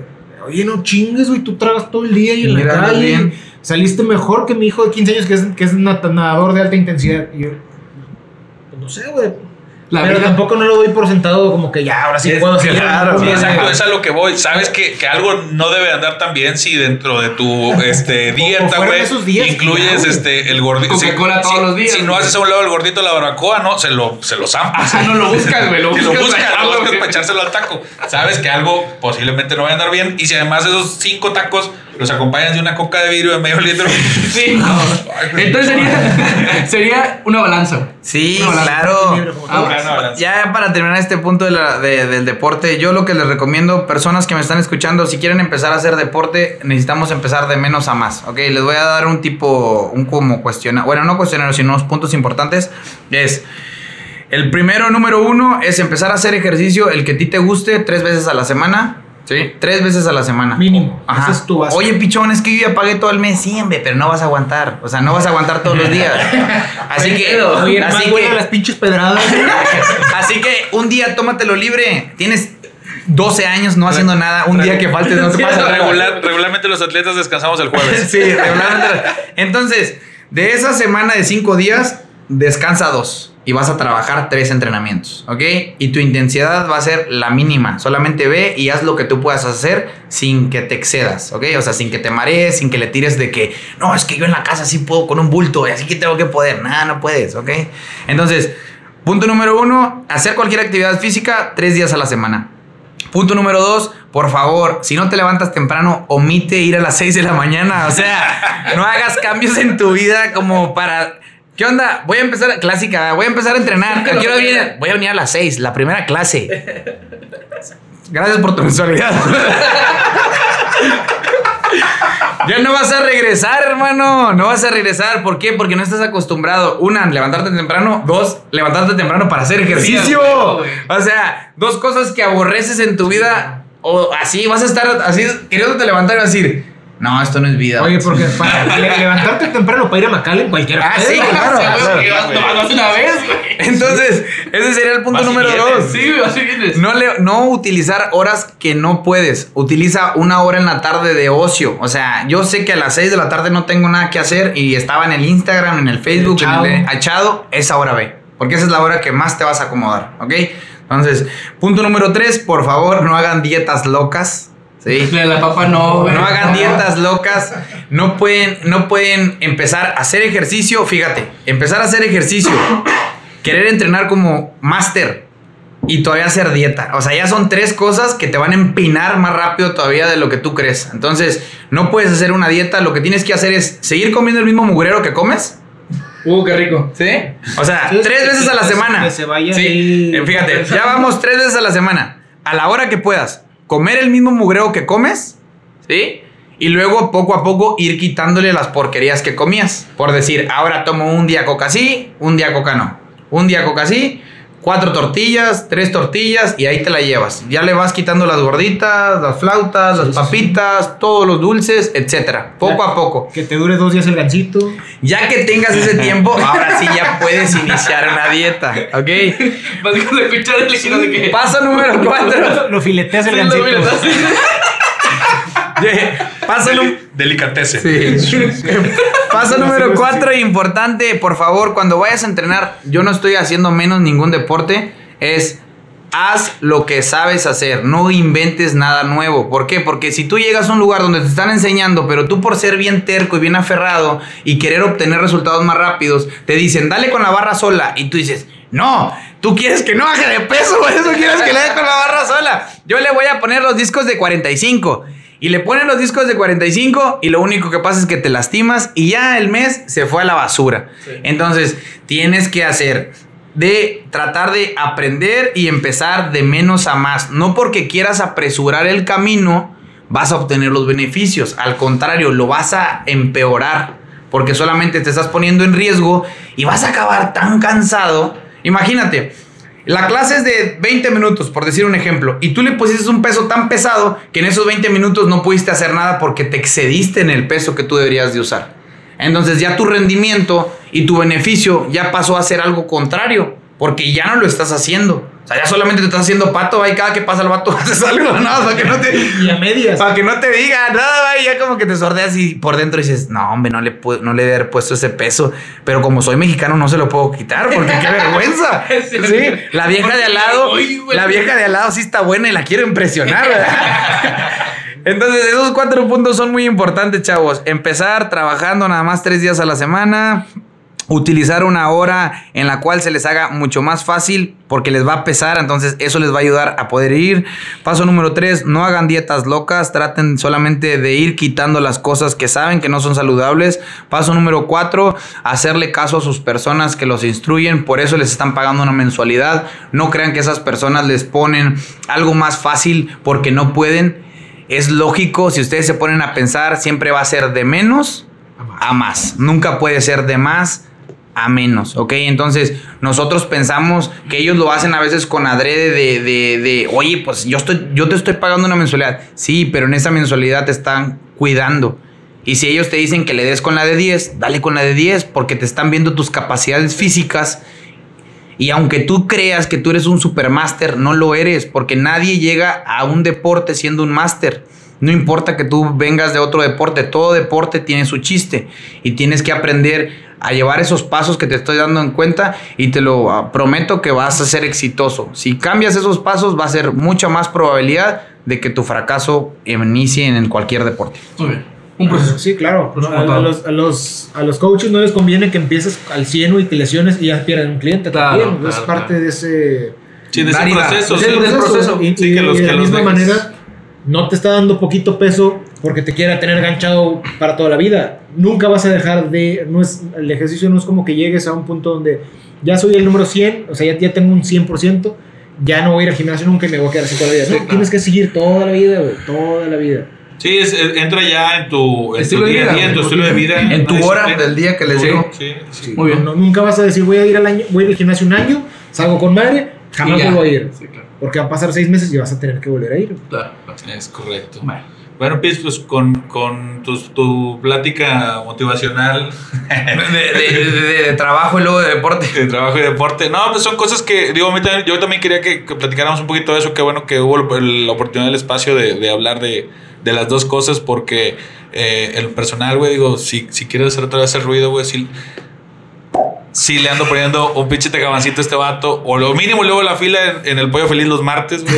Oye, no chingues, güey, tú tragas todo el día y en la calle. bien. Saliste mejor que mi hijo de 15 años que es, que es nadador de alta intensidad. Y yo, pues no sé, güey. La Pero vida. tampoco no lo doy por sentado como que ya, ahora sí Es- puedo claro, Sí, exacto, es a lo que voy. Sabes que, que algo no debe andar tan bien si dentro de tu este, dieta, güey, incluyes ya, este, el gordito. Coca-Cola si, todos si- los días, Si no haces a un lado el gordito de la barbacoa, no, se lo, se lo zampas. Ajá, no lo buscas, güey. Lo Si buscas, lo buscas, para lo buscas güey. para echárselo al taco. Sabes que algo posiblemente no va a andar bien. Y si además esos cinco tacos los acompañas de una coca de vidrio de medio litro. Sí. Entonces sería, sería una balanza. Sí, claro. Ah, Ya para terminar este punto de la- de- del deporte, yo lo que les recomiendo, personas que me están escuchando, si quieren empezar a hacer deporte, necesitamos empezar de menos a más, ¿ok? Les voy a dar un tipo, un como cuestionario, bueno, no cuestionario, sino unos puntos importantes. Es, el primero, número uno, es empezar a hacer ejercicio, el que a ti te guste, tres veces a la semana. Sí, tres veces a la semana. Mínimo. Ajá. Esa es tu base. Oye, pichón, es que yo ya pagué todo el mes, sí, hombre, pero no vas a aguantar. O sea, no vas a aguantar todos los días. Así que, Oye, así que, las pinches pedradas. Así que un día tómatelo libre. Tienes 12 años no haciendo nada. Un día que faltes no te pasa nada. Regular, regularmente los atletas descansamos el jueves. Sí, regularmente. Entonces, de esa semana de 5 días, descansa dos. Y vas a trabajar tres entrenamientos, ¿ok? Y tu intensidad va a ser la mínima. Solamente ve y haz lo que tú puedas hacer sin que te excedas, ¿ok? O sea, sin que te marees, sin que le tires de que, no, es que yo en la casa sí puedo con un bulto, así que tengo que poder. Nada, no puedes, ¿ok? Entonces, punto número uno, hacer cualquier actividad física tres días a la semana. Punto número dos, por favor, si no te levantas temprano, omite ir a las 6 de la mañana. O sea, no hagas cambios en tu vida como para. ¿Qué onda? Voy a empezar, clásica, voy a empezar a entrenar. ¿A qué hora viene? Voy a venir a las 6, la primera clase. Gracias por tu mensualidad. Ya no vas a regresar, hermano. No vas a regresar. ¿Por qué? Porque no estás acostumbrado. Una, levantarte temprano. Dos, levantarte temprano para hacer ejercicio. O sea, dos cosas que aborreces en tu vida. O así, vas a estar así queriéndote levantar y vas a decir, no, esto no es vida. Oye, porque para le- levantarte temprano para ir a McAllen, cualquiera. Ah, sí, claro, una vez. Entonces, ese sería el punto número vienes. dos. Sí, así vienes. No, le- no utilizar horas que no puedes. Utiliza una hora en la tarde de ocio. O sea, yo sé que a las 6 de la tarde no tengo nada que hacer y estaba en el Instagram, en el Facebook, en Echado. el de- echado. Esa hora ve. Porque esa es la hora que más te vas a acomodar. ¿Ok? Entonces, punto número 3, por favor, no hagan dietas locas. ¿Sí? De la papa no, güey. No hagan dietas locas. No pueden, no pueden empezar a hacer ejercicio. Fíjate, empezar a hacer ejercicio. Querer entrenar como máster. Y todavía hacer dieta. O sea, ya son tres cosas que te van a empinar más rápido todavía de lo que tú crees. Entonces, no puedes hacer una dieta. Lo que tienes que hacer es seguir comiendo el mismo mugrero que comes. Uh, qué rico. ¿Sí? O sea, Sí, tres veces a la semana. que se vaya Sí. Eh, Fíjate, ya vamos tres veces a la semana. A la hora que puedas. Comer el mismo mugreo que comes. ¿Sí? Y luego, poco a poco, ir quitándole las porquerías que comías. Por decir, ahora tomo un día coca sí, un día coca no. Un día coca sí, cuatro tortillas, tres tortillas y ahí te la llevas. Ya le vas quitando las gorditas, las flautas, las papitas, todos los dulces, etcétera. Poco Ya. a poco. Que te dure dos días el gancito. Ya que tengas ese tiempo, ahora sí ya puedes iniciar una dieta, ¿ok? Vas con la cuchara y le quiero de que. Paso número cuatro. Lo fileteas el lo gancito. número... Delicatese. Sí. Paso número cuatro, importante, por favor, cuando vayas a entrenar, yo no estoy haciendo menos ningún deporte, es haz lo que sabes hacer, no inventes nada nuevo. ¿Por qué? Porque si tú llegas a un lugar donde te están enseñando, pero tú por ser bien terco y bien aferrado y querer obtener resultados más rápidos, te dicen, dale con la barra sola, y tú dices, no, tú quieres que no baje de peso, por eso quieres que le dé con la barra sola. Yo le voy a poner los discos de 45. Y le ponen los discos de 45 y lo único que pasa es que te lastimas y ya el mes se fue a la basura. Sí. Entonces, tienes que hacer de tratar de aprender y empezar de menos a más. No porque quieras apresurar el camino, vas a obtener los beneficios. Al contrario, lo vas a empeorar. Porque solamente te estás poniendo en riesgo y vas a acabar tan cansado. Imagínate, la clase es de 20 minutos, por decir un ejemplo, y tú le pusiste un peso tan pesado que en esos 20 minutos no pudiste hacer nada porque te excediste en el peso que tú deberías de usar. Entonces ya tu rendimiento y tu beneficio ya pasó a ser algo contrario, porque ya no lo estás haciendo. O sea, ya solamente te estás haciendo pato, ahí cada que pasa el vato haces algo, nada, para que no te... Y a medias. Para que no te diga nada, va, y ya como que te sordeas y por dentro dices, no, hombre, no le, no le he puesto ese peso. Pero como soy mexicano, no se lo puedo quitar porque qué vergüenza. Sí. Sí, la vieja de al lado, la vieja de al lado sí está buena y la quiero impresionar, ¿verdad? Entonces, esos cuatro puntos son muy importantes, chavos. Empezar trabajando nada más tres días a la semana. Utilizar una hora en la cual se les haga mucho más fácil porque les va a pesar, entonces eso les va a ayudar a poder ir. Paso número tres, no hagan dietas locas, traten solamente de ir quitando las cosas que saben que no son saludables. Paso número cuatro, hacerle caso a sus personas que los instruyen, por eso les están pagando una mensualidad. No crean que esas personas les ponen algo más fácil porque no pueden. Es lógico, si ustedes se ponen a pensar, siempre va a ser de menos a más. Nunca puede ser de más a menos, ¿ok? Entonces, nosotros pensamos que ellos lo hacen a veces con adrede de, de, de, oye, pues yo, estoy, yo te estoy pagando una mensualidad. Sí, pero en esa mensualidad te están cuidando. Y si ellos te dicen que le des con la de 10, dale con la de 10, porque te están viendo tus capacidades físicas. Y aunque tú creas que tú eres un supermáster, no lo eres, porque nadie llega a un deporte siendo un máster. No importa que tú vengas de otro deporte, todo deporte tiene su chiste y tienes que aprender a llevar esos pasos que te estoy dando en cuenta y te lo ah, prometo que vas a ser exitoso. Si cambias esos pasos va a ser mucha más probabilidad de que tu fracaso inicie en cualquier deporte. Muy bien. Un proceso. Sí, claro. A, a los, a, los, a los coaches no les conviene que empieces al 100 y te lesiones y ya pierden un cliente. Claro, también. es claro, parte claro. de ese, Sí, de ese proceso. de sí. proceso. Y, Sí, que los- y de que la los misma dejes. manera, no te está dando poquito peso porque te quiera tener ganchado para toda la vida. Nunca vas a dejar de. No es, el ejercicio no es como que llegues a un punto donde ya soy el número 100, o sea, ya, ya tengo un 100%, ya no voy a ir al gimnasio nunca y me voy a quedar así toda la vida. Sí, No, claro. tienes que seguir toda la vida, güey, toda la vida. Sí, es- entra ya en tu, en tu Estilo de día a vida, día, en tu estilo de vida. En tu hora del día que les Sí. digo. Sí, sí. Muy bien. No, nunca vas a decir voy a ir al año, voy a ir al gimnasio un año, salgo con madre, jamás vuelvo a ir. Sí, claro. Porque van a pasar seis meses y vas a tener que volver a ir. Claro. Es correcto. Bueno. Bueno, Piz, pues con, con tu, tu plática motivacional De, de- de- de trabajo y luego de deporte. de trabajo y deporte. No, pues son cosas que, digo, a mí también- yo también quería que, que platicáramos un poquito de eso. Qué bueno que hubo el- la oportunidad del espacio de, de hablar de, de las dos cosas, porque eh, el personal, güey, digo, si, si quieres hacer otra vez el ruido, güey, sí, sí le ando poniendo un pinche tegabancito a este vato, o lo mínimo luego la fila en, en el pollo feliz los martes, güey.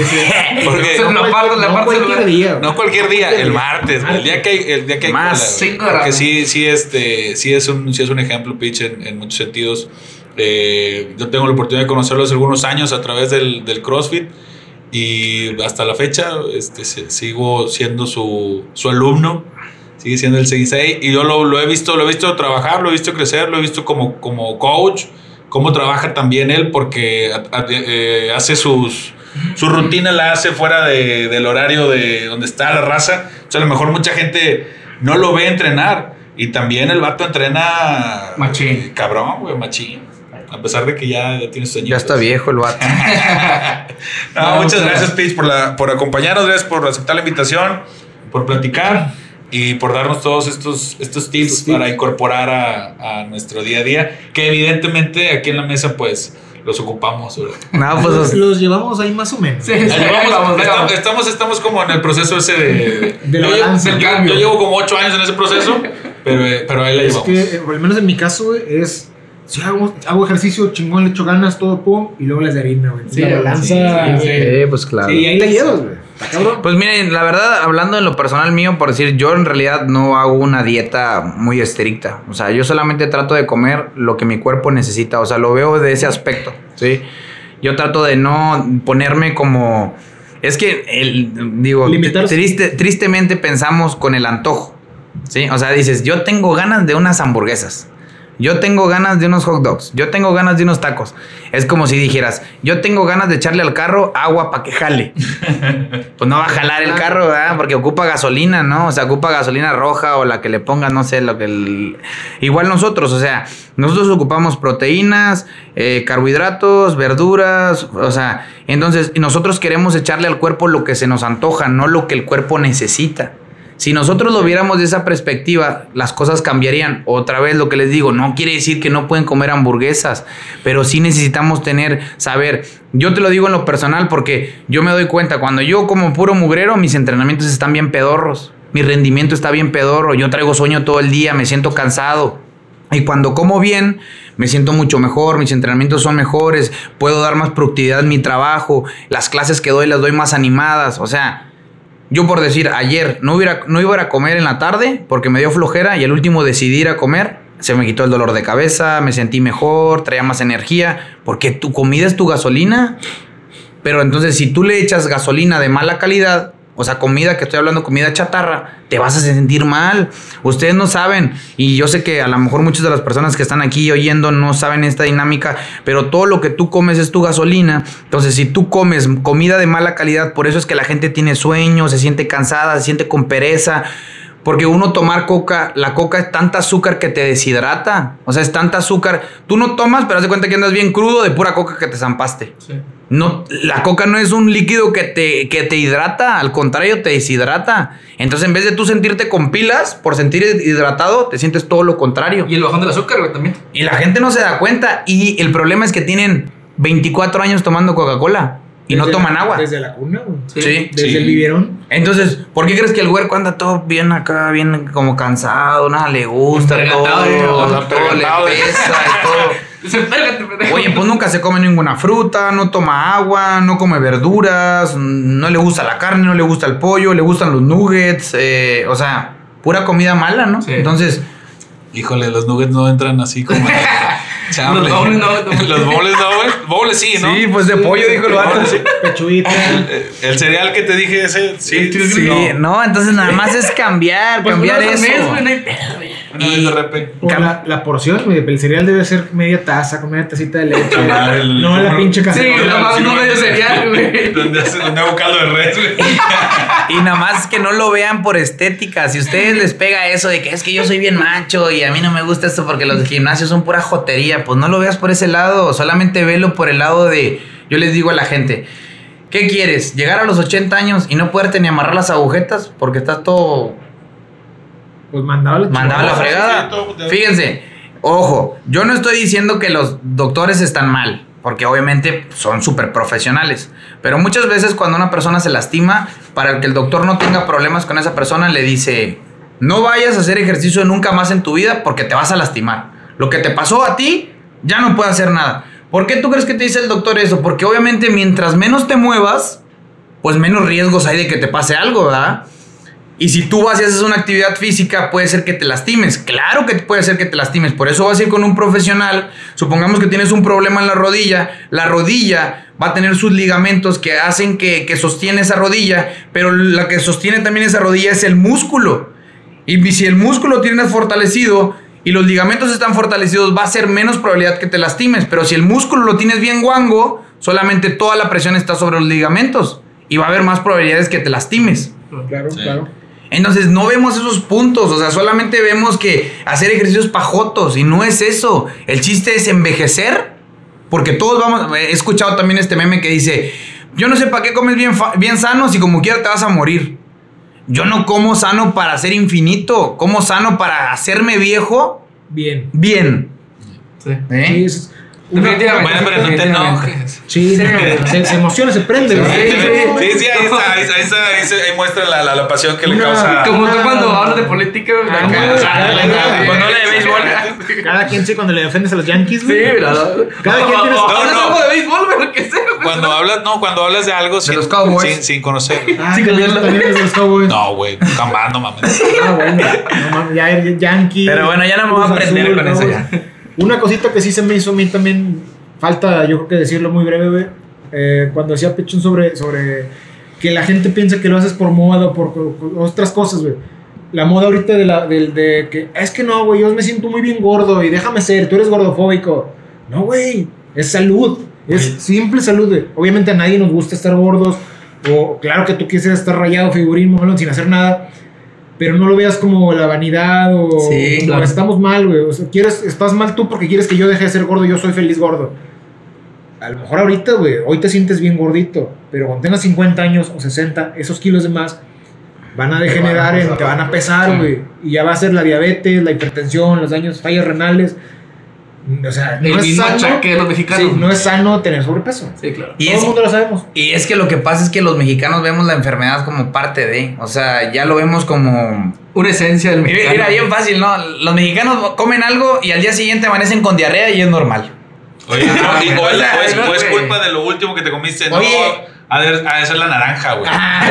Porque. No cualquier día. No cualquier día, el martes, güey, el día que hay, el día que hay Más cola, güey. cinco Porque sí, sí, este, sí es un, sí es un ejemplo, pitch, en, en muchos sentidos. Eh, yo tengo la oportunidad de conocerlo hace algunos años a través del, del CrossFit y hasta la fecha este, sigo siendo su, su alumno, sigue siendo el 66 y yo lo, lo he visto, lo he visto trabajar, lo he visto crecer, lo he visto como, como coach, cómo trabaja también él porque a- a- eh, hace sus, su rutina la hace fuera de- del horario de donde está la raza. O sea, a lo mejor mucha gente no lo ve entrenar. Y también el vato entrena. Machín. Cabrón, güey, machín. A pesar de que ya, ya tiene sueños. Ya está viejo el vato. No, No, muchas muchas gracias, Pitch, por, la, por acompañarnos, gracias por aceptar la invitación, por platicar y por darnos todos estos, estos tips Estos tips. para incorporar a, a nuestro día a día, que evidentemente aquí en la mesa pues los ocupamos. No, pues Los, los llevamos ahí más o menos. Sí, sí, vamos, vamos, estamos, estamos, estamos como en el proceso ese de... De la yo, llevo- balanza. yo- Del cambio. yo llevo como ocho años en ese proceso, pero, eh, pero ahí la Es llevamos. que, eh, al menos en mi caso, güey, es. Si hago, hago ejercicio chingón, le echo ganas, todo pum, y luego las de harina, güey. Sí, la balanza. sí, sí, Sí, Sí, pues claro. y ahí la llevas, güey. Pues miren, la verdad, hablando en lo personal mío, por decir, yo en realidad no hago una dieta muy estricta. O sea, yo solamente trato de comer lo que mi cuerpo necesita. O sea, lo veo de ese aspecto, ¿sí? Yo trato de no ponerme como... Es que, el, digo, triste, tristemente pensamos con el antojo, ¿sí? O sea, dices, yo tengo ganas de unas hamburguesas. Yo tengo ganas de unos hot dogs. Yo tengo ganas de unos tacos. Es como si dijeras, yo tengo ganas de echarle al carro agua para que jale. Pues no va a jalar el carro, ¿verdad? Porque ocupa gasolina, ¿no? O sea, ocupa gasolina roja o la que le pongan, no sé, lo que... el- Igual nosotros, o sea, nosotros ocupamos proteínas, eh, carbohidratos, verduras, o sea, entonces nosotros queremos echarle al cuerpo lo que se nos antoja, no lo que el cuerpo necesita. Si nosotros lo viéramos de esa perspectiva, las cosas cambiarían. Otra vez lo que les digo, no quiere decir que no pueden comer hamburguesas, pero sí necesitamos tener, saber. Yo te lo digo en lo personal porque yo me doy cuenta, cuando yo como puro mugrero, mis entrenamientos están bien pedorros. Mi rendimiento está bien pedorro, yo traigo sueño todo el día, me siento cansado. Y cuando como bien, me siento mucho mejor, mis entrenamientos son mejores, puedo dar más productividad en mi trabajo, las clases que doy las doy más animadas, o sea, yo por decir, ayer no, hubiera, no iba a comer en la tarde porque me dio flojera y el último decidí ir a comer. Se me quitó el dolor de cabeza, me sentí mejor, traía más energía, porque tu comida es tu gasolina. Pero entonces si tú le echas gasolina de mala calidad, o sea, comida que estoy hablando, comida chatarra, te vas a sentir mal. Ustedes no saben, y yo sé que a lo mejor muchas de las personas que están aquí oyendo no saben esta dinámica, pero todo lo que tú comes es tu gasolina. Entonces, si tú comes comida de mala calidad, por eso es que la gente tiene sueño, se siente cansada, se siente con pereza. Porque uno tomar coca, la coca es tanta azúcar que te deshidrata. O sea, es tanta azúcar. Tú no tomas, pero haz de cuenta que andas bien crudo de pura coca que te zampaste. Sí. No, la coca no es un líquido que te, que te hidrata, al contrario, te deshidrata. Entonces, en vez de tú sentirte con pilas por sentir hidratado, te sientes todo lo contrario. Y el bajón del azúcar, güey, también. Y la gente no se da cuenta. Y el problema es que tienen 24 años tomando Coca-Cola y no toman la- agua. Desde la cuna, güey. Sí. Desde Sí. el biberón. Entonces, ¿por qué crees que el huerco anda todo bien acá, bien como cansado? Nada le gusta, todo, Empergatado, todo, le pesa y todo. Oye, pues nunca se come ninguna fruta, no toma agua, no come verduras, no le gusta la carne, no le gusta el pollo, le gustan los nuggets, eh, o sea, pura comida mala, ¿no? Sí. Entonces, Híjole, los nuggets no entran así como... Los bowls no, no. Los bowls no, güey. Bowls sí, ¿no? sí, pues de pollo dijo el vato. Sí. Pechuguita. Eh, El cereal que te dije ese, sí, Sí, Sí, no, entonces nada más es cambiar, Pues cambiar eso. mes, güey, no hay pedo. Una. O la, la porción, güey. El cereal debe ser media taza, con media tacita de leche. Ah, el- no la pinche Sí, cacerola. no mames, no medio cereal, güey. Donde hace donde hago caldo de res, güey. Y nada más que no lo vean por estética. Si a ustedes les pega eso de que es que yo soy bien macho y a mí no me gusta esto porque los gimnasios son pura jotería, pues no lo veas por ese lado. Solamente velo por el lado de. Yo les digo a la gente. ¿Qué quieres? ¿Llegar a los 80 años y no poderte ni amarrar las agujetas? Porque estás todo Pues mandaba la mandado a la fregada. Fíjense, ojo, yo no estoy diciendo que los doctores están mal, porque obviamente son súper profesionales. Pero muchas veces cuando una persona se lastima, para que el doctor no tenga problemas con esa persona, le dice, no vayas a hacer ejercicio nunca más en tu vida porque te vas a lastimar. Lo que te pasó a ti, ya no puede hacer nada. ¿Por qué tú crees que te dice el doctor eso? Porque obviamente mientras menos te muevas, pues menos riesgos hay de que te pase algo, ¿verdad? Y si tú vas y haces una actividad física, puede ser que te lastimes. Claro que puede ser que te lastimes. Por eso vas a ir con un profesional. Supongamos que tienes un problema en la rodilla. La rodilla va a tener sus ligamentos que hacen que, que sostiene esa rodilla. Pero la que sostiene también esa rodilla es el músculo. Y si el músculo tienes fortalecido y los ligamentos están fortalecidos, va a ser menos probabilidad que te lastimes. Pero si el músculo lo tienes bien guango, solamente toda la presión está sobre los ligamentos. Y va a haber más probabilidades que te lastimes. Claro, Sí. claro. Entonces no vemos esos puntos, o sea, solamente vemos que hacer ejercicios pajotos y no es eso. El chiste es envejecer, porque todos vamos, he escuchado también este meme que dice, yo no sé para qué comes bien, bien sano si como quiera te vas a morir. Yo no como sano para ser infinito, como sano para hacerme viejo Bien. bien. Sí. ¿eh? Sí, Definitivamente. Bueno, pero no te enojes. Sí, Sí. no, se, se emociona, se prende. Sí, güey. sí, Sí, sí, ahí está, ahí, está, ahí, está, ahí, se- ahí muestra la, la, la pasión que le Una- causa. Como tú cuando hablas de política, güey. Ah, acá, no, sí, cuando habla de béisbol. Cada quien sí cuando le defendes a los Yankees, Sí, güey. mira. Cada quien tiene su- No, No, no. algo de béisbol, lo que sea. Cuando hablas, no, cuando hablas de algo sin, los Cowboys. sin, sin conocer. Ah, Sí, los Cowboys. No, güey, jamás, no mames. Ah, bueno. No mames, ya eres Yankee. Pero bueno, ya no me voy a aprender Azul, con eso ya. Una cosita que sí se me hizo a mí también, falta yo creo que decirlo muy breve, güey. Eh, cuando hacía Pechón sobre, sobre que la gente piensa que lo haces por moda o por otras cosas, güey. La moda ahorita de, la, del- de que es que no, güey, yo me siento muy bien gordo y déjame ser, tú eres gordofóbico. No, güey, es salud, es simple salud, güey. Obviamente a nadie nos gusta estar gordos, o claro que tú quieres estar rayado, figurín, mamón, sin hacer nada, pero no lo veas como la vanidad o Sí, como claro. estamos mal, güey. O sea, quieres, estás mal tú porque quieres que yo deje de ser gordo, yo soy feliz gordo. A lo mejor ahorita, güey, hoy te sientes bien gordito, pero cuando tengas 50 años o 60, esos kilos de más van a degenerar, en, te van a pesar, güey. Y ya va a ser la diabetes, la hipertensión, los daños, fallas renales. O sea, El no es mismo sano. achaque de los mexicanos. Sí, no es sano tener sobrepeso. Sí, claro. Y Todo es, el mundo lo sabemos. y es que lo que pasa es que los mexicanos vemos la enfermedad como parte de, o sea, ya lo vemos como... Una esencia del Mira, mexicano. mira, bien fácil, ¿no? Los mexicanos comen algo y al día siguiente amanecen con diarrea y es normal. Oye, no, o, es, o es- o es güey. culpa de lo último que te comiste. No, Oye. ha de, ha de ser la naranja, güey. Ah,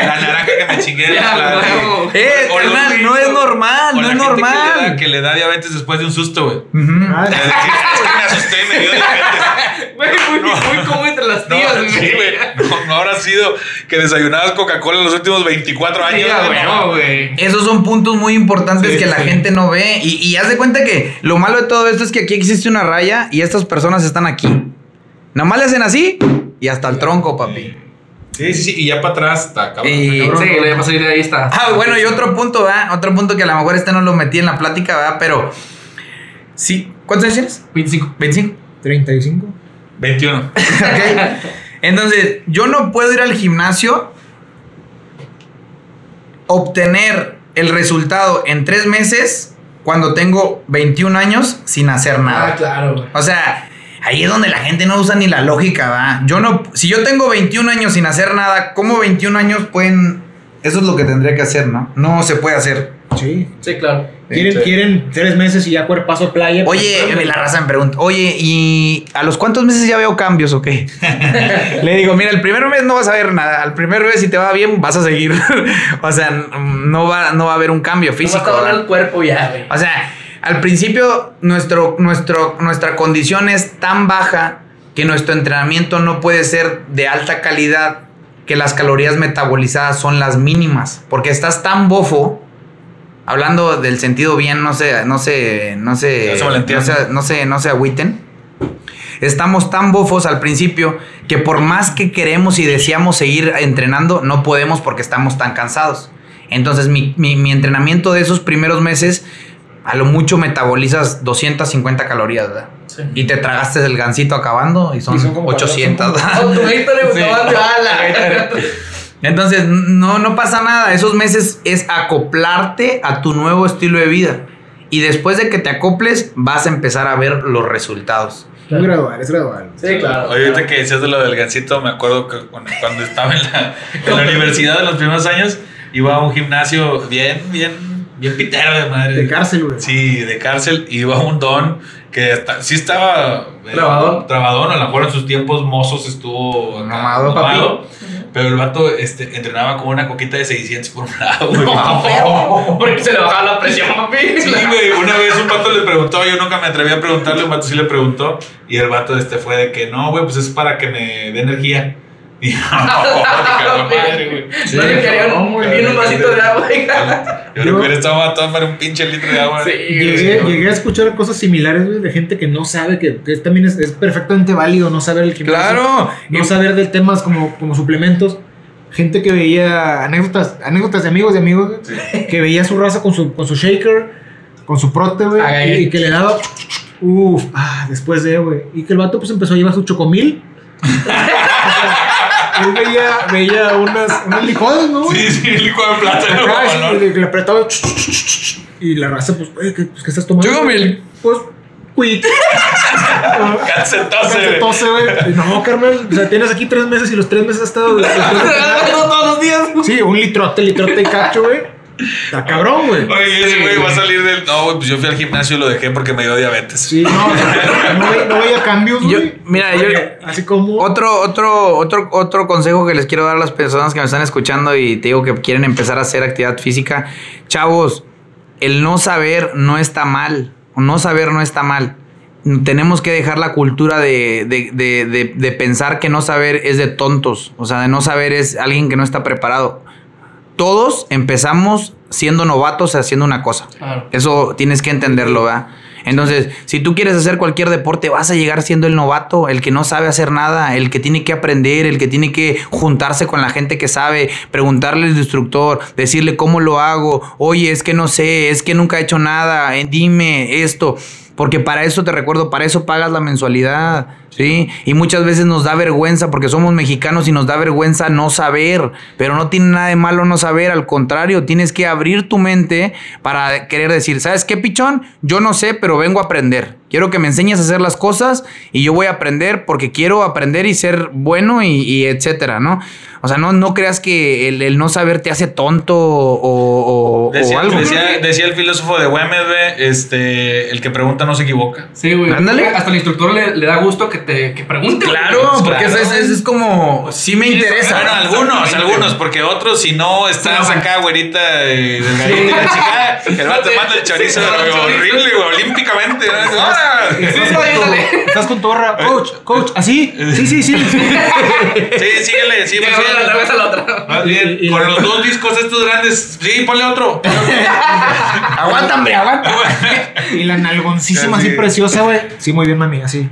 La naranja que me chingué. Ya, la, huevo. Eh, carnal, no es normal, o no la es gente Que le, da, normal. que le da diabetes después de un susto, güey. Ujú. Ah, Es decir, es que me asusté y me dio diabetes. Güey, muy, muy común entre las No, tías, sí, güey. No, no habrá sido que desayunabas Coca-Cola los últimos 24 años. Sí, güey, no. güey. Esos son puntos muy importantes Sí, que la gente no ve. Y, y haz de cuenta que lo malo de todo esto es que aquí existe una raya y estas personas están aquí. Nomás le hacen así y hasta el tronco, papi. Sí, sí, sí. Y ya para atrás está cabrón. Y- está cabrón. Sí, lo voy a salir de ahí está. Ah, bueno, y otro punto, ¿verdad? Otro punto que a lo mejor este no lo metí en la plática, ¿verdad? Pero sí. ¿Cuántos años tienes? 25. 25. 35. 21. Ok. Entonces, yo no puedo ir al gimnasio, obtener el resultado en tres meses cuando tengo 21 años sin hacer nada. Ah, claro, güey. O sea, ahí es donde la gente no usa ni la lógica, ¿va? Yo no, si yo tengo 21 años sin hacer nada, ¿cómo 21 años pueden...? Eso es lo que tendría que hacer, ¿no? No se puede hacer. Sí. Sí, claro. Quieren, Sí. quieren tres meses y ya cuerpazo playa. Oye, pues, la raza me pregunta, oye, ¿y a los cuántos meses ya veo cambios o qué? Le digo, mira, el primer mes no vas a ver nada. Al primer mes, si te va bien, vas a seguir. o sea, no va, no va a haber un cambio físico. No va a ¿verdad? el cuerpo ya, güey. O sea, al principio nuestro, nuestro, nuestra condición es tan baja que nuestro entrenamiento no puede ser de alta calidad que las calorías metabolizadas son las mínimas. Porque estás tan bofo, hablando del sentido bien, no se, no se, no se, No se no malentienda. se, no se, no se agüiten. Estamos tan bofos al principio que por más que queremos y deseamos seguir entrenando, no podemos porque estamos tan cansados. Entonces mi, mi- mi entrenamiento de esos primeros meses, a lo mucho metabolizas 250 calorías, ¿verdad? Sí. Y te tragaste el gansito acabando y son, Y son como 800. cuatro, ¿verdad? Oh, tu Gatorade, Sí. no, ala. Entonces, no, no pasa nada. Esos meses es acoplarte a tu nuevo estilo de vida. Y después de que te acoples, vas a empezar a ver los resultados. Es gradual, es gradual. Sí, claro. Oye, ahorita que decías de lo del gancito, me acuerdo que cuando, cuando estaba en la, en la universidad en los primeros años, iba a un gimnasio bien, bien, bien pitero de madre. De cárcel, güey. Sí, de cárcel. Iba un don que hasta- sí estaba. eh, Trabadón. Trabadón, a lo mejor en sus tiempos mozos estuvo. acá, Mamado, mamado, Pero el vato este, entrenaba con una coquita de 600 por un lado, güey. No, porque se le bajaba la presión, papi. Sí, güey, una vez un vato le preguntó, yo nunca me atreví a preguntarle, un vato sí le preguntó, y el vato este fue de que no, güey, pues es para que me dé energía. Y yo, no, madre, güey. No le querían no, güey. bien un vasito de agua. Yo creo que hubiera estado matando para un pinche litro de agua. Sí, Llegué, güey. llegué a escuchar cosas similares, güey, de gente que no sabe, que, que también es, es perfectamente válido no saber el gimnasio. Claro. No saber de temas como, como suplementos. gente que veía anécdotas, anécdotas de amigos de amigos, güey, que veía su raza con su, con su shaker, con su prote, güey, y, y que le daba, uff, ah, después de, güey, y que el vato pues empezó a llevar su chocomil. Él veía, veía unas, unas licuadas, ¿no? Sí, sí, licuado de plátano. Y le apretaba y la raza, pues, güey, ¿qué, pues, ¿qué estás tomando? Chocomil. Pues, quick. Calcetose. Calcetose, güey. No, Carmen, o sea, tienes aquí tres meses y los tres meses has estado. de todos los días. Sí, un litrote, litrote y cacho, güey. Está cabrón, güey. Oye, ese güey va a salir del. No, güey, pues yo fui al gimnasio y lo dejé porque me dio diabetes. Sí, no, no, ve- no veía cambios, Yo- güey. mira, yo- Así como. Otro, otro, otro, otro consejo que les quiero dar a las personas que me están escuchando y te digo que quieren empezar a hacer actividad física. Chavos, el no saber no está mal. No saber no está mal. Tenemos que dejar la cultura de, de- de- de- de pensar que no saber es de tontos. O sea, de no saber es alguien que no está preparado. Todos empezamos siendo novatos haciendo una cosa. Claro. Eso tienes que entenderlo, ¿verdad? Entonces, si tú quieres hacer cualquier deporte, vas a llegar siendo el novato, el que no sabe hacer nada, el que tiene que aprender, el que tiene que juntarse con la gente que sabe, preguntarle al instructor, decirle cómo lo hago, oye, es que no sé, es que nunca he hecho nada, eh, dime esto. Porque para eso te recuerdo, para eso pagas la mensualidad, ¿sí? Y muchas veces nos da vergüenza porque somos mexicanos y nos da vergüenza no saber, pero no tiene nada de malo no saber, al contrario, tienes que abrir tu mente para querer decir, ¿sabes qué, pichón? Yo no sé, pero vengo a aprender. Quiero que me enseñes a hacer las cosas y yo voy a aprender porque quiero aprender y ser bueno y, y etcétera, ¿no? O sea, no, no creas que el, el no saber te hace tonto o, o- o Decía, algo. decía- decía el filósofo de Güemes, este, el que pregunta no se equivoca. Sí, güey. Ándale. Hasta el instructor le, le da gusto que te que pregunte. Claro, porque Claro. eso es, eso es como, sí me Sí, interesa. Bueno, algunos, algunos, porque otros, si no estás Sí. acá, güerita, eh, delgadita y la chica, el vato te manda el chorizo Sí, horrible, güey, olímpicamente. Sí, Estás sí, con, tu horra. Coach, coach, ¿así? Sí, sí, sí. Sí, síguele, sí, Y pues, sí. la cabeza a la otra. Más bien, Y- y con los dos discos estos grandes, sí, ponle otro. Aguanta, hombre, aguanta. Y la nalgoncísima así preciosa, güey. Sí, muy bien, mami, así.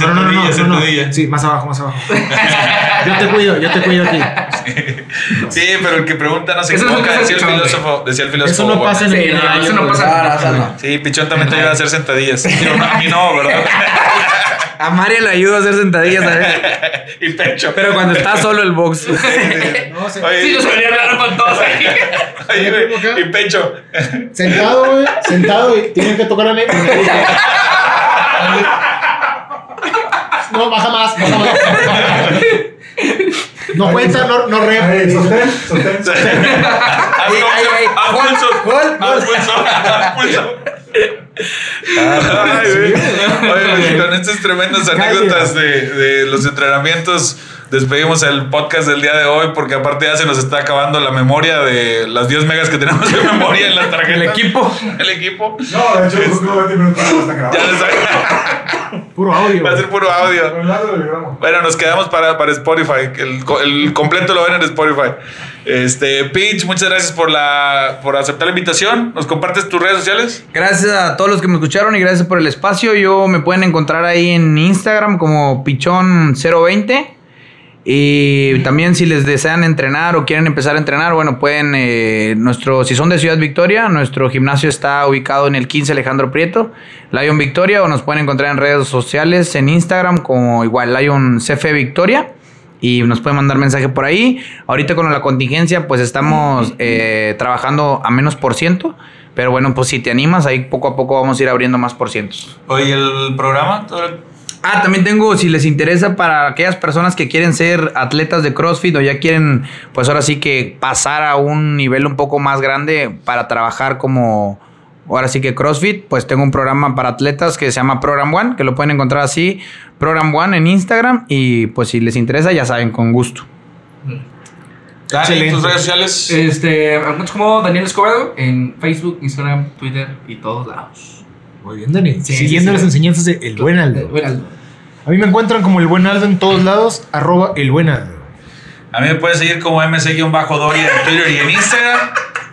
No, no, no, no, no. Sí, más abajo, más abajo. Yo te cuido, yo te cuido aquí. Sí, pero el que pregunta no equivoca, pasa decía el filósofo. Decía el filósofo Eso no pasa en Sí, el eso no pasa. No. Sí, Pichón también te ayuda a hacer sentadillas. A mí no, ¿verdad? A María le ayuda a hacer sentadillas, ¿sabes? y pecho. Pero cuando está solo el box. No, se- Oye, Sí, nos debería hablar con todos ahí. oye, güey, y pecho. Sentado, güey, sentado y tienen que tocar a mí. No, baja más, baja más. No cuenta, no, no Ahí, rep. sostén, sostén. Gol, pulso. gol, Haz pulso. Haz pulso. Ay, güey. Oye, pues, con estas tremendas anécdotas de, de los entrenamientos, despedimos el podcast del día de hoy porque aparte ya se nos está acabando la memoria de las 10 megas que tenemos de memoria en la tarjeta. El equipo. El equipo. No, de hecho, los últimos 20 minutos no están Ya les Puro audio. Va a ser puro audio. Bueno, nos quedamos para, para Spotify. El, el completo lo ven en Spotify. Este, Pitch, muchas gracias por la por aceptar la invitación. ¿Nos compartes tus redes sociales? Gracias a todos los que me escucharon y gracias por el espacio. Yo me pueden encontrar ahí en Instagram como pichón020. Y también si les desean entrenar o quieren empezar a entrenar, bueno, pueden, eh, nuestro, si son de Ciudad Victoria, nuestro gimnasio está ubicado en el 15 Alejandro Prieto, Lion Victoria, o nos pueden encontrar en redes sociales, en Instagram como igual Lion CF Victoria. Y nos pueden mandar mensaje por ahí. Ahorita con la contingencia, pues estamos eh, trabajando a menos por ciento. Pero bueno, pues si te animas, ahí poco a poco vamos a ir abriendo más por cientos. Oye, el programa. ¿Todo- Ah, también tengo, si les interesa, para aquellas personas que quieren ser atletas de CrossFit o ya quieren, pues ahora sí que pasar a un nivel un poco más grande para trabajar como, ahora sí que CrossFit, pues tengo un programa para atletas que se llama Program One, que lo pueden encontrar así, Program One en Instagram y pues si les interesa, ya saben, con gusto. Dani, Excelente. tus redes sociales. Este, como Daniel Escobedo en Facebook, Instagram, Twitter y todos lados. Muy bien, Dani. Sí, Siguiendo sí, las sí. enseñanzas de El Buen Aldo. Buen Aldo. A mí me encuentran como El Buen Aldo en todos lados, arroba El Buen Aldo. A mí me puedes seguir como MC-Doria en Twitter y en Instagram.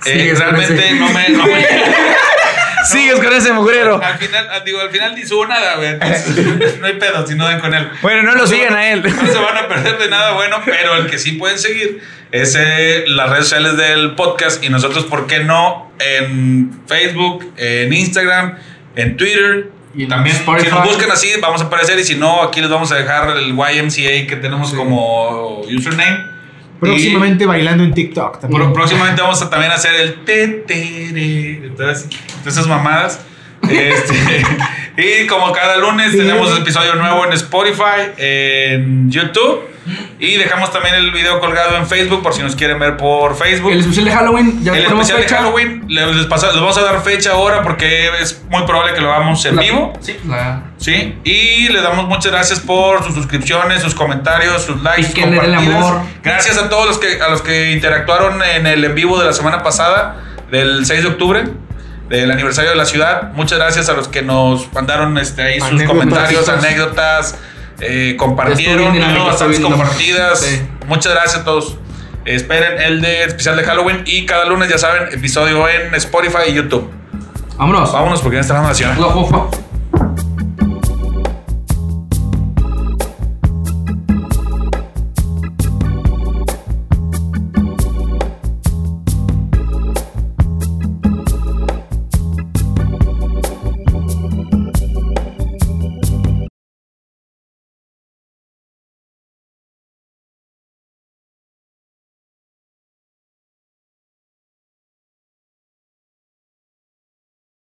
Eh, realmente no me, no me- Sigues con ese mugrero. Al final, digo, al final ni subo nada, güey. entonces, no hay pedo si no dan con él. Bueno, no lo sigan a él. No se van a perder de nada bueno, pero el que sí pueden seguir es eh, las redes sociales del podcast y nosotros, ¿por qué no? En Facebook, en Instagram, en Twitter. Y en También, Spotify. si nos buscan así, vamos a aparecer. Y si no, aquí les vamos a dejar el YMCA que tenemos como username. Próximamente bailando en TikTok también. próximamente vamos a también hacer el te, tere, entonces, esas mamadas. Este, y como cada lunes tenemos episodio nuevo en Spotify, en YouTube. Y dejamos también el video colgado en Facebook por si nos quieren ver por Facebook. El especial de Halloween, ya El especial de fecha. Halloween les, les pasa- les vamos a dar fecha ahora porque es muy probable que lo hagamos en La- vivo. Sí, la- Sí, y le damos muchas gracias por sus suscripciones, sus comentarios, sus likes, sus compartidas. amor. Gracias a todos los que a los que interactuaron en el en vivo de la semana pasada, del 6 de octubre, del aniversario de la ciudad. Muchas gracias a los que nos mandaron este, ahí sus Anécdotas, comentarios, anécdotas, eh, compartieron, hubo bastantes compartidas. Sí. Muchas gracias a todos. Esperen el de especial de Halloween y cada lunes, ya saben, episodio en Spotify y YouTube. Vámonos. Vámonos porque ya está la nación.